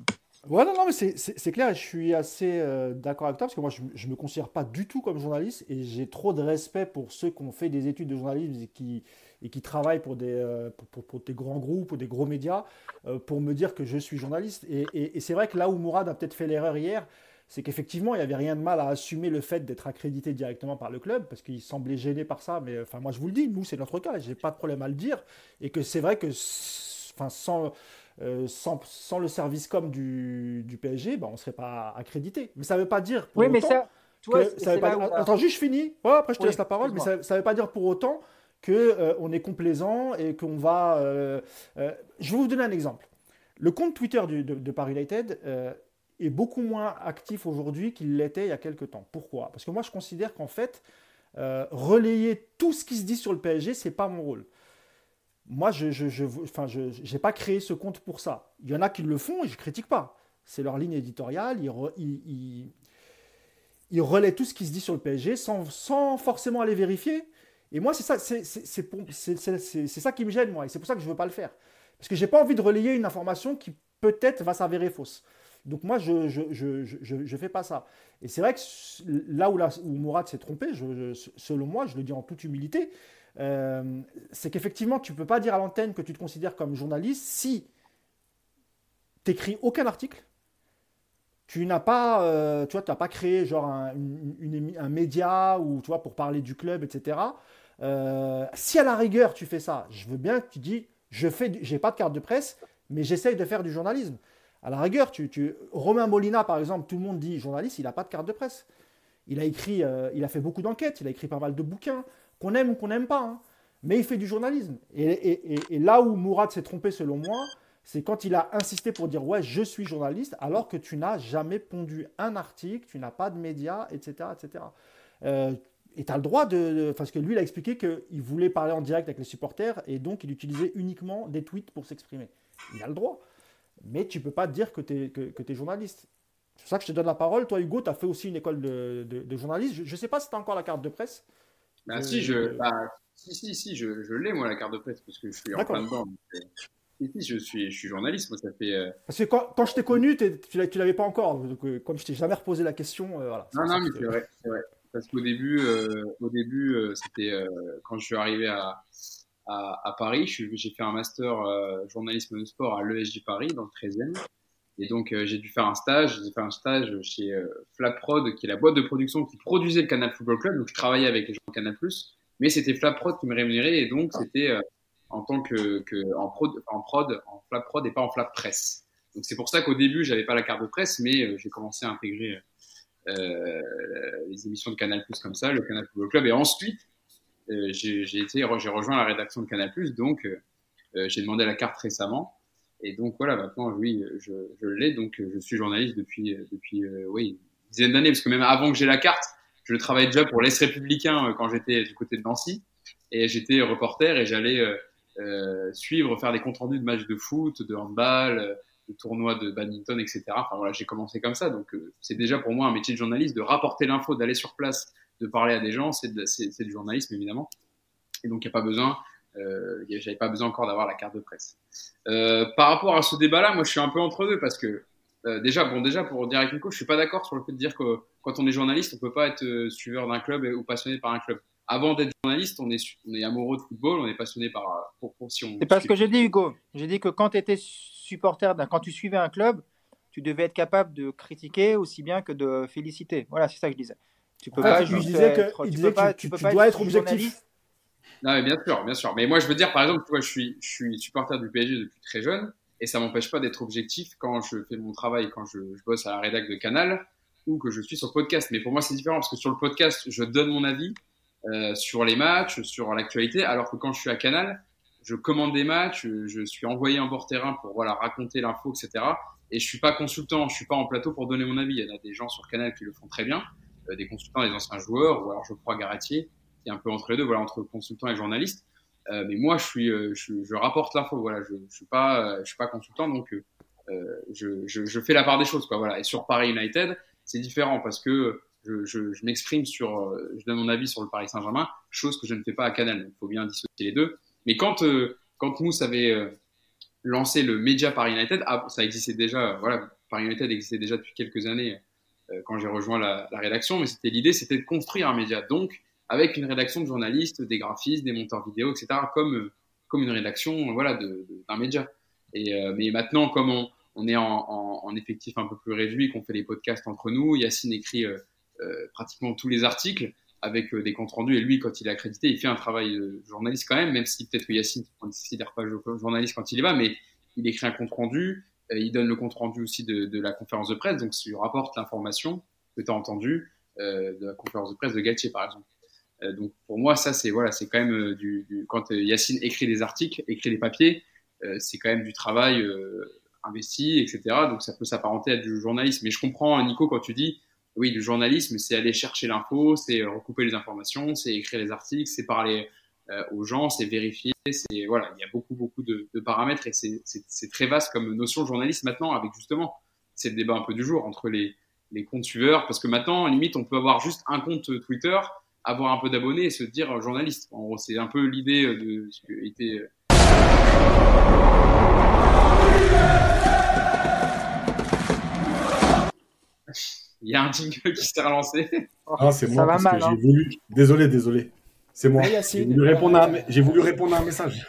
[SPEAKER 1] Ouais, non, non, mais c'est clair et je suis assez d'accord avec toi parce que moi je, ne me considère pas du tout comme journaliste et j'ai trop de respect pour ceux qui ont fait des études de journalisme et qui, et qui travaillent pour des, pour, pour, des grands groupes ou des gros médias pour me dire que je suis journaliste. Et, et, et c'est vrai que là où Mourad a peut-être fait l'erreur hier, c'est qu'effectivement, il n'y avait rien de mal à assumer le fait d'être accrédité directement par le club, parce qu'il semblait gêné par ça. Mais enfin, moi, je vous le dis, nous, c'est notre cas, je n'ai pas de problème à le dire. Et que c'est vrai que enfin, sans, euh, sans, sans, le service com du, du PSG, ben, on ne serait pas accrédité. Mais ça ne veut pas dire.
[SPEAKER 4] Pour oui, mais ça.
[SPEAKER 1] ça pas... Attends, juste, je finis. après, je te laisse la parole. Mais ça ne veut pas dire pour autant qu'on euh, on est complaisant et qu'on va. Euh, je vais vous donner un exemple. Le compte Twitter de, de, Paris United est beaucoup moins actif aujourd'hui qu'il l'était il y a quelques temps. Pourquoi? Parce que moi, je considère qu'en fait, euh, relayer tout ce qui se dit sur le PSG, c'est pas mon rôle. Moi, je n'ai pas créé ce compte pour ça. Il y en a qui le font et je critique pas. C'est leur ligne éditoriale. Ils, il relaie tout ce qui se dit sur le PSG sans forcément aller vérifier. Et moi, c'est ça, ça qui me gêne, moi. Et c'est pour ça que je ne veux pas le faire. Parce que j'ai pas envie de relayer une information qui peut-être va s'avérer fausse. Donc moi, je ne je, je, je, je, fais pas ça. Et c'est vrai que là où, là, où Mourad s'est trompé, selon moi, je le dis en toute humilité, euh, c'est qu'effectivement, tu ne peux pas dire à l'antenne que tu te considères comme journaliste si tu n'écris aucun article, tu n'as pas, euh, tu vois, tu pas créé genre un, média ou tu vois pour parler du club, etc. Euh, si à la rigueur tu fais ça, je veux bien que tu dis, je fais, j'ai pas de carte de presse, mais j'essaye de faire du journalisme. À la rigueur, tu, tu, Romain Molina par exemple, tout le monde dit journaliste, il n'a pas de carte de presse. Il a écrit, euh, il a fait beaucoup d'enquêtes, il a écrit pas mal de bouquins, qu'on aime ou qu'on n'aime pas, hein. mais il fait du journalisme. Et, et là où Mourad s'est trompé selon moi, c'est quand il a insisté pour dire ouais, je suis journaliste, alors que tu n'as jamais pondu un article, tu n'as pas de médias, etc. etc. Euh, et tu as le droit de, Parce que lui, il a expliqué qu'il voulait parler en direct avec les supporters et donc il utilisait uniquement des tweets pour s'exprimer. Il a le droit. Mais tu ne peux pas dire que tu es, que, es journaliste. C'est pour ça que je te donne la parole. Toi, Hugo, tu as fait aussi une école de, de, journaliste. Je ne sais pas si tu as encore la carte de presse.
[SPEAKER 2] Bah, si, je, bah, si, si, si, je, je l'ai, moi, la carte de presse, parce que je suis en plein dedans. Euh, je suis, je suis journaliste, moi, ça fait. Euh,
[SPEAKER 1] Parce que quand, quand je t'ai connu, tu l'avais pas encore. Donc, euh, comme je t'ai jamais reposé la question, euh, voilà.
[SPEAKER 2] Non, non, mais c'est vrai, vrai, Parce qu'au début, au début c'était quand je suis arrivé à, à, à Paris, j'ai fait un master journalisme de sport à l'ESJ Paris, dans le 13e. Et donc, j'ai dû faire un stage. J'ai fait un stage chez Flaprod, qui est la boîte de production qui produisait le Canal Football Club. Donc, je travaillais avec les gens de Canal+. Mais c'était Flaprod qui me rémunérait. Et donc, c'était en tant que, que en, prod, en prod, en flap prod et pas en flap presse. Donc c'est pour ça qu'au début j'avais pas la carte de presse, mais euh, j'ai commencé à intégrer euh, les émissions de Canal Plus comme ça, le Canal Football Club, et ensuite euh, j'ai été, j'ai rejoint la rédaction de Canal Plus, donc euh, j'ai demandé la carte récemment. Et donc voilà, maintenant, oui, je, je l'ai. Donc, je suis journaliste depuis, depuis oui, une dizaine d'années, parce que même avant que j'ai la carte, je travaillais déjà pour l'Est républicain quand j'étais du côté de Nancy. Et j'étais reporter et j'allais euh, suivre, faire des comptes rendus de matchs de foot, de handball, euh, de tournois de badminton, etc. Enfin voilà, j'ai commencé comme ça. Donc euh, c'est déjà pour moi un métier de journaliste de rapporter l'info, d'aller sur place, de parler à des gens. C'est du journalisme évidemment. Et donc il n'y a pas besoin, euh, j'avais pas besoin encore d'avoir la carte de presse. Par rapport à ce débat-là, moi je suis un peu entre deux parce que déjà, bon, déjà pour dire avec Nico, je suis pas d'accord sur le fait de dire que quand on est journaliste, on peut pas être suiveur d'un club ou passionné par un club avant d'être journaliste, on est, on est amoureux de football, on est passionné par. Pour,
[SPEAKER 4] C'est pas ce que j'ai dit, Hugo. J'ai dit que quand tu étais supporter, quand tu suivais un club, tu devais être capable de critiquer aussi bien que de féliciter. Voilà, c'est ça que je disais. Tu peux pas juste être, tu, peux pas, tu, dois être objectif.
[SPEAKER 2] Non, mais bien sûr, bien sûr. Mais moi, je veux dire, par exemple, tu vois, je suis, je suis supporter du PSG depuis très jeune, et ça m'empêche pas d'être objectif quand je fais mon travail, quand je, je bosse à la rédac de Canal, ou que je suis sur le podcast. Mais pour moi, c'est différent parce que sur le podcast, je donne mon avis, euh, sur les matchs, sur l'actualité, alors que quand je suis à Canal, je commande des matchs, je suis envoyé en bord terrain pour voilà raconter l'info, etc. Et je suis pas consultant, je suis pas en plateau pour donner mon avis. Il y en a des gens sur Canal qui le font très bien, euh, des consultants, des anciens joueurs, ou alors je crois Garatier, qui est un peu entre les deux, voilà entre consultant et journaliste. Euh, mais moi, je suis, je, rapporte l'info, voilà, je, je suis pas, suis pas consultant, donc je, je, je, fais la part des choses, quoi, voilà. Et sur Paris United, c'est différent parce que je, m'exprime sur, euh, je donne mon avis sur le Paris Saint-Germain, chose que je ne fais pas à Canal. Il faut bien dissocier les deux. Mais quand, euh, quand Mousse avait euh, lancé le média Paris United, ah, ça existait déjà, voilà, Paris United existait déjà depuis quelques années quand j'ai rejoint la, rédaction, mais c'était l'idée, c'était de construire un média. Donc, avec une rédaction de journalistes, des graphistes, des monteurs vidéo, etc., comme, comme une rédaction, voilà, d'un média. Et, mais maintenant, comme on, est en, en, effectif un peu plus réduit, qu'on fait les podcasts entre nous, Yacine écrit pratiquement tous les articles avec euh, des comptes rendus. Et lui, quand il est accrédité, il fait un travail de journaliste quand même, même si peut-être Yacine ne considère pas journaliste quand il y va, mais il écrit un compte rendu, euh, il donne le compte rendu aussi de, la conférence de presse, donc il rapporte l'information que tu as entendue de la conférence de presse de Galtier, par exemple. donc pour moi, ça, c'est voilà, c'est quand même du, du quand Yacine écrit des articles, écrit des papiers, c'est quand même du travail investi, etc. Donc ça peut s'apparenter à du journalisme. Mais je comprends, Nico, quand tu dis oui, du journalisme, c'est aller chercher l'info, c'est recouper les informations, c'est écrire les articles, c'est parler euh, aux gens, c'est vérifier, c'est voilà, il y a beaucoup beaucoup de, paramètres et c'est très vaste comme notion de journaliste maintenant avec justement c'est le débat un peu du jour entre les les comptes suiveurs, parce que maintenant, limite, on peut avoir juste un compte Twitter, avoir un peu d'abonnés et se dire journaliste. En gros, c'est un peu l'idée de ce qui a été. Il y a un jingle qui s'est relancé.
[SPEAKER 3] Ah, c'est moi parce que j'ai hein. voulu. Désolé, désolé. C'est moi. J'ai voulu, répondre à un... voulu répondre à un message.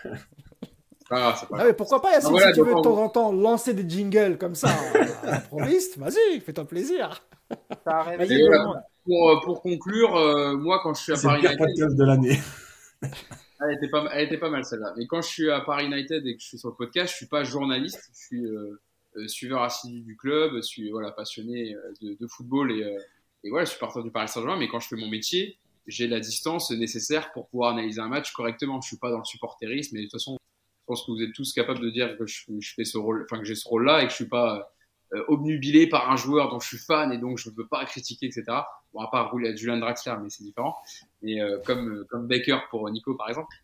[SPEAKER 1] Ah, pas... mais pourquoi pas, Yacine, si tu veux de temps en temps lancer des jingles comme ça, improviste, vas-y, fais-toi plaisir.
[SPEAKER 2] Ça pour, euh, pour, conclure, euh, moi, quand je suis à Paris
[SPEAKER 3] United. de l'année.
[SPEAKER 2] elle, était pas, elle était pas mal celle-là. Mais quand je suis à Paris United et que je suis sur le podcast, je suis pas journaliste, je suis euh, suiveur assidu du club, suis voilà, passionné de, de football et, et voilà, partant du Paris Saint-Germain. Mais quand je fais mon métier, j'ai la distance nécessaire pour pouvoir analyser un match correctement. Je suis pas dans le supporterisme, mais de toute façon, je pense que vous êtes tous capables de dire que je, fais ce rôle, enfin que j'ai ce rôle-là et que je suis pas euh, obnubilé par un joueur dont je suis fan et donc je ne peux pas critiquer, etc. Bon, à part rouler à Julian Draxler, mais c'est différent. Mais euh, comme euh, comme Baker pour Nico par exemple.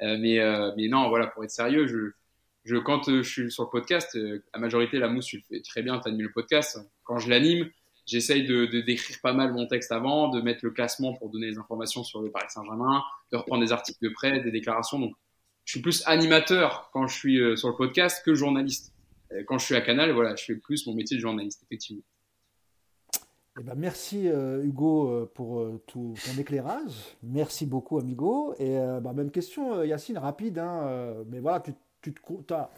[SPEAKER 2] mais mais non, voilà, pour être sérieux, je quand je suis sur le podcast, la majorité la mousse, tu le fais très bien, tu animes le podcast. Quand je l'anime, j'essaye de, d'écrire pas mal mon texte avant, de mettre le classement pour donner des informations sur le Paris Saint-Germain, de reprendre des articles de presse, des déclarations. Donc je suis plus animateur quand je suis euh, sur le podcast que journaliste. Quand je suis à Canal, voilà, je fais plus mon métier de journaliste, effectivement.
[SPEAKER 1] Eh ben, merci euh, Hugo euh, pour ton éclairage. Merci beaucoup Amigo. Et bah, même question Yacine, rapide, hein, mais voilà, tu, tu as,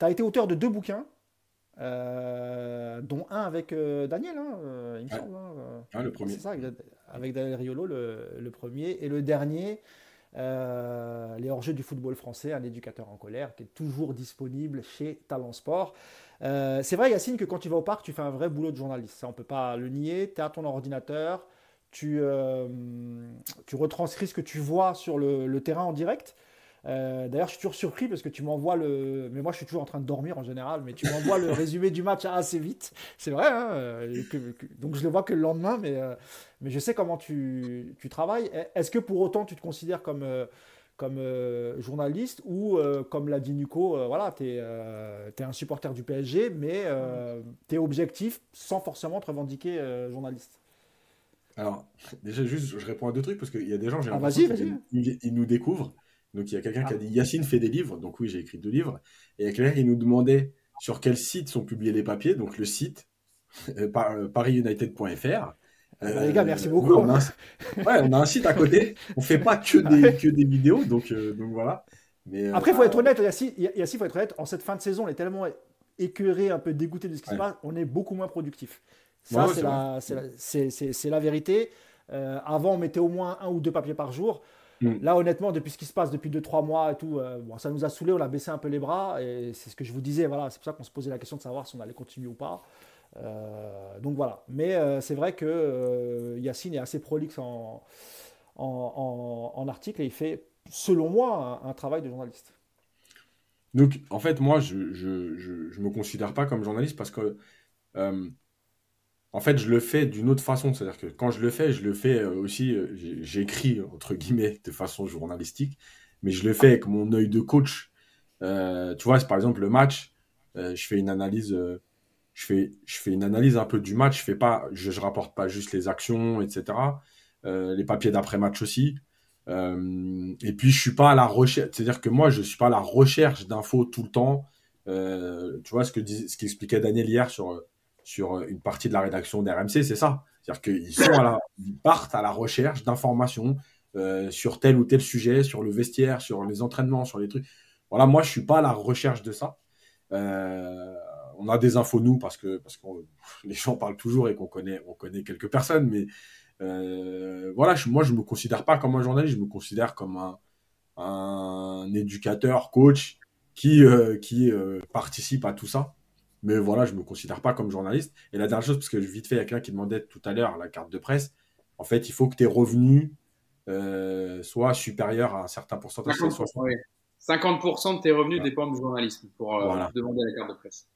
[SPEAKER 1] as, été auteur de deux bouquins, dont un avec Daniel, hein, il me semble. Hein,
[SPEAKER 3] ah, le premier.
[SPEAKER 1] C'est ça, avec, Daniel Riolo, le, le, premier. Et le dernier, euh, les hors-jeux du football français, un éducateur en colère, qui est toujours disponible chez Talent Sport. Euh, c'est vrai, Yacine, que quand tu vas au parc, tu fais un vrai boulot de journaliste. Ça, on ne peut pas le nier. Tu es à ton ordinateur, tu, euh, tu retranscris ce que tu vois sur le terrain en direct. Euh, d'ailleurs, je suis toujours surpris parce que tu m'envoies le. Mais moi, je suis toujours en train de dormir en général, mais tu m'envoies le résumé du match assez vite. C'est vrai, hein, euh, donc je le vois que le lendemain, mais, euh, mais je sais comment tu, tu travailles. Est-ce que pour autant, tu te considères comme, comme journaliste ou, comme l'a dit Nico, voilà, tu es, es, un supporter du PSG, mais tu es objectif sans forcément te revendiquer journaliste?
[SPEAKER 3] Alors, déjà, juste, je réponds à deux trucs parce qu'il y a des gens, j'ai
[SPEAKER 1] ah, l'impression
[SPEAKER 3] qu'ils nous découvrent. Donc il y a quelqu'un qui a ah. dit Yacine fait des livres. Donc oui, j'ai écrit deux livres. Et il y a quelqu'un qui nous demandait sur quel site sont publiés les papiers. Donc le site, euh, euh parisunited.fr.
[SPEAKER 1] Ah bah, les gars, merci euh, beaucoup.
[SPEAKER 3] on, a un, ouais, on a un site à côté. On fait pas que des, que des vidéos. Donc, euh, donc voilà.
[SPEAKER 1] Mais, Après, il faut être honnête, Yacine, il faut être honnête. En cette fin de saison, on est tellement écœuré, un peu dégoûté de ce qui se passe, on est beaucoup moins productif. Ça, c'est la, la, vérité. avant, on mettait au moins un ou deux papiers par jour. Mm. Là, honnêtement, depuis ce qui se passe depuis 2-3 mois et tout, euh, bon, ça nous a saoulé, on a baissé un peu les bras. Et c'est ce que je vous disais, voilà, c'est pour ça qu'on se posait la question de savoir si on allait continuer ou pas. Euh, donc voilà. Mais euh, c'est vrai que Yacine est assez prolixe en, en, en, article et il fait, selon moi, un, travail de journaliste.
[SPEAKER 3] Donc, en fait, moi, je ne je, je, je, me considère pas comme journaliste parce que en fait, je le fais d'une autre façon. C'est-à-dire que quand je le fais, je le fais euh, aussi, euh, j'écris, entre guillemets, de façon journalistique, mais je le fais avec mon œil de coach. Euh, tu vois, par exemple le match, je fais une analyse, je, fais, une analyse un peu du match. Je fais pas, je, je rapporte pas juste les actions, etc. les papiers d'après-match aussi. et puis, je suis pas à la recherche. C'est-à-dire que moi, je suis pas à la recherche d'infos tout le temps. tu vois ce qu'expliquait Daniel hier sur sur euh, une partie de la rédaction d'RMC, c'est ça. C'est-à-dire qu'ils partent à la recherche d'informations euh, sur tel ou tel sujet, sur le vestiaire, sur les entraînements, sur les trucs. Voilà, moi, je suis pas à la recherche de ça. Euh, on a des infos nous parce que parce les gens parlent toujours et qu'on connaît on connaît quelques personnes, mais voilà, je, moi, je me considère pas comme un journaliste, je me considère comme un, un éducateur, coach qui qui participe à tout ça. Mais voilà, je me considère pas comme journaliste. Et la dernière chose, parce que vite fait, il y a quelqu'un qui demandait tout à l'heure la carte de presse. En fait, il faut que tes revenus euh, soient supérieurs à un certain pourcentage.
[SPEAKER 2] 50%, 50% de tes revenus dépendent du journalisme pour euh, demander la carte de presse.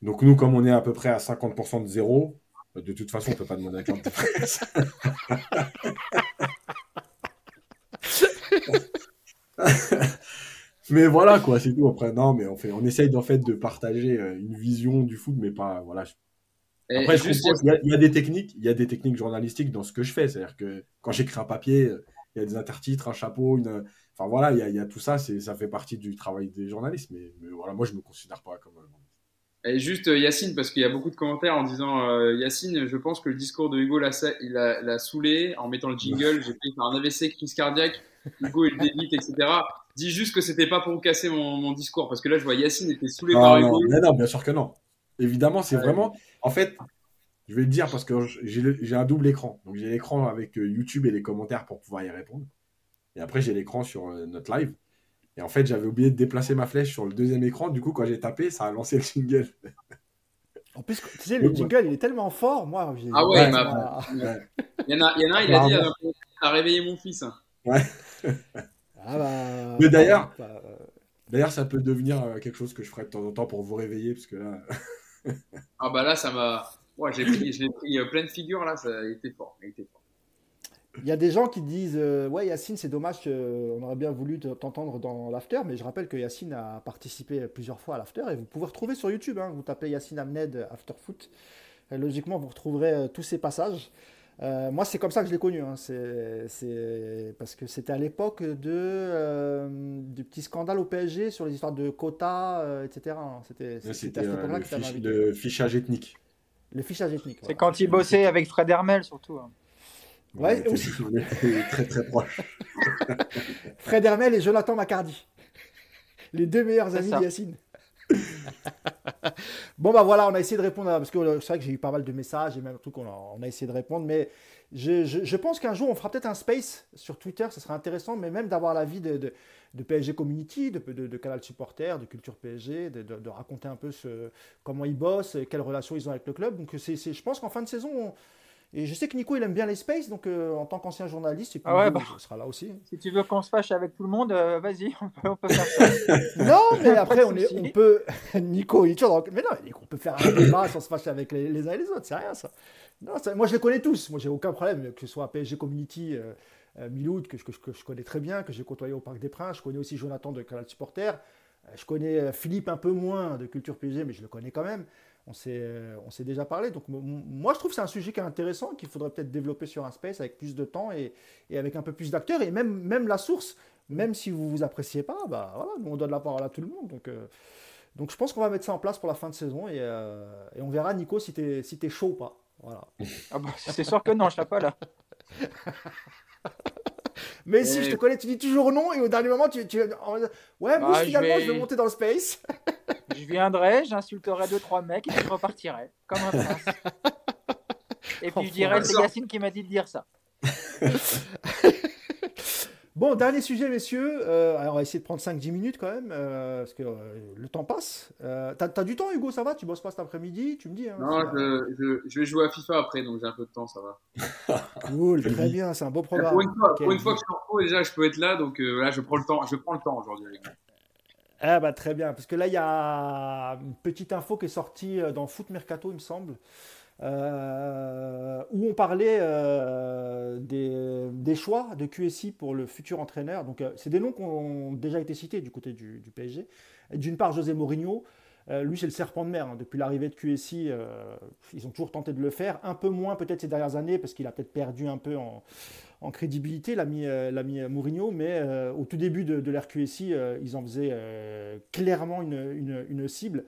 [SPEAKER 3] Donc nous, comme on est à peu près à 50% de zéro, de toute façon, on ne peut pas demander la carte de presse. mais voilà quoi, c'est tout. Après, non, mais on fait, on essaye en fait de partager euh, une vision du foot, mais pas voilà. Après, il y, a des techniques, il y a des techniques journalistiques dans ce que je fais. C'est-à-dire que quand j'écris un papier, il y a des intertitres, un chapeau, une. Enfin voilà, il y a, tout ça, ça fait partie du travail des journalistes. Mais, voilà, moi, je me considère pas comme.
[SPEAKER 2] Et juste euh, Yacine, parce qu'il y a beaucoup de commentaires en disant euh, Yacine, je pense que le discours de Hugo l'a, il a, saoulé en mettant le jingle. J'ai fait un AVC, crise cardiaque. Hugo il débite, etc. Dis juste que c'était pas pour vous casser mon, discours, parce que là je vois Yacine était saoulé par.
[SPEAKER 3] Non, non, bien sûr que non. Évidemment, c'est vraiment. En fait, je vais le dire parce que j'ai un double écran. Donc j'ai l'écran avec euh, YouTube et les commentaires pour pouvoir y répondre. Et après, j'ai l'écran sur notre live. Et en fait, j'avais oublié de déplacer ma flèche sur le deuxième écran. Du coup, quand j'ai tapé, ça a lancé le jingle.
[SPEAKER 1] En plus, tu sais, le jingle, il est tellement fort. Moi,
[SPEAKER 2] ah ouais, il, y en a, il y en a, il a dit euh, a réveillé mon fils.
[SPEAKER 3] Ouais. Ah bah, Mais d'ailleurs, bah, euh, d'ailleurs, ça peut devenir euh, quelque chose que je ferai de temps en temps pour vous réveiller, parce que là.
[SPEAKER 2] ah bah là, ça m'a. Ouais, j'ai pris, pris plein de figures là, ça a été fort. A été fort.
[SPEAKER 1] Il y a des gens qui disent euh, Ouais, Yacine, c'est dommage, on aurait bien voulu t'entendre dans l'after, mais je rappelle que Yacine a participé plusieurs fois à l'after et vous pouvez retrouver sur YouTube. Hein, vous tapez Yacine Amned After Foot. logiquement, vous retrouverez euh, tous ces passages. Euh, moi, c'est comme ça que je l'ai connu. Hein. C'est parce que c'était à l'époque de du petit scandale au PSG sur les histoires de quotas, etc. Hein.
[SPEAKER 3] C'était à cette époque-là que Le fichage ethnique.
[SPEAKER 1] Le fichage ethnique.
[SPEAKER 4] C'est quand il bossait avec Fred Hermel, surtout.
[SPEAKER 1] Ouais, aussi.
[SPEAKER 3] très très proche.
[SPEAKER 1] Fred Hermel et Jonathan Macardy. Les deux meilleurs amis de Yacine. bon bah voilà, on a essayé de répondre à... parce que euh, c'est vrai que j'ai eu pas mal de messages et même tout qu'on a, essayé de répondre, mais je, pense qu'un jour on fera peut-être un space sur Twitter, ce serait intéressant, mais même d'avoir l'avis de, de, de, PSG Community, de, de, Canal Supporter, de Culture PSG, de, raconter un peu comment ils bossent, quelles relations ils ont avec le club. Donc c'est, je pense qu'en fin de saison, on, et je sais que Nico, il aime bien les spaces, donc euh, en tant qu'ancien journaliste, et puis
[SPEAKER 4] ah bah,
[SPEAKER 1] sera là aussi.
[SPEAKER 4] Si tu veux qu'on se fâche avec tout le monde, euh, vas-y, on peut, faire ça.
[SPEAKER 1] non, mais après, on, est, on peut. Nico, il est toujours dans... Mais non, on peut faire un débat sans se fâcher avec les, uns et les autres, c'est rien ça. Non, Moi, je les connais tous. Moi, j'ai aucun problème, que ce soit PSG Community. Euh, Miloud, que, que, je connais très bien, que j'ai côtoyé au Parc des Princes. Je connais aussi Jonathan de Canal Supporter. Je connais Philippe un peu moins de Culture PSG, mais je le connais quand même on s'est, euh, on s'est déjà parlé. Donc moi, je trouve que c'est un sujet qui est intéressant, qu'il faudrait peut-être développer sur un space avec plus de temps et, avec un peu plus d'acteurs. Et même, même la source, même si vous vous appréciez pas, bah voilà, on donne la parole à tout le monde. Donc, euh, donc je pense qu'on va mettre ça en place pour la fin de saison et, euh, on verra, Nico, si tu es, si es chaud ou pas. Voilà.
[SPEAKER 4] Ah bah, c'est sûr que non, je ne pas là.
[SPEAKER 1] Mais si je te connais, tu dis toujours non et au dernier moment, tu. tu... Ouais, moi bah, finalement, je vais... monter dans le space.
[SPEAKER 4] je viendrai, j'insulterai deux, trois mecs et je repartirai. Comme un prince. Et puis je dirais, c'est Yacine qui m'a dit de dire ça.
[SPEAKER 1] Bon, dernier sujet, messieurs. Euh, alors, on va essayer de prendre 5-10 minutes quand même, euh, parce que euh, le temps passe. t'as, as du temps, Hugo, ça va? Tu bosses pas cet après-midi Tu me dis hein,
[SPEAKER 2] Non, je, je, vais jouer à FIFA après, donc j'ai un peu de temps, ça va.
[SPEAKER 1] cool, très bien, c'est un beau programme.
[SPEAKER 2] Pour une fois, pour une fois que je suis en pro, déjà, je peux être là, donc là, je prends le temps, je prends le temps aujourd'hui avec
[SPEAKER 1] Ah bah très bien, parce que là il y a une petite info qui est sortie dans Foot Mercato, il me semble, euh, où on parlait euh, des, choix de QSI pour le futur entraîneur. Donc, euh, c'est des noms qui ont déjà été cités du côté du, PSG. D'une part, José Mourinho. lui, c'est le serpent de mer. Hein. Depuis l'arrivée de QSI, ils ont toujours tenté de le faire. Un peu moins peut-être ces dernières années, parce qu'il a peut-être perdu un peu en, crédibilité, l'ami Mourinho. Mais au tout début de, de l'ère QSI, ils en faisaient clairement une, une cible.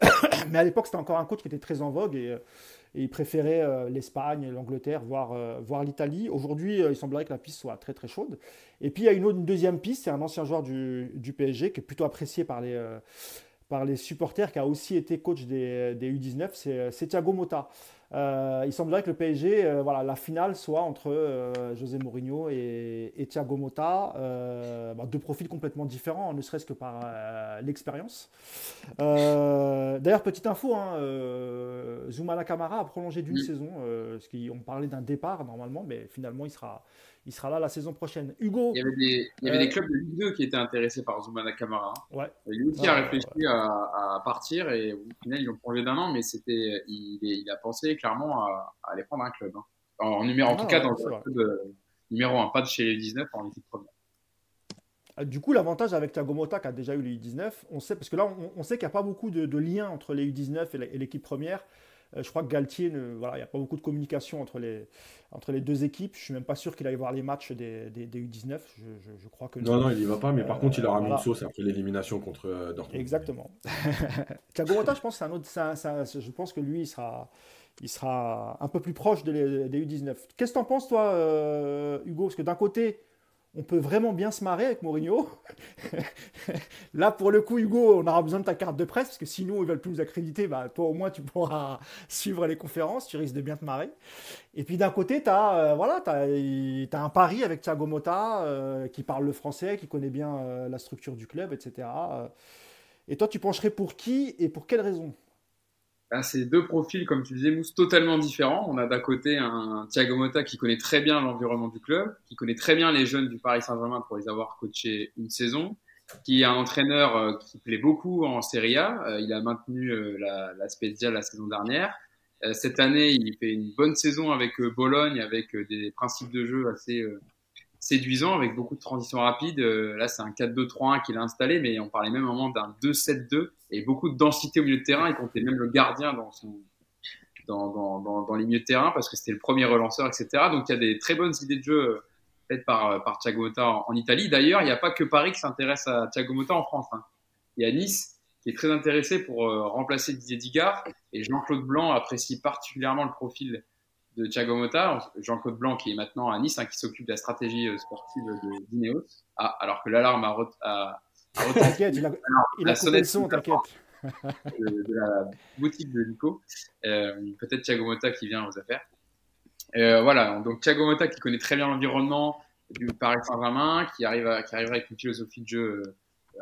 [SPEAKER 1] mais à l'époque, c'était encore un coach qui était très en vogue. Et et il préférait euh, l'Espagne, l'Angleterre, voire, euh, l'Italie. Aujourd'hui, euh, il semblerait que la piste soit très très chaude. Et puis il y a une, deuxième piste, c'est un ancien joueur du, du, PSG qui est plutôt apprécié par les, par les supporters, qui a aussi été coach des, des U19, c'est Thiago Motta. Euh, il semblerait que le PSG, euh, voilà, la finale soit entre euh, José Mourinho et, Thiago Motta, bah, deux profils complètement différents, ne serait-ce que par l'expérience. D'ailleurs, petite info, hein, Zoumana Camara a prolongé d'une saison, parce qu'on parlait d'un départ normalement, mais finalement il sera, il sera là la saison prochaine. Hugo.
[SPEAKER 2] Il y avait des, il y avait des clubs de Ligue 2 qui étaient intéressés par Zoumana Camara.
[SPEAKER 1] Hein. Ouais.
[SPEAKER 2] Lui a réfléchi à, à, partir et au final ils l'ont prolongé d'un an, mais c'était, il, il, a pensé clairement à, aller prendre un club. Hein. En, numéro, en tout ah, cas dans le club euh, numéro 1, pas de chez les 19 en équipe première.
[SPEAKER 1] Ah, du coup, l'avantage avec Thiago Motta qui a déjà eu les U19, on sait, parce que là, on, sait qu'il n'y a pas beaucoup de, liens entre les U19 et l'équipe première. Je crois que Galtier, voilà, il n'y a pas beaucoup de communication entre les, entre les deux équipes. Je suis même pas sûr qu'il aille voir les matchs des, des, U19. Je, crois que
[SPEAKER 3] non, non, il y va pas. Mais par contre, il aura mis une sauce après l'élimination contre Dortmund.
[SPEAKER 1] Exactement. Thiago je pense, c'est un autre. je pense que lui, il sera il sera un peu plus proche des U19. Qu'est-ce que tu en penses, toi, Hugo? Parce que d'un côté, on peut vraiment bien se marrer avec Mourinho. Là, pour le coup, Hugo, on aura besoin de ta carte de presse, parce que sinon, ils veulent plus nous accréditer. Bah, toi, au moins, tu pourras suivre les conférences, tu risques de bien te marrer. Et puis, d'un côté, tu as, euh, voilà, un pari avec Thiago euh, qui parle le français, qui connaît bien euh, la structure du club, etc. Et toi, tu pencherais pour qui et pour quelle raison?
[SPEAKER 2] Ben, c'est deux profils, comme tu disais, Mousse, totalement différents. On a d'un côté un Thiago Motta qui connaît très bien l'environnement du club, qui connaît très bien les jeunes du Paris Saint-Germain pour les avoir coachés une saison, qui est un entraîneur euh, qui plaît beaucoup en Serie A. Euh, il a maintenu euh, la, la Spezia la saison dernière. Cette année, il fait une bonne saison avec Bologne, avec des principes de jeu assez séduisant avec beaucoup de transitions rapides. Euh, là, c'est un 4-2-3-1 qu'il a installé, mais on parlait même un moment d'un 2-7-2 et beaucoup de densité au milieu de terrain. Il comptait même le gardien dans dans, dans, dans, dans les milieux de terrain parce que c'était le premier relanceur, etc. Donc il y a des très bonnes idées de jeu euh, faites par, euh, par Thiago Motta en, Italie. D'ailleurs, il n'y a pas que Paris qui s'intéresse à Thiago Motta en France. Hein. Il y a Nice qui est très intéressé pour remplacer Didier Digard et Jean-Claude Blanc apprécie particulièrement le profil de Thiago Motta, Jean-Claude Blanc qui est maintenant à Nice, hein, qui s'occupe de la stratégie euh, sportive de Dineos. Ah, alors que l'alarme a, a,
[SPEAKER 1] a T'inquiète, il a, il a coupé le son, t'inquiète.
[SPEAKER 2] De, la boutique de Nico. Euh, Peut-être Thiago Motta qui vient aux affaires. Euh, voilà, donc Thiago Motta qui connaît très bien l'environnement du Paris Saint-Germain, qui, arrive qui arrivera avec une philosophie de jeu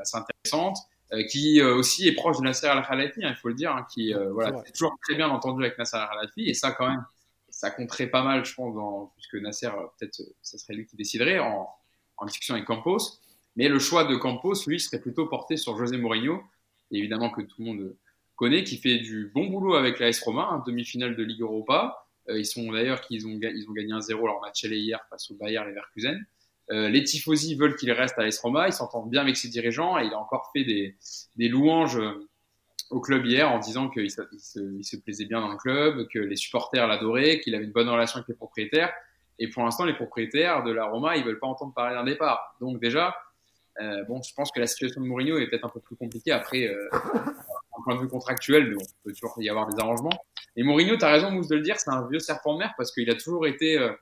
[SPEAKER 2] assez intéressante. Euh, qui euh, aussi est proche de Nasser Al-Khelaifi, hein, il faut le dire, hein, qui euh, voilà, c'est toujours très bien entendu avec Nasser Al-Khelaifi, et ça quand même, ça compterait pas mal, je pense, puisque Nasser, euh, peut-être, ce serait lui qui déciderait en, discussion avec Campos. Mais le choix de Campos, lui, serait plutôt porté sur José Mourinho, évidemment que tout le monde connaît, qui fait du bon boulot avec l'AS Roma, hein, demi-finale de Ligue Europa. Euh, ils sont d'ailleurs qu'ils ont, ils ont gagné un 0 leur match aller hier face au Bayer Leverkusen. Euh, les tifosi veulent qu'il reste à l'AS Roma, ils s'entendent bien avec ses dirigeants et il a encore fait des louanges au club hier en disant qu'il se, plaisait bien dans le club, que les supporters l'adoraient, qu'il avait une bonne relation avec les propriétaires. Et pour l'instant, les propriétaires de la Roma, ils veulent pas entendre parler d'un départ. Donc déjà, euh, bon, je pense que la situation de Mourinho est peut-être un peu plus compliquée après, euh, point de vue contractuel, mais il peut toujours y avoir des arrangements. Et Mourinho, tu as raison, Mousse, de le dire, c'est un vieux serpent de mer parce qu'il a toujours été euh,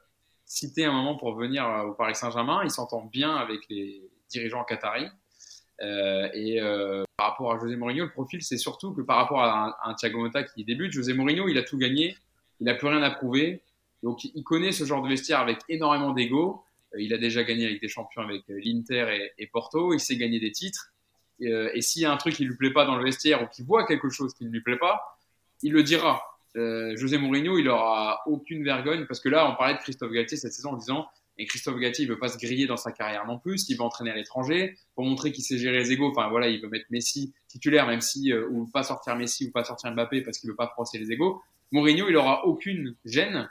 [SPEAKER 2] cité un moment pour venir euh, au Paris Saint-Germain. Il s'entend bien avec les dirigeants qataris. Euh, et euh, par rapport à José Mourinho, le profil, c'est surtout que par rapport à un, Thiago Motta qui débute, José Mourinho, il a tout gagné, il n'a plus rien à prouver. Donc, il connaît ce genre de vestiaire avec énormément d'ego. Euh, il a déjà gagné avec des champions avec l'Inter et, Porto. Il sait gagner des titres. Et, et s'il y a un truc qui lui plaît pas dans le vestiaire ou qu'il voit quelque chose qui ne lui plaît pas, il le dira. José Mourinho, il aura aucune vergogne parce que là, on parlait de Christophe Galtier cette saison en disant et Christophe Gatti, il veut pas se griller dans sa carrière non plus. Il veut entraîner à l'étranger pour montrer qu'il sait gérer les égaux. Enfin voilà, il veut mettre Messi titulaire, même si euh, ou pas sortir Messi ou pas sortir Mbappé parce qu'il veut pas froisser les égaux. Mourinho, il aura aucune gêne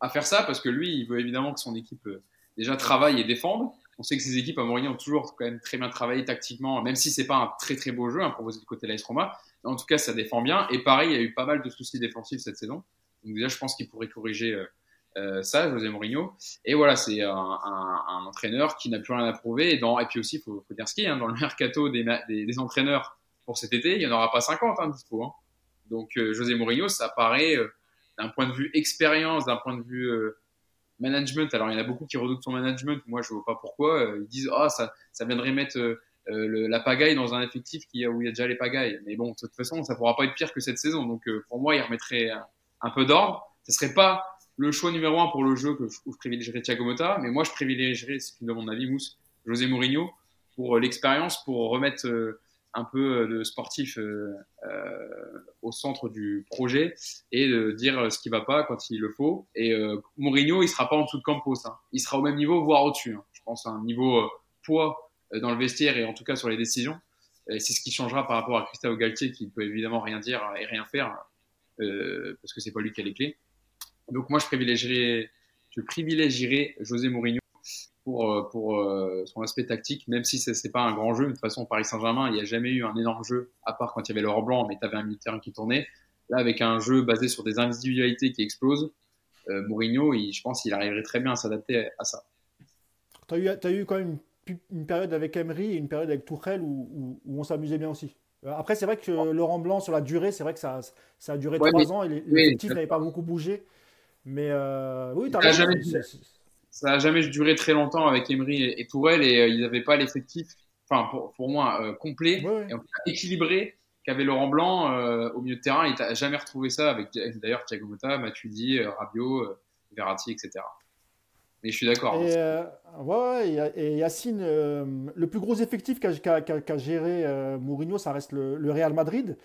[SPEAKER 2] à faire ça parce que lui, il veut évidemment que son équipe euh, déjà travaille et défende. On sait que ses équipes à Mourinho ont toujours quand même très bien travaillé tactiquement, même si c'est pas un très très beau jeu hein, proposé du côté de l'AS Roma. En tout cas, ça défend bien. Et pareil, il y a eu pas mal de soucis défensifs cette saison. Donc déjà, je pense qu'il pourrait corriger euh, euh, ça, José Mourinho. Et voilà, c'est un, entraîneur qui n'a plus rien à prouver. Et, puis aussi, il faut, faut, dire ce qu'il y hein, dans le mercato des, entraîneurs pour cet été, il n'y en aura pas 50 hein, dispo. Hein. Donc euh, José Mourinho, ça paraît euh, d'un point de vue expérience, d'un point de vue management. Alors il y en a beaucoup qui redoutent son management. Moi, je vois pas pourquoi. ils disent ah ça, ça viendrait mettre la pagaille dans un effectif où il y a déjà les pagailles. Mais bon, de toute façon, ça pourra pas être pire que cette saison. Donc pour moi, il remettrait un, un peu d'ordre. Ce serait pas le choix numéro un pour le jeu que je, privilégierais Thiago Motta, mais moi je privilégierais, ce qui de mon avis, Mousse, José Mourinho pour euh, l'expérience, pour remettre euh, un peu euh, de sportif euh, au centre du projet et de dire ce qui va pas quand il le faut. Et Mourinho, il sera pas en dessous de Campos, hein. il sera au même niveau, voire au-dessus. Hein. Je pense à un niveau poids dans le vestiaire et en tout cas sur les décisions. C'est ce qui changera par rapport à Christophe Galtier qui ne peut évidemment rien dire et rien faire parce que c'est pas lui qui a les clés. Donc moi, je privilégierais, je privilégierais José Mourinho pour, euh, pour euh, son aspect tactique, même si c'est pas un grand jeu. De toute façon, Paris Saint-Germain, il n'y a jamais eu un énorme jeu, à part quand il y avait l'or blanc, mais tu avais un militaire qui tournait. Là, avec un jeu basé sur des individualités qui explosent, Mourinho, je pense qu'il arriverait très bien à s'adapter à ça.
[SPEAKER 1] Tu as eu, as eu quand même une, période avec Emery et une période avec Tourelle où, où, on s'amusait bien aussi. Après, c'est vrai que Laurent Blanc, sur la durée, c'est vrai que ça, ça a duré trois ans et l'effectif n'avait pas beaucoup bougé. Mais oui, tu as
[SPEAKER 2] raison ça n'a jamais duré très longtemps avec Emery et, Tourelle et euh, ils n'avaient pas l'effectif, enfin pour, pour moi, euh, complet et équilibré qu'avait Laurent Blanc euh, au milieu de terrain. Il n'a jamais retrouvé ça avec d'ailleurs Thiago Motta, Matuidi, Rabiot, Verratti, etc. Mais je suis d'accord.
[SPEAKER 1] Et, ouais, et, Yacine, le plus gros effectif qu'a géré Mourinho, ça reste le, le Real Madrid.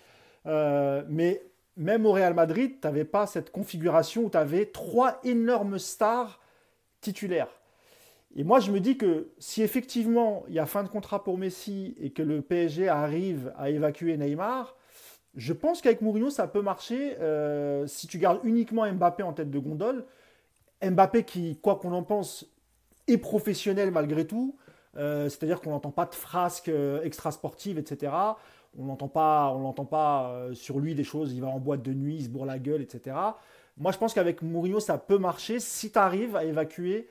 [SPEAKER 1] mais même au Real Madrid, tu n'avais pas cette configuration où tu avais trois énormes stars titulaire. Et moi, je me dis que si effectivement il y a fin de contrat pour Messi et que le PSG arrive à évacuer Neymar, je pense qu'avec Mourinho, ça peut marcher euh, si tu gardes uniquement Mbappé en tête de gondole. Mbappé qui, quoi qu'on en pense, est professionnel malgré tout. Euh, c'est-à-dire qu'on n'entend pas de frasques euh, extra-sportives, etc. On n'entend pas, on n'entend pas sur lui des choses, il va en boîte de nuit, il se bourre la gueule, etc. Moi, je pense qu'avec Mourinho, ça peut marcher si tu arrives à évacuer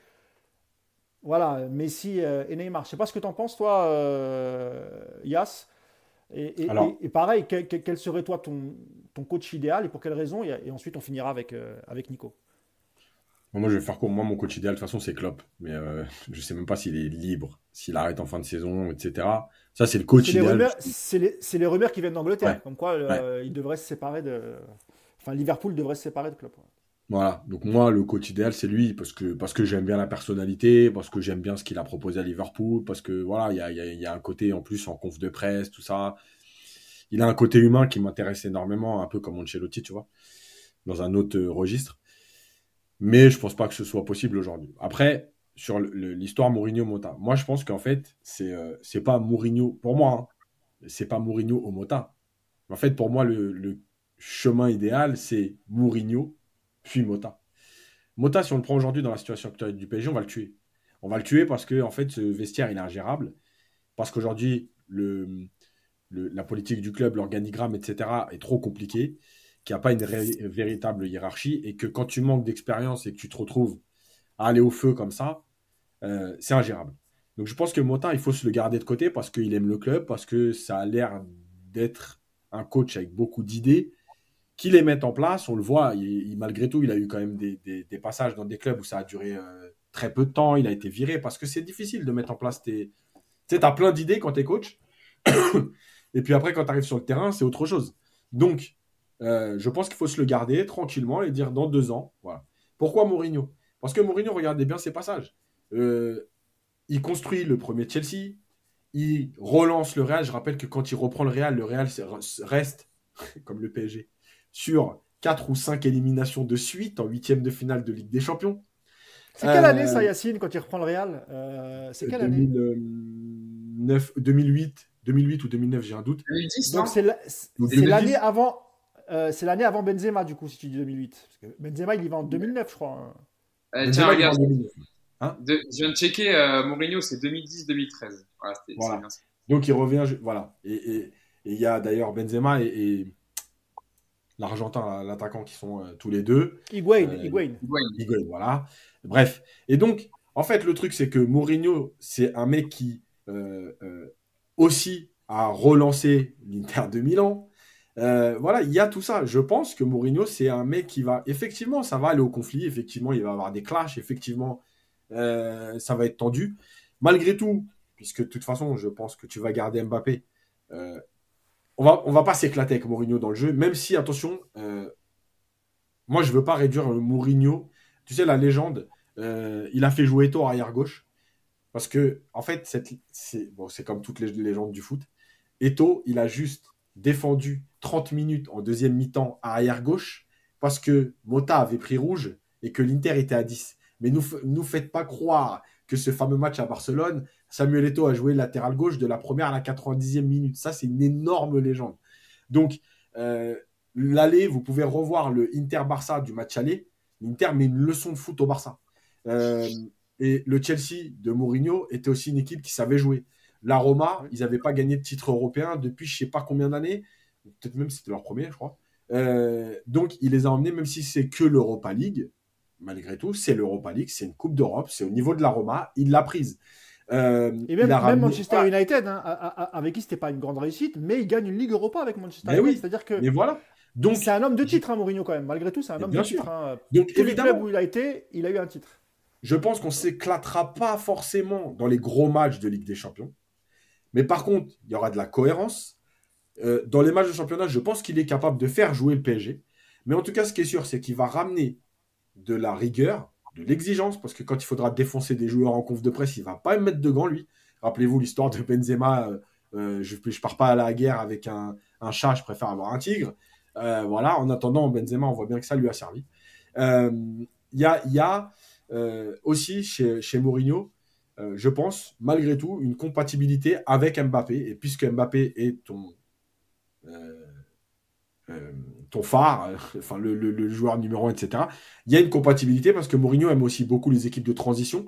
[SPEAKER 1] voilà, Messi euh, et Neymar. Je sais pas ce que tu en penses, toi, euh, Yas. Et, pareil, quel, serait toi ton, ton, coach idéal et pour quelle raison? Et, ensuite, on finira avec, euh, avec Nico.
[SPEAKER 3] moi, je vais faire court. Moi, mon coach idéal, de toute façon, c'est Klopp. Mais je ne sais même pas s'il est libre, s'il arrête en fin de saison, etc. Ça, c'est le coach idéal.
[SPEAKER 1] C'est les, les, rumeurs qui viennent d'Angleterre. Comme quoi, il devrait se séparer de. Enfin, Liverpool devrait se séparer de Klopp.
[SPEAKER 3] Voilà. Donc moi, le coach idéal, c'est lui parce que parce que j'aime bien la personnalité, parce que j'aime bien ce qu'il a proposé à Liverpool, parce que voilà, il y a, y a, un côté en plus en conf de presse, tout ça. Il a un côté humain qui m'intéresse énormément, un peu comme Ancelotti, tu vois, dans un autre euh, registre. Mais je pense pas que ce soit possible aujourd'hui. Après, sur l'histoire Mourinho-Mota, moi je pense qu'en fait, c'est euh, pas Mourinho, pour moi, hein, c'est pas Mourinho au Mota. En fait, pour moi, le, le chemin idéal, c'est Mourinho, puis Mota. Mota, si on le prend aujourd'hui dans la situation actuelle du PSG, on va le tuer. On va le tuer parce que en fait, ce vestiaire, il est ingérable. Parce qu'aujourd'hui, le, la politique du club, l'organigramme, etc., est trop compliqué, qu'il n'y a pas une véritable hiérarchie, et que quand tu manques d'expérience et que tu te retrouves à aller au feu comme ça, euh, c'est ingérable. Donc je pense que Mota, il faut se le garder de côté parce qu'il aime le club, parce que ça a l'air d'être un coach avec beaucoup d'idées, qui les mettent en place. On le voit, malgré tout, il a eu quand même des, passages dans des clubs où ça a duré euh, très peu de temps. Il a été viré parce que c'est difficile de mettre en place tes. Tu sais, as plein d'idées quand tu es coach. et puis après, quand tu arrives sur le terrain, c'est autre chose. Donc, euh, je pense qu'il faut se le garder tranquillement et dire dans deux ans. Voilà. Pourquoi Mourinho? Parce que Mourinho, regardez bien ses passages. Euh, il construit le premier Chelsea. Il relance le Real. Je rappelle que quand il reprend le Real, le Real reste, comme le PSG, sur 4 ou 5 éliminations de suite en huitième de finale de Ligue des Champions.
[SPEAKER 1] C'est quelle année ça, euh, Yacine, quand il reprend le Real? Euh, C'est quelle année?
[SPEAKER 3] 2008, 2008 ou 2009, j'ai un doute.
[SPEAKER 1] 2010, Donc c'est l'année avant. Euh, c'est l'année avant Benzema, du coup, si tu dis 2008. Parce que Benzema, il y va en 2009, je crois.
[SPEAKER 2] Hein. tiens, regarde. Hein je viens de checker, Mourinho, c'est 2010-2013.
[SPEAKER 3] Voilà, Donc il revient, voilà. Et il y a d'ailleurs Benzema et l'Argentin, l'attaquant qui sont euh, tous les deux.
[SPEAKER 1] Higuain, euh, Higuain.
[SPEAKER 3] Higuain, voilà. Bref. Et donc, en fait, le truc, c'est que Mourinho, c'est un mec qui euh, aussi a relancé l'Inter de Milan. voilà, il y a tout ça. Je pense que Mourinho, c'est un mec qui va, effectivement, ça va aller au conflit, effectivement, il va avoir des clashs, effectivement, ça va être tendu. Malgré tout, puisque de toute façon, je pense que tu vas garder Mbappé, on va, va pas s'éclater avec Mourinho dans le jeu, même si, attention, euh, moi, je veux pas réduire Mourinho. Tu sais, la légende, euh, il a fait jouer Eto arrière gauche. Parce que, en fait, c'est comme toutes les légendes du foot. Eto, il a juste défendu 30 minutes en deuxième mi-temps à arrière gauche parce que Mota avait pris rouge et que l'Inter était à 10. Mais nous, nous faites pas croire que ce fameux match à Barcelone, Samuel Eto'o a joué latéral gauche de la première à la 90e minute. Ça, c'est une énorme légende. Donc, euh, l'aller, vous pouvez revoir le Inter-Barça du match aller. L'Inter met une leçon de foot au Barça. Euh, et le Chelsea de Mourinho était aussi une équipe qui savait jouer. La Roma, ils n'avaient pas gagné de titre européen depuis je ne sais pas combien d'années. Peut-être même c'était leur premier, je crois. donc, il les a emmenés, même si c'est que l'Europa League, malgré tout, c'est l'Europa League, c'est une Coupe d'Europe, c'est au niveau de la Roma, il l'a prise.
[SPEAKER 1] Euh, et même, Manchester United, hein, avec qui c'était pas une grande réussite, mais il gagne une Ligue Europa avec Manchester United. C'est-à-dire que.
[SPEAKER 3] Mais voilà.
[SPEAKER 1] Donc c'est un homme de titre, hein, Mourinho quand même. Malgré tout, c'est un homme de titre. Hein. Donc Tous les clubs où il a été, il a eu un titre.
[SPEAKER 3] Je pense qu'on s'éclatera pas forcément dans les gros matchs de Ligue des Champions, mais par contre, il y aura de la cohérence. Euh, dans les matchs de championnat, je pense qu'il est capable de faire jouer le PSG. Mais en tout cas, ce qui est sûr, c'est qu'il va ramener de la rigueur, de l'exigence, parce que quand il faudra défoncer des joueurs en conf de presse, il va pas mettre de gants, lui. Rappelez-vous l'histoire de Benzema, euh, euh, je ne pars pas à la guerre avec un, chat, je préfère avoir un tigre. Euh, voilà, en attendant, Benzema, on voit bien que ça lui a servi. Il y a, aussi chez, chez Mourinho, je pense, malgré tout, une compatibilité avec Mbappé. Et puisque Mbappé est ton, ton phare, euh, enfin le, joueur numéro 1, etc. Il y a une compatibilité parce que Mourinho aime aussi beaucoup les équipes de transition.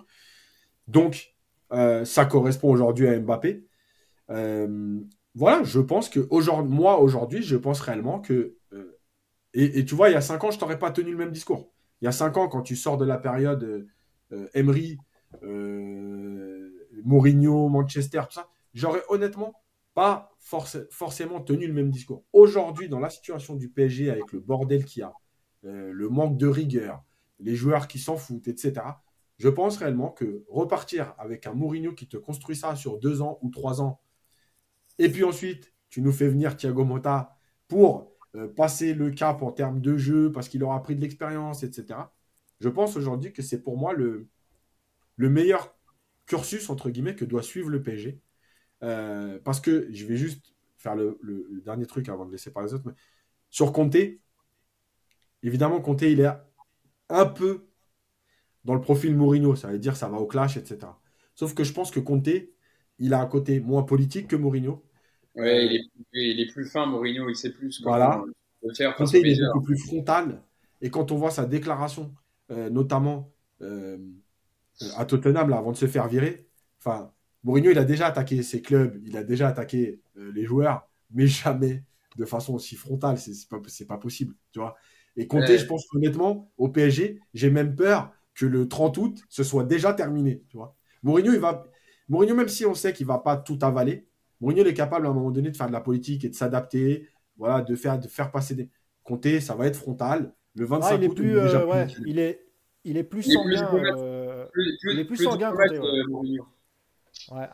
[SPEAKER 3] Donc, euh, ça correspond aujourd'hui à Mbappé. Euh, voilà, je pense que moi, aujourd'hui, je pense réellement que. Et, tu vois, il y a 5 ans, je t'aurais pas tenu le même discours. Il y a 5 ans, quand tu sors de la période Emery, Mourinho, Manchester, tout ça, j'aurais honnêtement forcément tenu le même discours. Aujourd'hui, dans la situation du PSG, avec le bordel qu'il y a, euh, le manque de rigueur, les joueurs qui s'en foutent, etc., je pense réellement que repartir avec un Mourinho qui te construit ça sur deux ans ou trois ans, et puis ensuite, tu nous fais venir Thiago Motta pour euh, passer le cap en termes de jeu, parce qu'il aura pris de l'expérience, etc., je pense aujourd'hui que c'est pour moi le, le meilleur cursus, entre guillemets, que doit suivre le PSG euh, parce que je vais juste faire le, dernier truc avant de laisser parler les autres. Mais sur Comté, évidemment, Comté, il est un peu dans le profil Mourinho. Ça veut dire ça va au clash, etc. Sauf que je pense que Comté, il a un côté moins politique que Mourinho.
[SPEAKER 2] Ouais, il est, plus fin, Mourinho, il sait plus
[SPEAKER 3] voilà. faire. Comté, il est beaucoup plus frontal. Et quand on voit sa déclaration, euh, notamment euh, à Tottenham, là, avant de se faire virer, enfin, Mourinho, il a déjà attaqué ses clubs, il a déjà attaqué euh, les joueurs, mais jamais de façon aussi frontale. C'est pas, pas possible, tu vois. Et compter, je pense honnêtement, au PSG, j'ai même peur que le 30 août, ce soit déjà terminé, tu vois. Mourinho, il va, Mourinho, même si on sait qu'il va pas tout avaler, Mourinho est capable à un moment donné de faire de la politique et de s'adapter, voilà, de faire, de faire passer des. Compter, ça va être frontal. Le 25
[SPEAKER 1] il est
[SPEAKER 3] août,
[SPEAKER 1] plus, euh, il, est, il est plus sanguin. il est plus sanguin.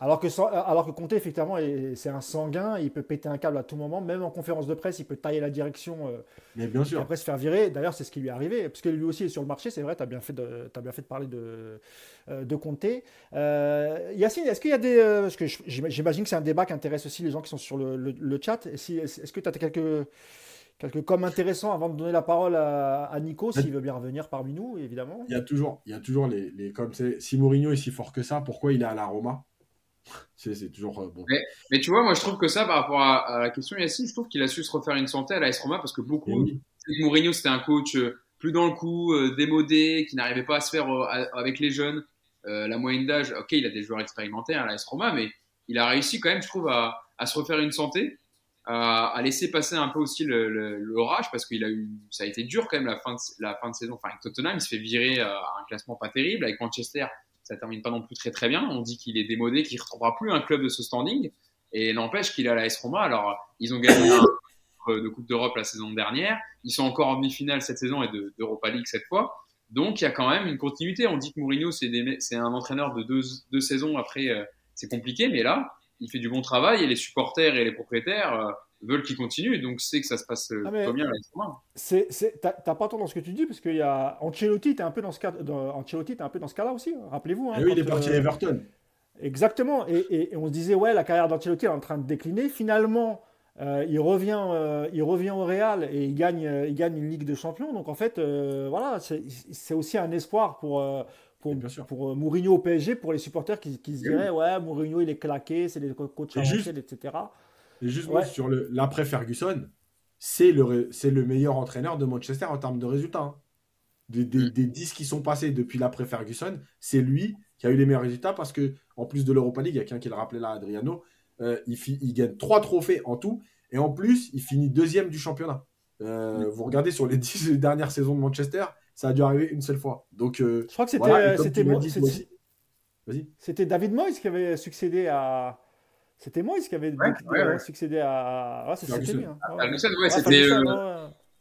[SPEAKER 1] Alors, que, alors que Conte, effectivement, c'est un sanguin, il peut péter un câble à tout moment, même en conférence de presse, il peut tailler la direction euh,
[SPEAKER 3] Mais bien sûr.
[SPEAKER 1] et après se faire virer. D'ailleurs, c'est ce qui lui est arrivé, parce que lui aussi est sur le marché, c'est vrai, tu as, bien fait de, as bien fait de parler de, euh, de Conte. Euh, Yacine, est-ce qu'il y a des. parce que j'imagine que c'est un débat qui intéresse aussi les gens qui sont sur le, le, chat. Est-ce que tu as quelques quelques comme intéressants avant de donner la parole à, Nico, s'il veut bien revenir parmi nous, évidemment?
[SPEAKER 3] Il y a toujours, il y a toujours les, les comme si Mourinho est si fort que ça, pourquoi il est à la Roma? C'est toujours euh, bon.
[SPEAKER 2] Mais, tu vois, moi je trouve que ça, par rapport à, la question Yacine, je trouve qu'il a su se refaire une santé à la S Roma parce que beaucoup. Oui. Mourinho, c'était un coach euh, plus dans le coup, euh, démodé, qui n'arrivait pas à se faire avec les jeunes. la moyenne d'âge, ok, il a des joueurs expérimentés à la S Roma, mais il a réussi quand même, je trouve, à, se refaire une santé, à, laisser passer un peu aussi l'orage parce qu'il a eu, ça a été dur quand même la fin de, la fin de saison. Enfin, avec Tottenham, il se fait virer à un classement pas terrible. Avec Manchester, ça termine pas non plus très très bien. On dit qu'il est démodé, qu'il ne retrouvera plus un club de ce standing. Et n'empêche qu'il a la S Roma. Alors, ils ont gagné un de Coupe d'Europe la saison dernière. Ils sont encore en demi-finale cette saison et d'Europa League cette fois. Donc, il y a quand même une continuité. On dit que Mourinho, c'est un entraîneur de deux, deux saisons. Après, euh, c'est compliqué. Mais là, il fait du bon travail et les supporters et les propriétaires euh, veulent qu'il continue, donc c'est que ça se passe euh, ah, bien
[SPEAKER 1] T'as pas tort dans ce que tu dis, parce qu'il y a Ancelotti, t'es un peu dans ce cas, dans, Ancelotti, un peu dans ce cas-là aussi. Hein. Rappelez-vous. Hein,
[SPEAKER 3] oui, il est parti à euh, Everton.
[SPEAKER 1] Exactement. Et, on se disait ouais, la carrière d'Ancelotti est en train de décliner. Finalement, euh, il revient, il revient au Real et il gagne, il gagne une Ligue de Champions. Donc en fait, voilà, c'est aussi un espoir pour. pour, pour Mourinho au PSG, pour les supporters qui, se diraient Ouais, Mourinho il est claqué, c'est des coachs à etc.
[SPEAKER 3] Juste sur l'après Ferguson, c'est le, le meilleur entraîneur de Manchester en termes de résultats. Hein. Des, des, 10 mm. qui sont passés depuis l'après Ferguson, c'est lui qui a eu les meilleurs résultats parce que en plus de l'Europa League, il y a quelqu'un qui le rappelait là, Adriano, euh, il, il, gagne trois trophées en tout et en plus, il finit deuxième du championnat. Euh, vous regardez sur les dix dernières saisons de Manchester, ça a dû arriver une seule fois. Donc,
[SPEAKER 1] je crois que c'était c'était David Moyes qui avait succédé à. C'était Moyes qui avait succédé à. c'était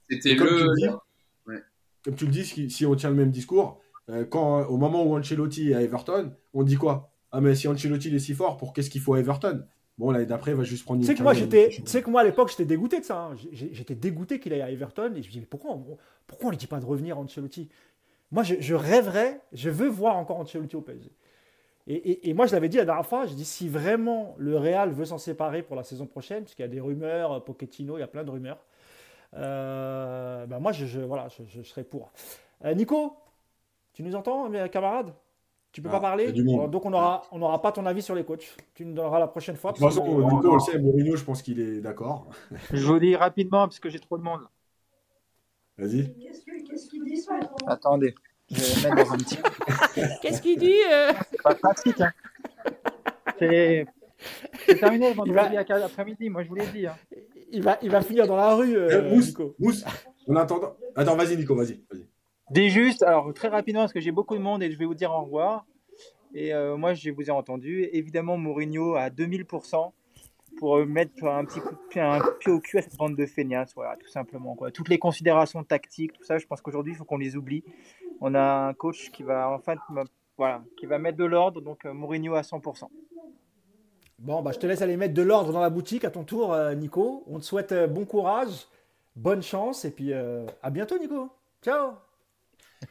[SPEAKER 2] c'était le.
[SPEAKER 3] Comme tu le dis, si, on tient le même discours, euh, quand au moment où Ancelotti est à Everton, on dit quoi? Ah, mais si Ancelotti est si fort, pour qu'est-ce qu'il faut à Everton? Bon, l'année d'après, il va juste prendre une.
[SPEAKER 1] Tu sais que moi, j'étais, tu sais que moi à l'époque, j'étais dégoûté de ça. Hein. J'étais dégoûté qu'il aille à Everton et je me dis, mais pourquoi on, pourquoi on lui dit pas de revenir Ancelotti? Moi, je, je, rêverais, je veux voir encore Ancelotti au PSG. Et, moi, je l'avais dit la dernière fois, je dis si vraiment le Real veut s'en séparer pour la saison prochaine, parce qu'il y a des rumeurs, Pochettino, il y a plein de rumeurs, euh, ben moi, je, voilà, je, serais pour. Euh, Nico, tu nous entends, mes camarades? Tu peux pas ah, parler Donc, on n'aura on aura pas ton avis sur les coachs. Tu nous donneras la prochaine fois.
[SPEAKER 3] De toute façon, Nico, on le sait, Mourinho, je pense qu'il est d'accord.
[SPEAKER 4] je vous dis rapidement, parce que j'ai trop de monde.
[SPEAKER 3] Vas-y.
[SPEAKER 5] Qu'est-ce qu'il dit,
[SPEAKER 4] Attendez. Je vais mettre dans un petit.
[SPEAKER 1] Qu'est-ce qu'il dit
[SPEAKER 4] euh C'est pas pratique. Hein. C'est terminé le vendredi va... après-midi, moi je vous l'ai dit. Hein.
[SPEAKER 1] Il, va, il va finir dans la rue, euh,
[SPEAKER 3] euh Mousse, Nico. Mousse, on attend. Attends, vas-y, Nico, vas-y. Vas
[SPEAKER 4] Dis juste, alors très rapidement, parce que j'ai beaucoup de monde et je vais vous dire au revoir. Et euh, moi, je vous ai entendu. Évidemment, Mourinho à 2000% pour mettre un petit coup de pied, un pied au cul à cette bande de feignasses, voilà, tout simplement. Quoi. Toutes les considérations tactiques, tout ça, je pense qu'aujourd'hui, il faut qu'on les oublie on a un coach qui va enfin voilà, qui va mettre de l'ordre, donc euh, Mourinho à 100%.
[SPEAKER 1] Bon, bah, je te laisse aller mettre de l'ordre dans la boutique à ton tour, euh, Nico. On te souhaite euh, bon courage, bonne chance, et puis à bientôt, Nico. Ciao.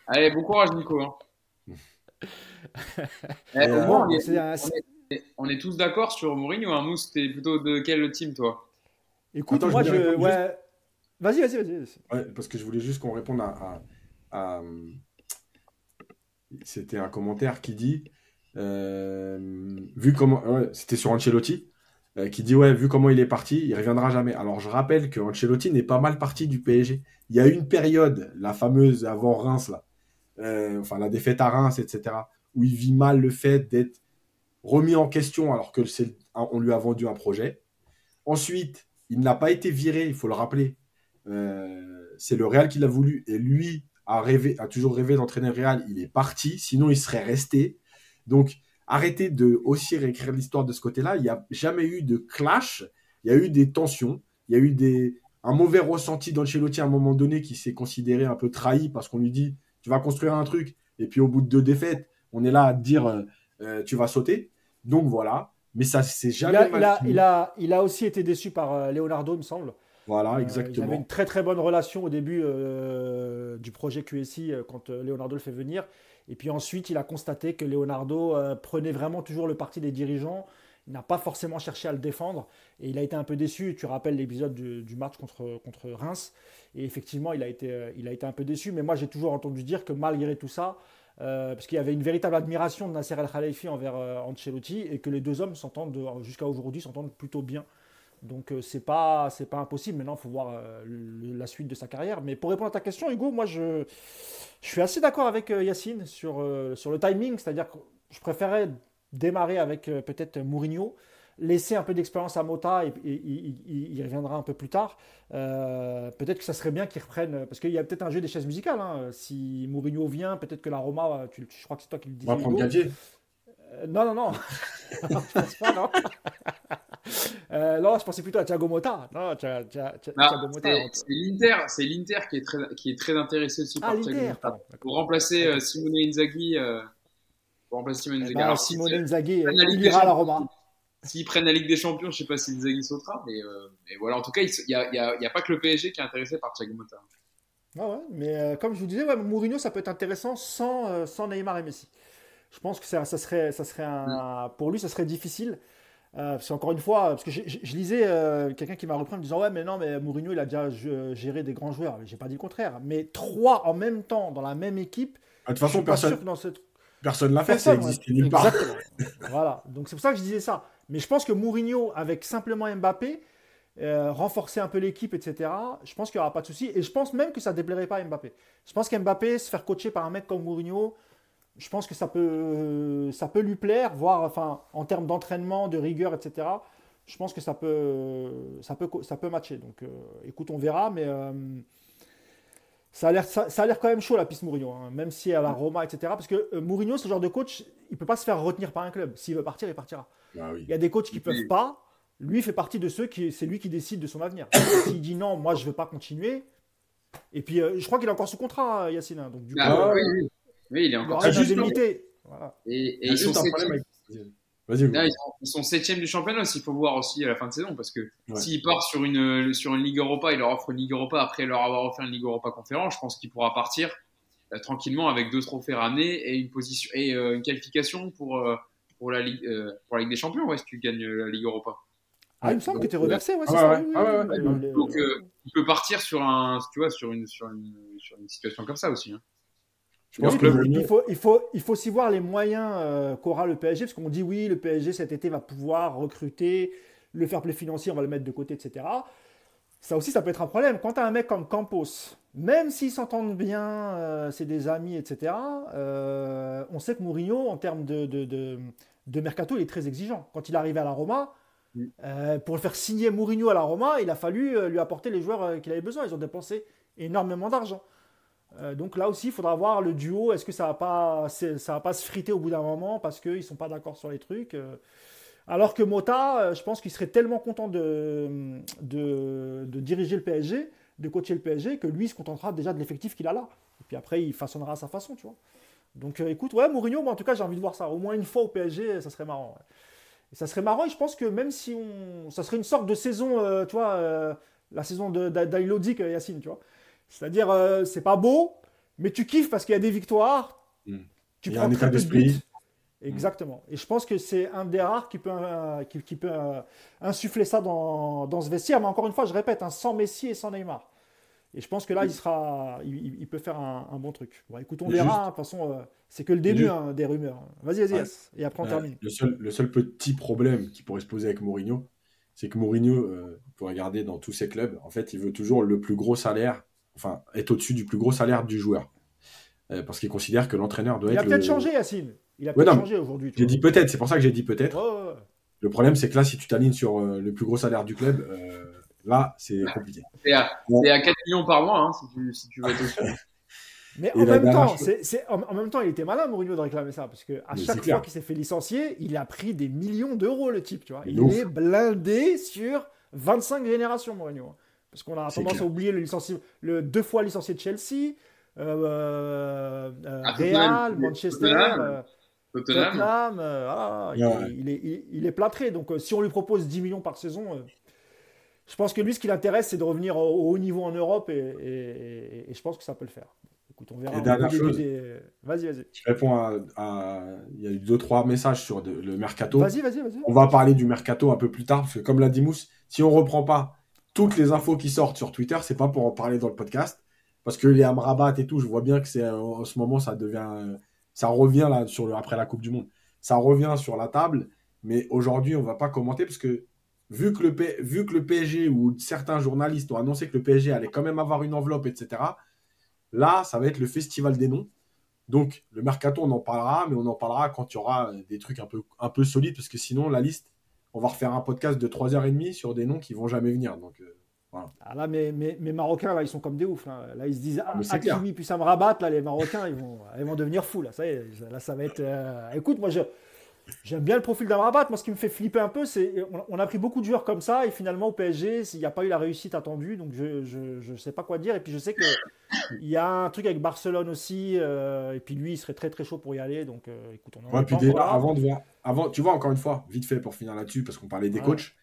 [SPEAKER 2] Allez, bon courage, Nico. Hein. Eh, on, est, tous d'accord sur Mourinho. Hein. Mousse, t'es plutôt de quel team, toi?
[SPEAKER 1] Écoute, moi, je. Ouais... Vas-y, vas-y, vas-y.
[SPEAKER 3] parce que je voulais juste qu'on réponde à c'était un commentaire qui dit, euh, vu comment, c'était sur Ancelotti, euh, qui dit ouais, vu comment il est parti, il reviendra jamais. Alors je rappelle que Ancelotti n'est pas mal parti du PSG. Il y a une période, la fameuse avant Reims là, euh, enfin la défaite à Reims, etc., où il vit mal le fait d'être remis en question alors que c'est, on lui a vendu un projet. Ensuite, il n'a pas été viré, il faut le rappeler. c'est le Real qui l'a voulu et lui a, rêvé, a toujours rêvé d'entraîner Real, il est parti, sinon il serait resté. Donc, arrêtez de aussi réécrire l'histoire de ce côté-là. Il n'y a jamais eu de clash, il y a eu des tensions, il y a eu des, un mauvais ressenti d'Ancelotti à un moment donné qui s'est considéré un peu trahi parce qu'on lui dit tu vas construire un truc, et puis au bout de deux défaites, on est là à te dire euh, euh, tu vas sauter. Donc voilà, mais ça c'est jamais.
[SPEAKER 1] Il a, il, a, il, a, aussi été déçu par euh, Leonardo, il me semble.
[SPEAKER 3] Voilà, exactement. Euh, il
[SPEAKER 1] avait une très très bonne relation au début euh, du projet QSI euh, quand Leonardo le fait venir. Et puis ensuite, il a constaté que Leonardo prenait vraiment toujours le parti des dirigeants. Il n'a pas forcément cherché à le défendre. Et il a été un peu déçu. Tu rappelles l'épisode du, match contre, contre Reims. Et effectivement, il a été, il a été un peu déçu. Mais moi, j'ai toujours entendu dire que malgré tout ça, parce qu'il y avait une véritable admiration de Nasser El Khalifi envers Ancelotti et que les deux hommes s'entendent jusqu'à aujourd'hui s'entendent plutôt bien. Donc euh, c'est pas c'est pas impossible. Maintenant, il faut voir euh, la suite de sa carrière. Mais pour répondre à ta question, Hugo, moi je, je suis assez d'accord avec euh, Yacine sur, sur le timing. C'est-à-dire que je préférais démarrer avec peut-être Mourinho, laisser un peu d'expérience à Mota et, il reviendra un peu plus tard. peut-être que ça serait bien qu'il reprenne parce qu'il y a peut-être un jeu des chaises musicales. Hein. Si Mourinho vient, peut-être que la Roma, tu, je crois que c'est toi qui le disais.
[SPEAKER 3] On va prendre Gadget.
[SPEAKER 1] non, non, non. je pense pas, non. Euh, non, je pensais plutôt à Thiago Motta. Non, Thiago
[SPEAKER 2] Motta. C'est l'Inter, c'est l'Inter qui est très, qui est très intéressé aussi ah, par Thiago Motta. Pour remplacer euh, Simone Inzaghi. Euh, pour remplacer Simone
[SPEAKER 1] eh Inzaghi. Ben, Simone Inzaghi, il ira à la Roma.
[SPEAKER 2] S'ils prennent la Ligue des Champions, je ne sais pas si Inzaghi sautera, mais, mais, voilà. En tout cas, il n'y a, pas que le PSG qui est intéressé par Thiago Motta.
[SPEAKER 1] Ah ouais, mais comme je vous disais, ouais, Mourinho, ça peut être intéressant sans, sans Neymar et Messi. Je pense que ça, ça serait, ça serait un, mm. pour lui, ça serait difficile. Euh, parce qu'encore une fois, parce que je, lisais euh, quelqu'un qui m'a repris en me disant Ouais, mais non, mais Mourinho, il a déjà géré des grands joueurs. J'ai pas dit le contraire. Mais trois en même temps dans la même équipe.
[SPEAKER 3] Ah, de toute façon, personne. Dans cette... Personne l'a fait, ça existe nulle part.
[SPEAKER 1] voilà. Donc c'est pour ça que je disais ça. Mais je pense que Mourinho, avec simplement Mbappé, euh, renforcer un peu l'équipe, etc., je pense qu'il n'y aura pas de souci. Et je pense même que ça ne déplairait pas à Mbappé. Je pense qu'Mbappé, se faire coacher par un mec comme Mourinho, je pense que ça peut, ça peut lui plaire, voir enfin, en termes d'entraînement, de rigueur, etc. je pense que ça peut, ça peut, ça peut matcher. Donc, écoute, on verra, mais ça a l'air, ça, a l'air quand même chaud la piste Mourinho, hein, même si à la Roma, etc. Parce que Mourinho, ce genre de coach, il peut pas se faire retenir par un club. S'il veut partir, il partira. Ah il y a des coachs qui peuvent pas. Lui fait partie de ceux qui, c'est lui qui décide de son avenir. S'il dit non, moi je veux pas continuer. Et puis, je crois qu'il est encore sous contrat, Yacine. Hein, donc du
[SPEAKER 2] ah coup, oui, oui. il est encore. Voilà. Et, et ils sont ils, sont, septième du championnat aussi. Il faut voir aussi à la fin de saison parce que s'il part sur une sur une Ligue Europa, il leur offre une Ligue Europa après leur avoir offert une Ligue Europa conférence. Je pense qu'il pourra partir euh, tranquillement avec deux trophées ramenés et une position et euh, une qualification pour euh, pour la Ligue pour la Ligue des Champions. Ouais, si tu gagnes la Ligue Europa.
[SPEAKER 1] Ah, il me semble que tu es reversé, ouais, ça.
[SPEAKER 2] Donc, il peut partir sur un, tu vois, sur une, sur une, sur une situation comme ça aussi. Hein
[SPEAKER 1] il, faut, il, faut, il faut aussi voir les moyens euh, qu'aura le PSG, parce qu'on dit oui, le PSG cet été va pouvoir recruter, le fair play financier, on va le mettre de côté, etc. Ça aussi, ça peut être un problème. Quand tu as un mec comme Campos, même s'ils s'entendent bien, euh, c'est des amis, etc., euh, on sait que Mourinho, en termes de, de, de, mercato, il est très exigeant. Quand il est arrivé à la Roma, pour le faire signer Mourinho à la Roma, il a fallu lui apporter les joueurs qu'il avait besoin. Ils ont dépensé énormément d'argent. Euh, donc là aussi, il faudra voir le duo. Est-ce que ça va pas, ça va pas se friter au bout d'un moment parce qu'ils sont pas d'accord sur les trucs. Euh. alors que Mota, euh, je pense qu'il serait tellement content de, de, diriger le PSG, de coacher le PSG, que lui il se contentera déjà de l'effectif qu'il a là. Et puis après, il façonnera à sa façon, tu vois. Donc écoute, ouais, Mourinho, moi en tout cas, j'ai envie de voir ça. Au moins une fois au PSG, ça serait marrant. Et ça serait marrant, et je pense que même si on. Ça serait une sorte de saison, tu vois, la saison d'Ailodic, Yacine, tu vois. C'est-à-dire, euh, c'est pas beau, mais tu kiffes parce qu'il y a des victoires.
[SPEAKER 3] Hmm. Tu Il y a un état d'esprit.
[SPEAKER 1] Exactement. Et je pense que c'est un des rares qui peut, euh, qui, peut euh, insuffler ça dans, dans, ce vestiaire. Mais encore une fois, je répète, hein, sans Messi et sans Neymar. Et je pense que là, il, sera, il, peut faire un, bon truc. Bon, écoute, on verra. De toute façon, c'est que le début hein, des rumeurs. Vas-y, vas-y, et après on termine.
[SPEAKER 3] Le seul, le seul petit problème qui pourrait se poser avec Mourinho, c'est que Mourinho, pour regarder dans tous ses clubs, en fait, il veut toujours le plus gros salaire enfin, est au-dessus du plus gros salaire du joueur. Euh, parce qu'il considère que l'entraîneur doit
[SPEAKER 1] être.
[SPEAKER 3] Il
[SPEAKER 1] a peut-être changé, Yacine. Il a peut-être changé aujourd'hui.
[SPEAKER 3] J'ai dit peut-être, c'est pour ça que j'ai dit peut-être. Le problème, c'est que là, si tu t'alignes sur euh, le plus gros salaire du club, euh, là, c'est compliqué.
[SPEAKER 2] C'est à, 4 millions par mois, hein, si, tu, si, tu, veux être
[SPEAKER 1] Mais en même, temps, en, même temps, il était malin, Mourinho, de réclamer ça. Parce qu'à chaque fois qu'il s'est fait licencier, il a pris des millions d'euros, le type. Tu vois. Il est blindé sur 25 générations, Mourinho. Parce qu'on a tendance à oublier le, licencié, le deux fois licencié de Chelsea, euh, euh, euh ah, Real, Manchester, Tottenham. Euh, ah, il, est, il, est, plâtré. Donc si on lui propose 10 millions par saison, je pense que lui, ce qui l'intéresse, c'est de revenir au, haut niveau en Europe et, je pense que ça peut le faire. Écoute, on verra.
[SPEAKER 3] dernière chose, vas-y, vas-y. Je réponds à, Il y a eu deux, trois messages sur le mercato.
[SPEAKER 1] Vas-y, vas-y, vas-y.
[SPEAKER 3] On va parler du mercato un peu plus tard, parce que comme l'a dit Mousse, si on reprend pas toutes les infos qui sortent sur Twitter, c'est pas pour en parler dans le podcast. Parce que les Amrabat et tout, je vois bien que c'est en ce moment, ça. Ça revient là après la Coupe du Monde. Ça revient sur la table. Mais aujourd'hui, on va pas commenter parce que vu que, le, vu PSG ou certains journalistes ont annoncé que le PSG allait quand même avoir une enveloppe, etc., là, ça va être le festival des noms. Donc, le mercato, on en parlera, mais on en parlera quand il y aura des trucs un peu, un peu solides, parce que sinon, la liste, on va refaire un podcast de 3h30 sur des noms qui vont jamais venir. Donc, euh, voilà.
[SPEAKER 1] Ah là, mais, mais, Marocains, là, ils sont comme des oufs. Là, là ils se disent, ah, Hakimi, puis ça me rabatte, là, les Marocains, ils vont, ils vont devenir fous. Là, ça, là, ça va être. Euh, écoute, moi, je, J'aime bien le profil d'Amrabat. Moi, ce qui me fait flipper un peu, c'est on a pris beaucoup de joueurs comme ça et finalement au PSG, il n'y a pas eu la réussite attendue. Donc je ne sais pas quoi dire. Et puis je sais que il y a un truc avec Barcelone aussi. Euh, et puis lui, il serait très très chaud pour y aller. Donc euh, écoute, on
[SPEAKER 3] en ouais, puis avant de voir, avant, tu vois encore une fois, vite fait pour finir là-dessus, parce qu'on parlait des coachs.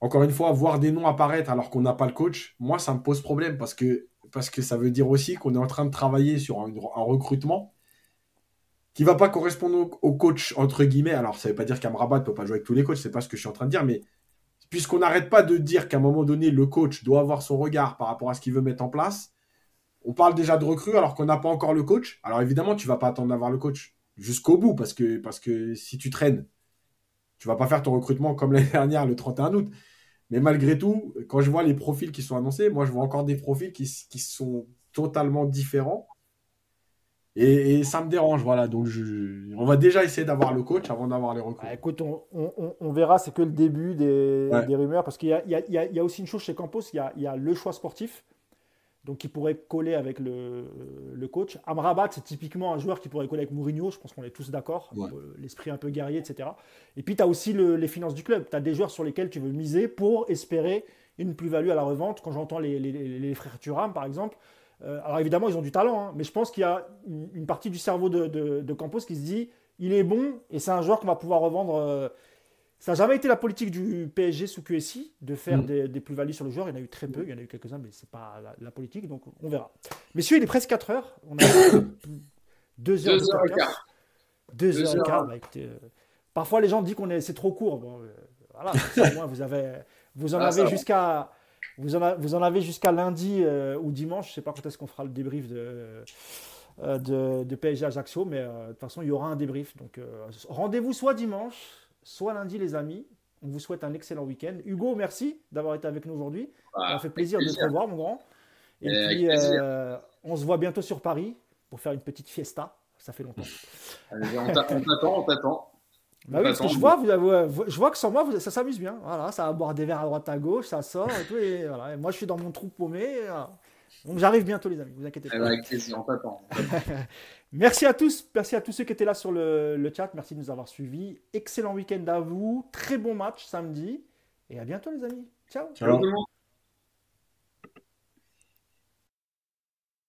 [SPEAKER 3] Encore une fois, voir des noms apparaître alors qu'on n'a pas le coach, moi ça me pose problème parce que parce que ça veut dire aussi qu'on est en train de travailler sur un recrutement qui va pas correspondre au, coach, entre guillemets. Alors, ça veut pas dire qu'Amrabat ne peut pas jouer avec tous les coachs, c'est pas ce que je suis en train de dire, mais puisqu'on n'arrête pas de dire qu'à un moment donné, le coach doit avoir son regard par rapport à ce qu'il veut mettre en place, on parle déjà de recrue alors qu'on n'a pas encore le coach. Alors évidemment, tu vas pas attendre d'avoir le coach jusqu'au bout parce que, si tu traînes, tu vas pas faire ton recrutement comme l'année dernière le 31 août. Mais malgré tout, quand je vois les profils qui sont annoncés, moi je vois encore des profils qui sont totalement différents Et, ça me dérange, voilà. Donc, on va déjà essayer d'avoir le coach avant d'avoir les recours.
[SPEAKER 1] Bah, écoute, on, verra, c'est que le début des, rumeurs, parce qu'il y, a, aussi une chose chez Campos, il y a, le choix sportif, donc qui pourrait coller avec le, coach. Amrabat, c'est typiquement un joueur qui pourrait coller avec Mourinho, je pense qu'on est tous d'accord, l'esprit un peu guerrier, etc. Et puis, tu as aussi les finances du club, tu as des joueurs sur lesquels tu veux miser pour espérer une plus-value à la revente. Quand j'entends les, les frères Thuram, par exemple, euh, alors évidemment, ils ont du talent, hein, mais je pense qu'il y a une, partie du cerveau de, Campos qui se dit il est bon et c'est un joueur qu'on va pouvoir revendre. Euh, ça n'a jamais été la politique du PSG sous QSI de faire mm. des, plus-values sur le joueur. Il y en a eu très peu, il y en a eu quelques-uns, mais ce n'est pas la, politique, donc on verra. Messieurs, il est presque 4 heures. On a 2 heures, heures, et quart. 2 heures et quart. Bah, euh, parfois, les gens disent qu'on est, c'est trop court. Bon, voilà, vous, avez, vous en ah, avez jusqu'à vous en, vous en avez jusqu'à lundi euh, ou dimanche. Je ne sais pas quand est-ce qu'on fera le débrief de, euh, de, de, PSG Ajaccio, mais euh, de toute façon, il y aura un débrief. Donc, rendez-vous soit dimanche, soit lundi, les amis. On vous souhaite un excellent week-end. Hugo, merci d'avoir été avec nous aujourd'hui. Ah, ça fait plaisir, de te revoir, mon grand. Et, puis, on se voit bientôt sur Paris pour faire une petite fiesta. Ça fait longtemps.
[SPEAKER 2] on t'attend, on t'attend.
[SPEAKER 1] Bah oui, parce que je vois, je vois que sans moi, ça s'amuse bien. Voilà, ça va boire des verres à droite à gauche, ça sort et tout. Et, voilà. moi, je suis dans mon trou paumé. Donc j'arrive bientôt, les amis, vous inquiétez
[SPEAKER 2] pas. Avec plaisir, on t'attend.
[SPEAKER 1] merci à tous, merci à tous ceux qui étaient là sur le, le chat. Merci de nous avoir suivis. Excellent week-end à vous. Très bon match samedi. Et à bientôt, les amis. Ciao.
[SPEAKER 3] Ciao.